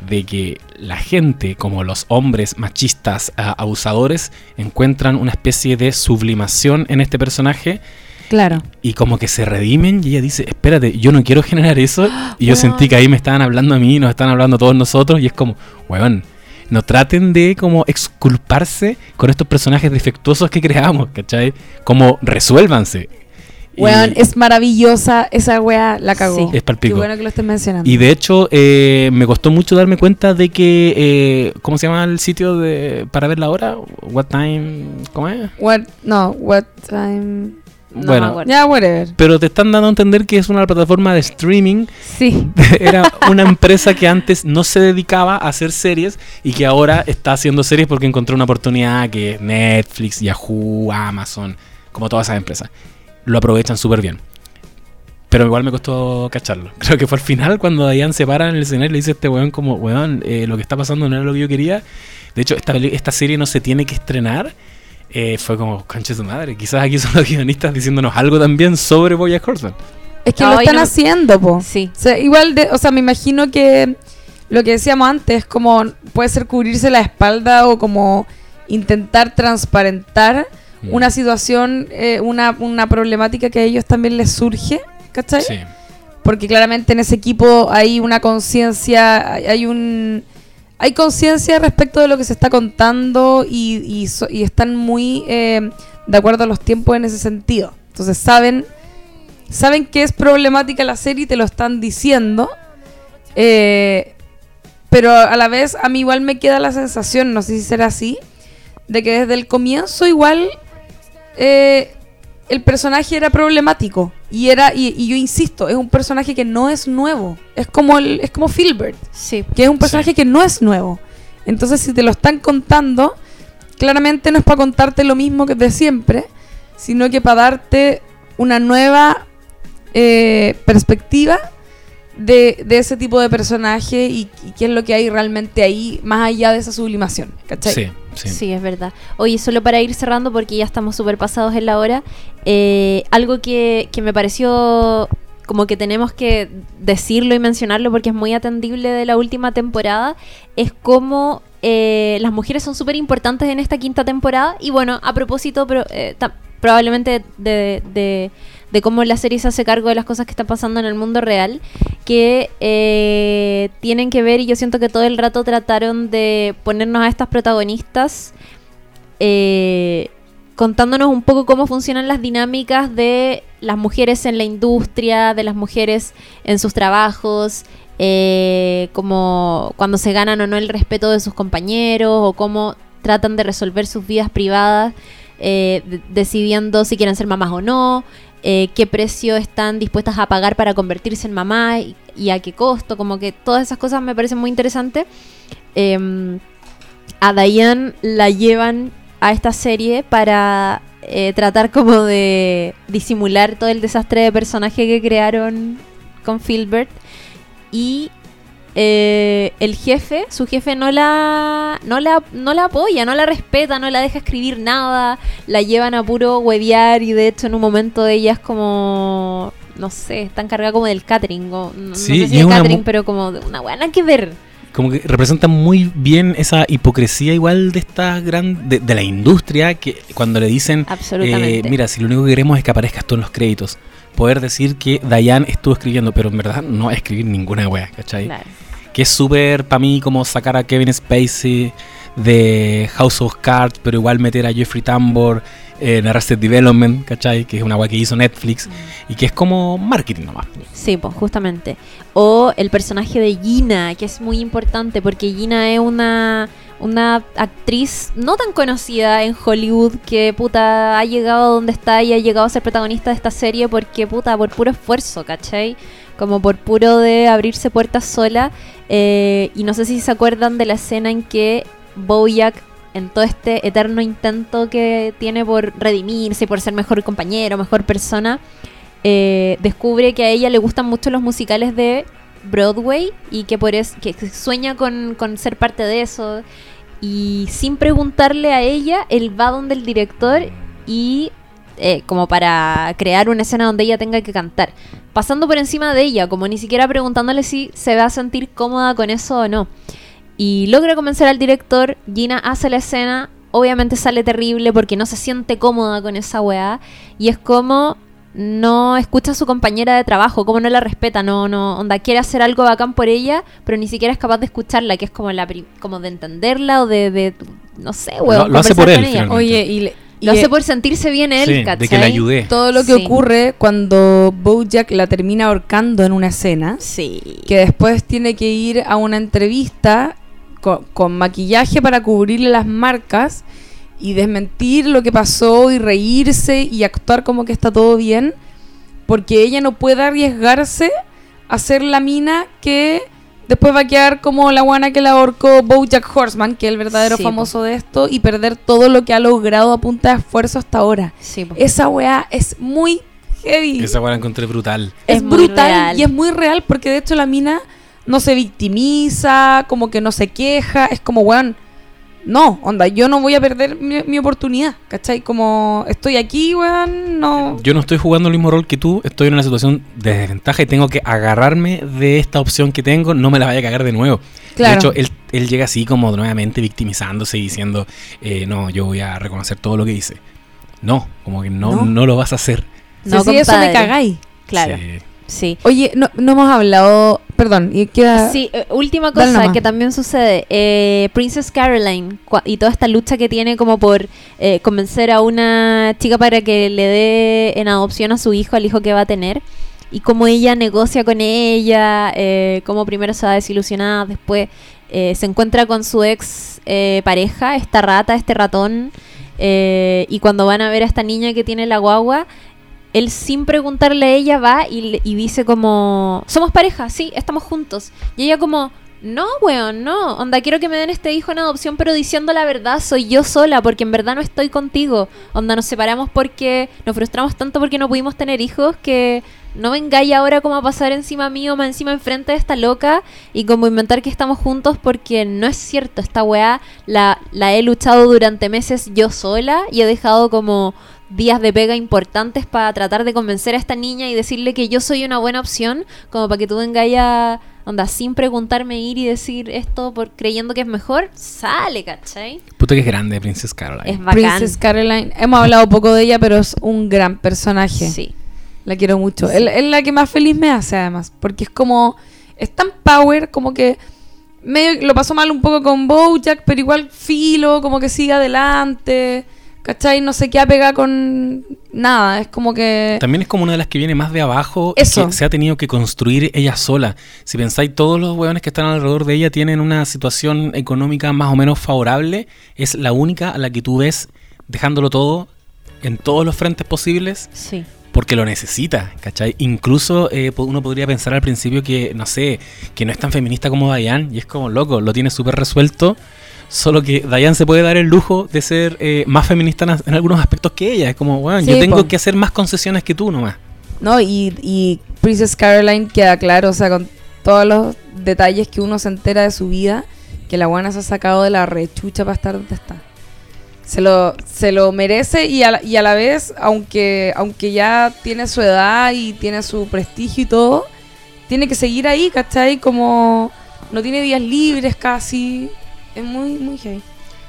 de que la gente, como los hombres machistas ah, abusadores, encuentran una especie de sublimación en este personaje Claro. Y como que se redimen y ella dice, espérate, yo no quiero generar eso. Y yo [GASPS] sentí que ahí me estaban hablando a mí, nos están hablando a todos nosotros. Y es como, weón, no traten de como exculparse con estos personajes defectuosos que creamos, ¿cachai? Como resuélvanse. Y- Weón, es maravillosa esa wea, la cagó. Sí. Es pa'l Qué bueno que lo estén mencionando. Y de hecho, eh, me costó mucho darme cuenta de que. eh, ¿Cómo se llama el sitio de para ver la hora? What time. ¿Cómo es? What, no, what time. No Bueno. Ya, whatever. Pero te están dando a entender que es una plataforma de streaming. Sí. [LAUGHS] Era una empresa que antes no se dedicaba a hacer series y que ahora está haciendo series porque encontró una oportunidad que Netflix, Yahoo, Amazon, como todas esas empresas, lo aprovechan súper bien. Pero igual me costó cacharlo. [LAUGHS] Creo que fue al final cuando Diane se para en el escenario y le dice a este weón como, weón, eh, lo que está pasando no era lo que yo quería. De hecho, esta, esta serie no se tiene que estrenar. Eh, fue como, concha de su madre. Quizás aquí son los guionistas diciéndonos algo también sobre Bojack Horseman. Es que lo están no- haciendo, po. Sí. O sea, igual, de, o sea, me imagino que lo que decíamos antes, como puede ser cubrirse la espalda o como intentar transparentar Mm. una situación, eh, una, una problemática que a ellos también les surge, ¿cachai? Sí. Porque claramente en ese equipo hay una conciencia, hay un... Hay conciencia respecto de lo que se está contando y, están muy eh, de acuerdo a los tiempos en ese sentido. Entonces saben saben que es problemática la serie y te lo están diciendo. eh, pero a la vez a mí igual me queda la sensación, no sé si será así, de que desde el comienzo igual eh, el personaje era problemático. Y era, y, y yo insisto, es un personaje que no es nuevo. Es como el, es como Filbert, Sí. que es un personaje que no es nuevo. Entonces, si te lo están contando, claramente no es para contarte lo mismo que de siempre, sino que para darte una nueva eh, perspectiva de, de ese tipo de personaje y, y qué es lo que hay realmente ahí, más allá de esa sublimación. ¿Cachai? Sí, sí. Sí. es verdad. Oye, solo para ir cerrando, porque ya estamos súper pasados en la hora, eh, algo que, que me pareció como que tenemos que decirlo y mencionarlo porque es muy atendible de la última temporada, es cómo eh, las mujeres son súper importantes en esta quinta temporada. Y bueno, a propósito, pero, eh, probablemente de, de- de cómo la serie se hace cargo de las cosas que están pasando en el mundo real, que eh, tienen que ver, y yo siento que todo el rato trataron de ponernos a estas protagonistas eh, contándonos un poco cómo funcionan las dinámicas de las mujeres en la industria, de las mujeres en sus trabajos, eh, como cuando se ganan o no el respeto de sus compañeros, o cómo tratan de resolver sus vidas privadas, de- decidiendo si quieren ser mamás o no, eh, qué precio están dispuestas a pagar para convertirse en mamá y, a qué costo, como que todas esas cosas me parecen muy interesantes. Em, a Diane la llevan a esta serie para eh, tratar como de disimular todo el desastre de personaje que crearon con Filbert y eh, el jefe, su jefe no la, no la no la apoya, no la respeta, no la deja escribir nada, la llevan a puro huevear y de hecho en un momento ella es como no sé, está encargada como del catering, o, no, no sé si es catering, pero como de una buena que ver. Como que representa muy bien esa hipocresía igual de esta gran... de, de la industria que cuando le dicen... Eh, mira, si lo único que queremos es que aparezcas tú en los créditos. Poder decir que Diane estuvo escribiendo, pero en verdad no va a escribir ninguna wea, ¿cachai? Claro. Que es súper para mí como sacar a Kevin Spacey de House of Cards, pero igual meter a Jeffrey Tambor en Arrested Development, ¿cachai? Que es una wea que hizo Netflix y que es como marketing nomás. Sí, pues justamente. O el personaje de Gina, que es muy importante porque Gina es una, una actriz no tan conocida en Hollywood que puta ha llegado a donde está y ha llegado a ser protagonista de esta serie porque puta por puro esfuerzo, ¿cachai? Como por puro de abrirse puertas sola. Eh, y no sé si se acuerdan de la escena en que Bojack en todo este eterno intento que tiene por redimirse, por ser mejor compañero, mejor persona, eh, descubre que a ella le gustan mucho los musicales de Broadway y que por eso que sueña con, con ser parte de eso y sin preguntarle a ella él va donde el director y eh, como para crear una escena donde ella tenga que cantar. Pasando por encima de ella como ni siquiera preguntándole si se va a sentir cómoda con eso o no. Y logra convencer al director Gina hace la escena obviamente sale terrible porque no se siente cómoda con esa weá y es como no escucha a su compañera de trabajo, cómo no la respeta, no, no, onda, quiere hacer algo bacán por ella, pero ni siquiera es capaz de escucharla, que es como la como de entenderla o de, de no sé, weón, lo hace por con él. Oye, y, le- y Lo hace por sentirse bien él, Sí, de que le ayudé. todo lo que Sí. ocurre cuando Bojack la termina ahorcando en una escena, Sí. que después tiene que ir a una entrevista co- con, maquillaje para cubrirle las marcas y desmentir lo que pasó y reírse y actuar como que está todo bien, porque ella no puede arriesgarse a ser la mina que después va a quedar como la guana que la ahorcó Bojack Horseman, que es el verdadero Sí, famoso de esto, y perder todo lo que ha logrado a punta de esfuerzo hasta ahora. Sí. Esa weá es muy heavy. Esa weá la encontré brutal. es brutal real. y es muy real porque de hecho la mina no se victimiza, como que no se queja, es como, weón, no, onda, yo no voy a perder mi, mi oportunidad, ¿cachai? Como estoy aquí, weón, no... Yo no estoy jugando el mismo rol que tú, estoy en una situación de desventaja y tengo que agarrarme de esta opción que tengo, no me la vaya a cagar de nuevo. Claro. De hecho, él, él llega así como nuevamente victimizándose y diciendo, eh, no, yo voy a reconocer todo lo que hice. No, como que no, No. no. lo vas a hacer. No, si eso me compadre. cagáis. Claro, Sí. sí. Oye, no, no hemos hablado, perdón, y queda... Sí, eh, última cosa que también sucede. eh, Princess Caroline y toda esta lucha que tiene como por eh, convencer a una chica para que le dé en adopción a su hijo, al hijo que va a tener. Y cómo ella negocia con ella, eh, cómo primero se va desilusionada, después eh, se encuentra con su ex eh, pareja, esta rata, este ratón. y cuando van a ver a esta niña que tiene la guagua, él sin preguntarle a ella va y, dice como, somos pareja, sí, estamos juntos. Y ella como, no, weón, no, onda, quiero que me den este hijo en adopción, pero diciendo la verdad, soy yo sola, porque en verdad no estoy contigo. Onda, nos separamos porque nos frustramos tanto porque no pudimos tener hijos que no vengáis ahora como a pasar encima mío, más encima enfrente de esta loca y como inventar que estamos juntos porque no es cierto, esta weá la, la he luchado durante meses yo sola y he dejado como días de pega importantes para tratar de convencer a esta niña y decirle que yo soy una buena opción, como para que tú vengas ya, onda, sin preguntarme ir y decir esto por creyendo que es mejor, sale, ¿cachai? Puta que es grande, Princess Caroline. Es bacán. Princess Caroline, hemos hablado poco de ella, pero es un gran personaje. Sí. La quiero mucho. Es, es la que más feliz me hace, además. Porque es como. Es tan power, como que. Medio lo pasó mal un poco con Bojack, pero igual filo, como que sigue adelante. ¿Cachai? No se queda pegada con nada. Es como que. También es como una de las que viene más de abajo y Eso. que se ha tenido que construir ella sola. Si pensáis, todos los hueones que están alrededor de ella tienen una situación económica más o menos favorable. Es la única a la que tú ves dejándolo todo en todos los frentes posibles Sí. porque lo necesita, ¿cachai? Incluso eh, uno podría pensar al principio que, no sé, que no es tan feminista como Diane y es como loco, lo tiene súper resuelto. Solo que Diane se puede dar el lujo de ser eh, más feminista en, algunos aspectos que ella. Es como, bueno, Sí, yo tengo po. que hacer más concesiones que tú nomás. ¿No? Y, y Princess Caroline queda claro, o sea, con todos los detalles que uno se entera de su vida, que la buena se ha sacado de la rechucha para estar donde está. Se lo, se lo merece y a, la, y a la vez, aunque, aunque ya tiene su edad y tiene su prestigio y todo, tiene que seguir ahí, ¿cachai? Como no tiene días libres casi. Es muy, muy heavy.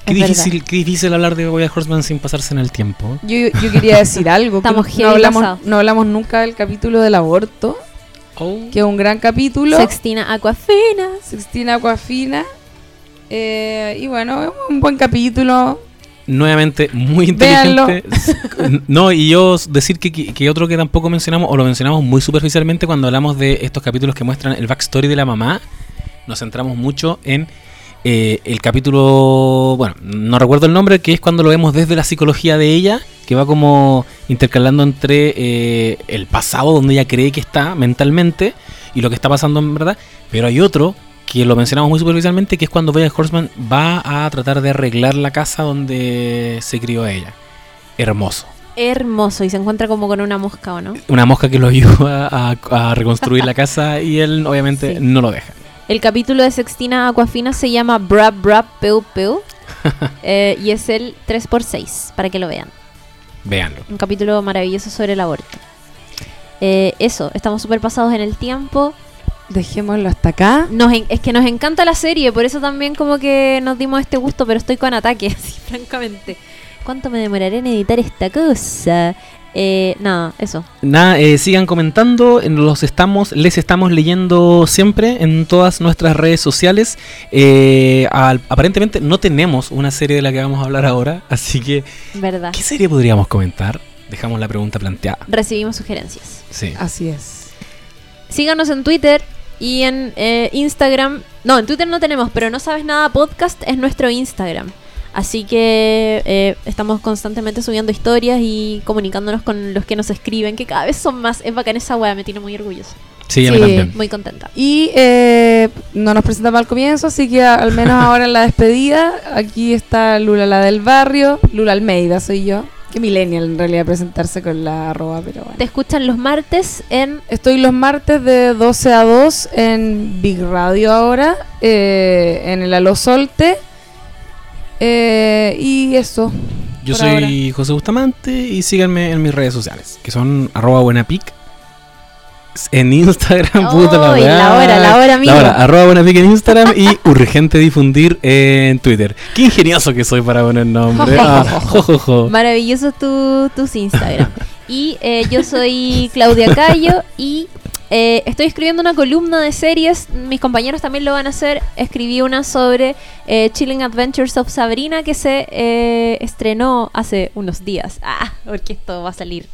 Qué Es difícil, qué difícil hablar de Boya Horseman sin pasarse en el tiempo. Yo, yo quería decir [LAUGHS] algo. que Estamos no, heavy hablamos, no hablamos nunca del capítulo del aborto, que es un gran capítulo. Sextina Aquafina. Sextina Aquafina. Eh, y bueno, es un buen capítulo. Nuevamente, muy Véanlo. inteligente. [LAUGHS] no, y yo decir que, que- que otro que tampoco mencionamos, o lo mencionamos muy superficialmente cuando hablamos de estos capítulos que muestran el backstory de la mamá, nos centramos mucho en eh, el capítulo, bueno, no recuerdo el nombre, que es cuando lo vemos desde la psicología de ella, que va como intercalando entre eh, el pasado donde ella cree que está mentalmente y lo que está pasando en verdad, pero hay otro que lo mencionamos muy superficialmente, que es cuando Boya Horseman va a tratar de arreglar la casa donde se crió ella. Hermoso. Hermoso. Y se encuentra como con una mosca, ¿o no? Una mosca que lo ayuda a, a reconstruir la casa y él obviamente Sí. no lo deja. El capítulo de Sextina Aquafina se llama Brab Brab Peu Peu. [LAUGHS] eh, y es el 3x6, para que lo vean. Véanlo. Un capítulo maravilloso sobre el aborto. Eh, eso, estamos súper pasados en el tiempo. Dejémoslo hasta acá. Nos en- es que nos encanta la serie, por eso también como que nos dimos este gusto, pero estoy con ataque, así [LAUGHS] francamente. ¿Cuánto me demoraré en editar esta cosa? Eh, nada, eso. Nada, eh, sigan comentando, en- los estamos, les estamos leyendo siempre en todas nuestras redes sociales. Eh, al- aparentemente no tenemos una serie de la que vamos a hablar ahora, así que Verdad. ¿qué serie podríamos comentar? Dejamos la pregunta planteada. Recibimos sugerencias. Sí. Así es. Síganos en Twitter y en eh, Instagram. No, en Twitter no tenemos, pero no sabes nada podcast es nuestro Instagram. Así que eh, estamos constantemente subiendo historias y comunicándonos con los que nos escriben, que cada vez son más. Es bacán esa wea, me tiene muy orgullosa. Sí, a mí Sí. también. Muy contenta. Y eh, no nos presentamos al comienzo, así que al menos ahora en la despedida, aquí está Lula, la del barrio. Lula Almeida soy yo. Que millennial en realidad presentarse con la arroba, pero bueno. Te escuchan los martes en Estoy los martes de 12 a 2 en Big Radio ahora, eh, en el Alo Solte. Eh, y eso. Yo soy José Bustamante y síganme en mis redes sociales, que son arroba buenapic. En Instagram, puta la la hora, la hora, amigo. La hora, arroba buenapic en Instagram y [LAUGHS] urgente difundir en Twitter. Qué ingenioso que soy para poner nombre. [LAUGHS] Ah, jo, jo, jo. Maravilloso tu, tus Instagram. y eh, yo soy Claudia Cayo y eh, estoy escribiendo una columna de series. Mis compañeros también lo van a hacer. Escribí una sobre eh, Chilling Adventures of Sabrina que se eh, estrenó hace unos días. [LAUGHS] Ah, porque esto va a salir.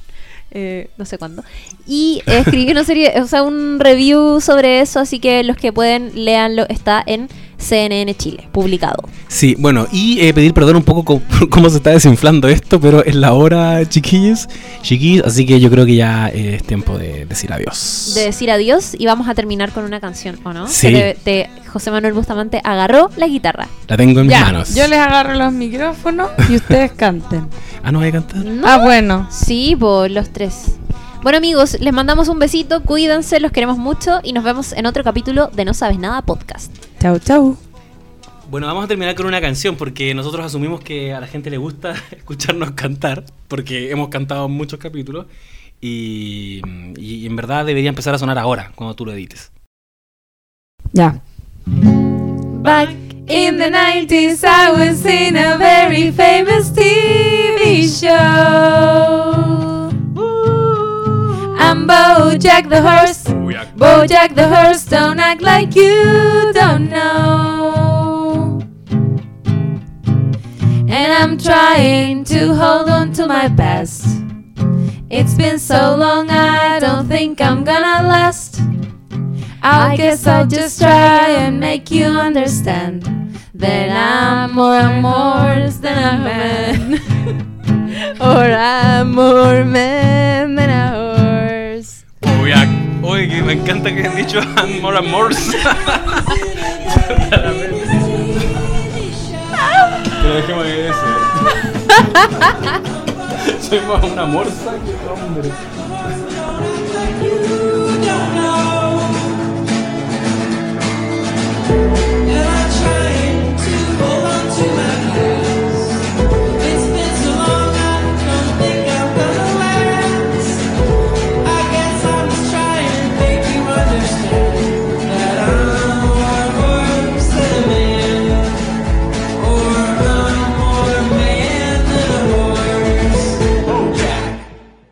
eh, no sé cuándo. Y eh, escribí una serie, o sea, un review sobre eso, así que los que pueden, léanlo, está en CNN Chile, publicado. Sí, bueno, y eh, pedir perdón un poco [LAUGHS] cómo se está desinflando esto, pero es la hora, chiquillos, chiquillos, así que yo creo que ya eh, es tiempo de decir adiós. de decir adiós y vamos a terminar con una canción, ¿o no? Sí. Que te- te- José Manuel Bustamante agarró la guitarra. La tengo en mis Ya, manos. yo les agarro los micrófonos y ustedes canten. [LAUGHS] Ah, no voy a cantar. ¿No? Ah, bueno. Sí, por los tres. Bueno amigos, les mandamos un besito, cuídense, los queremos mucho y nos vemos en otro capítulo de No Sabes Nada Podcast. Chau, chau. Bueno, vamos a terminar con una canción porque nosotros asumimos que a la gente le gusta [LAUGHS] escucharnos cantar, porque hemos cantado muchos capítulos y, y en verdad debería empezar a sonar ahora, cuando tú lo edites. Ya. Back In the 90s, I was in a very famous TV show. I'm Bojack the horse. Bojack the horse, don't act like you don't know. And I'm trying to hold on to my past. It's been so long, I don't think I'm gonna last. I guess I'll just try and make you understand that I'm more and more than a man. [LAUGHS] [LAUGHS] Or I'm more man than a horse. Oye, que me encanta que han dicho [LAUGHS] More and More. Pero dejemos de eso. [LAUGHS] Soy más una morsa que un hombre.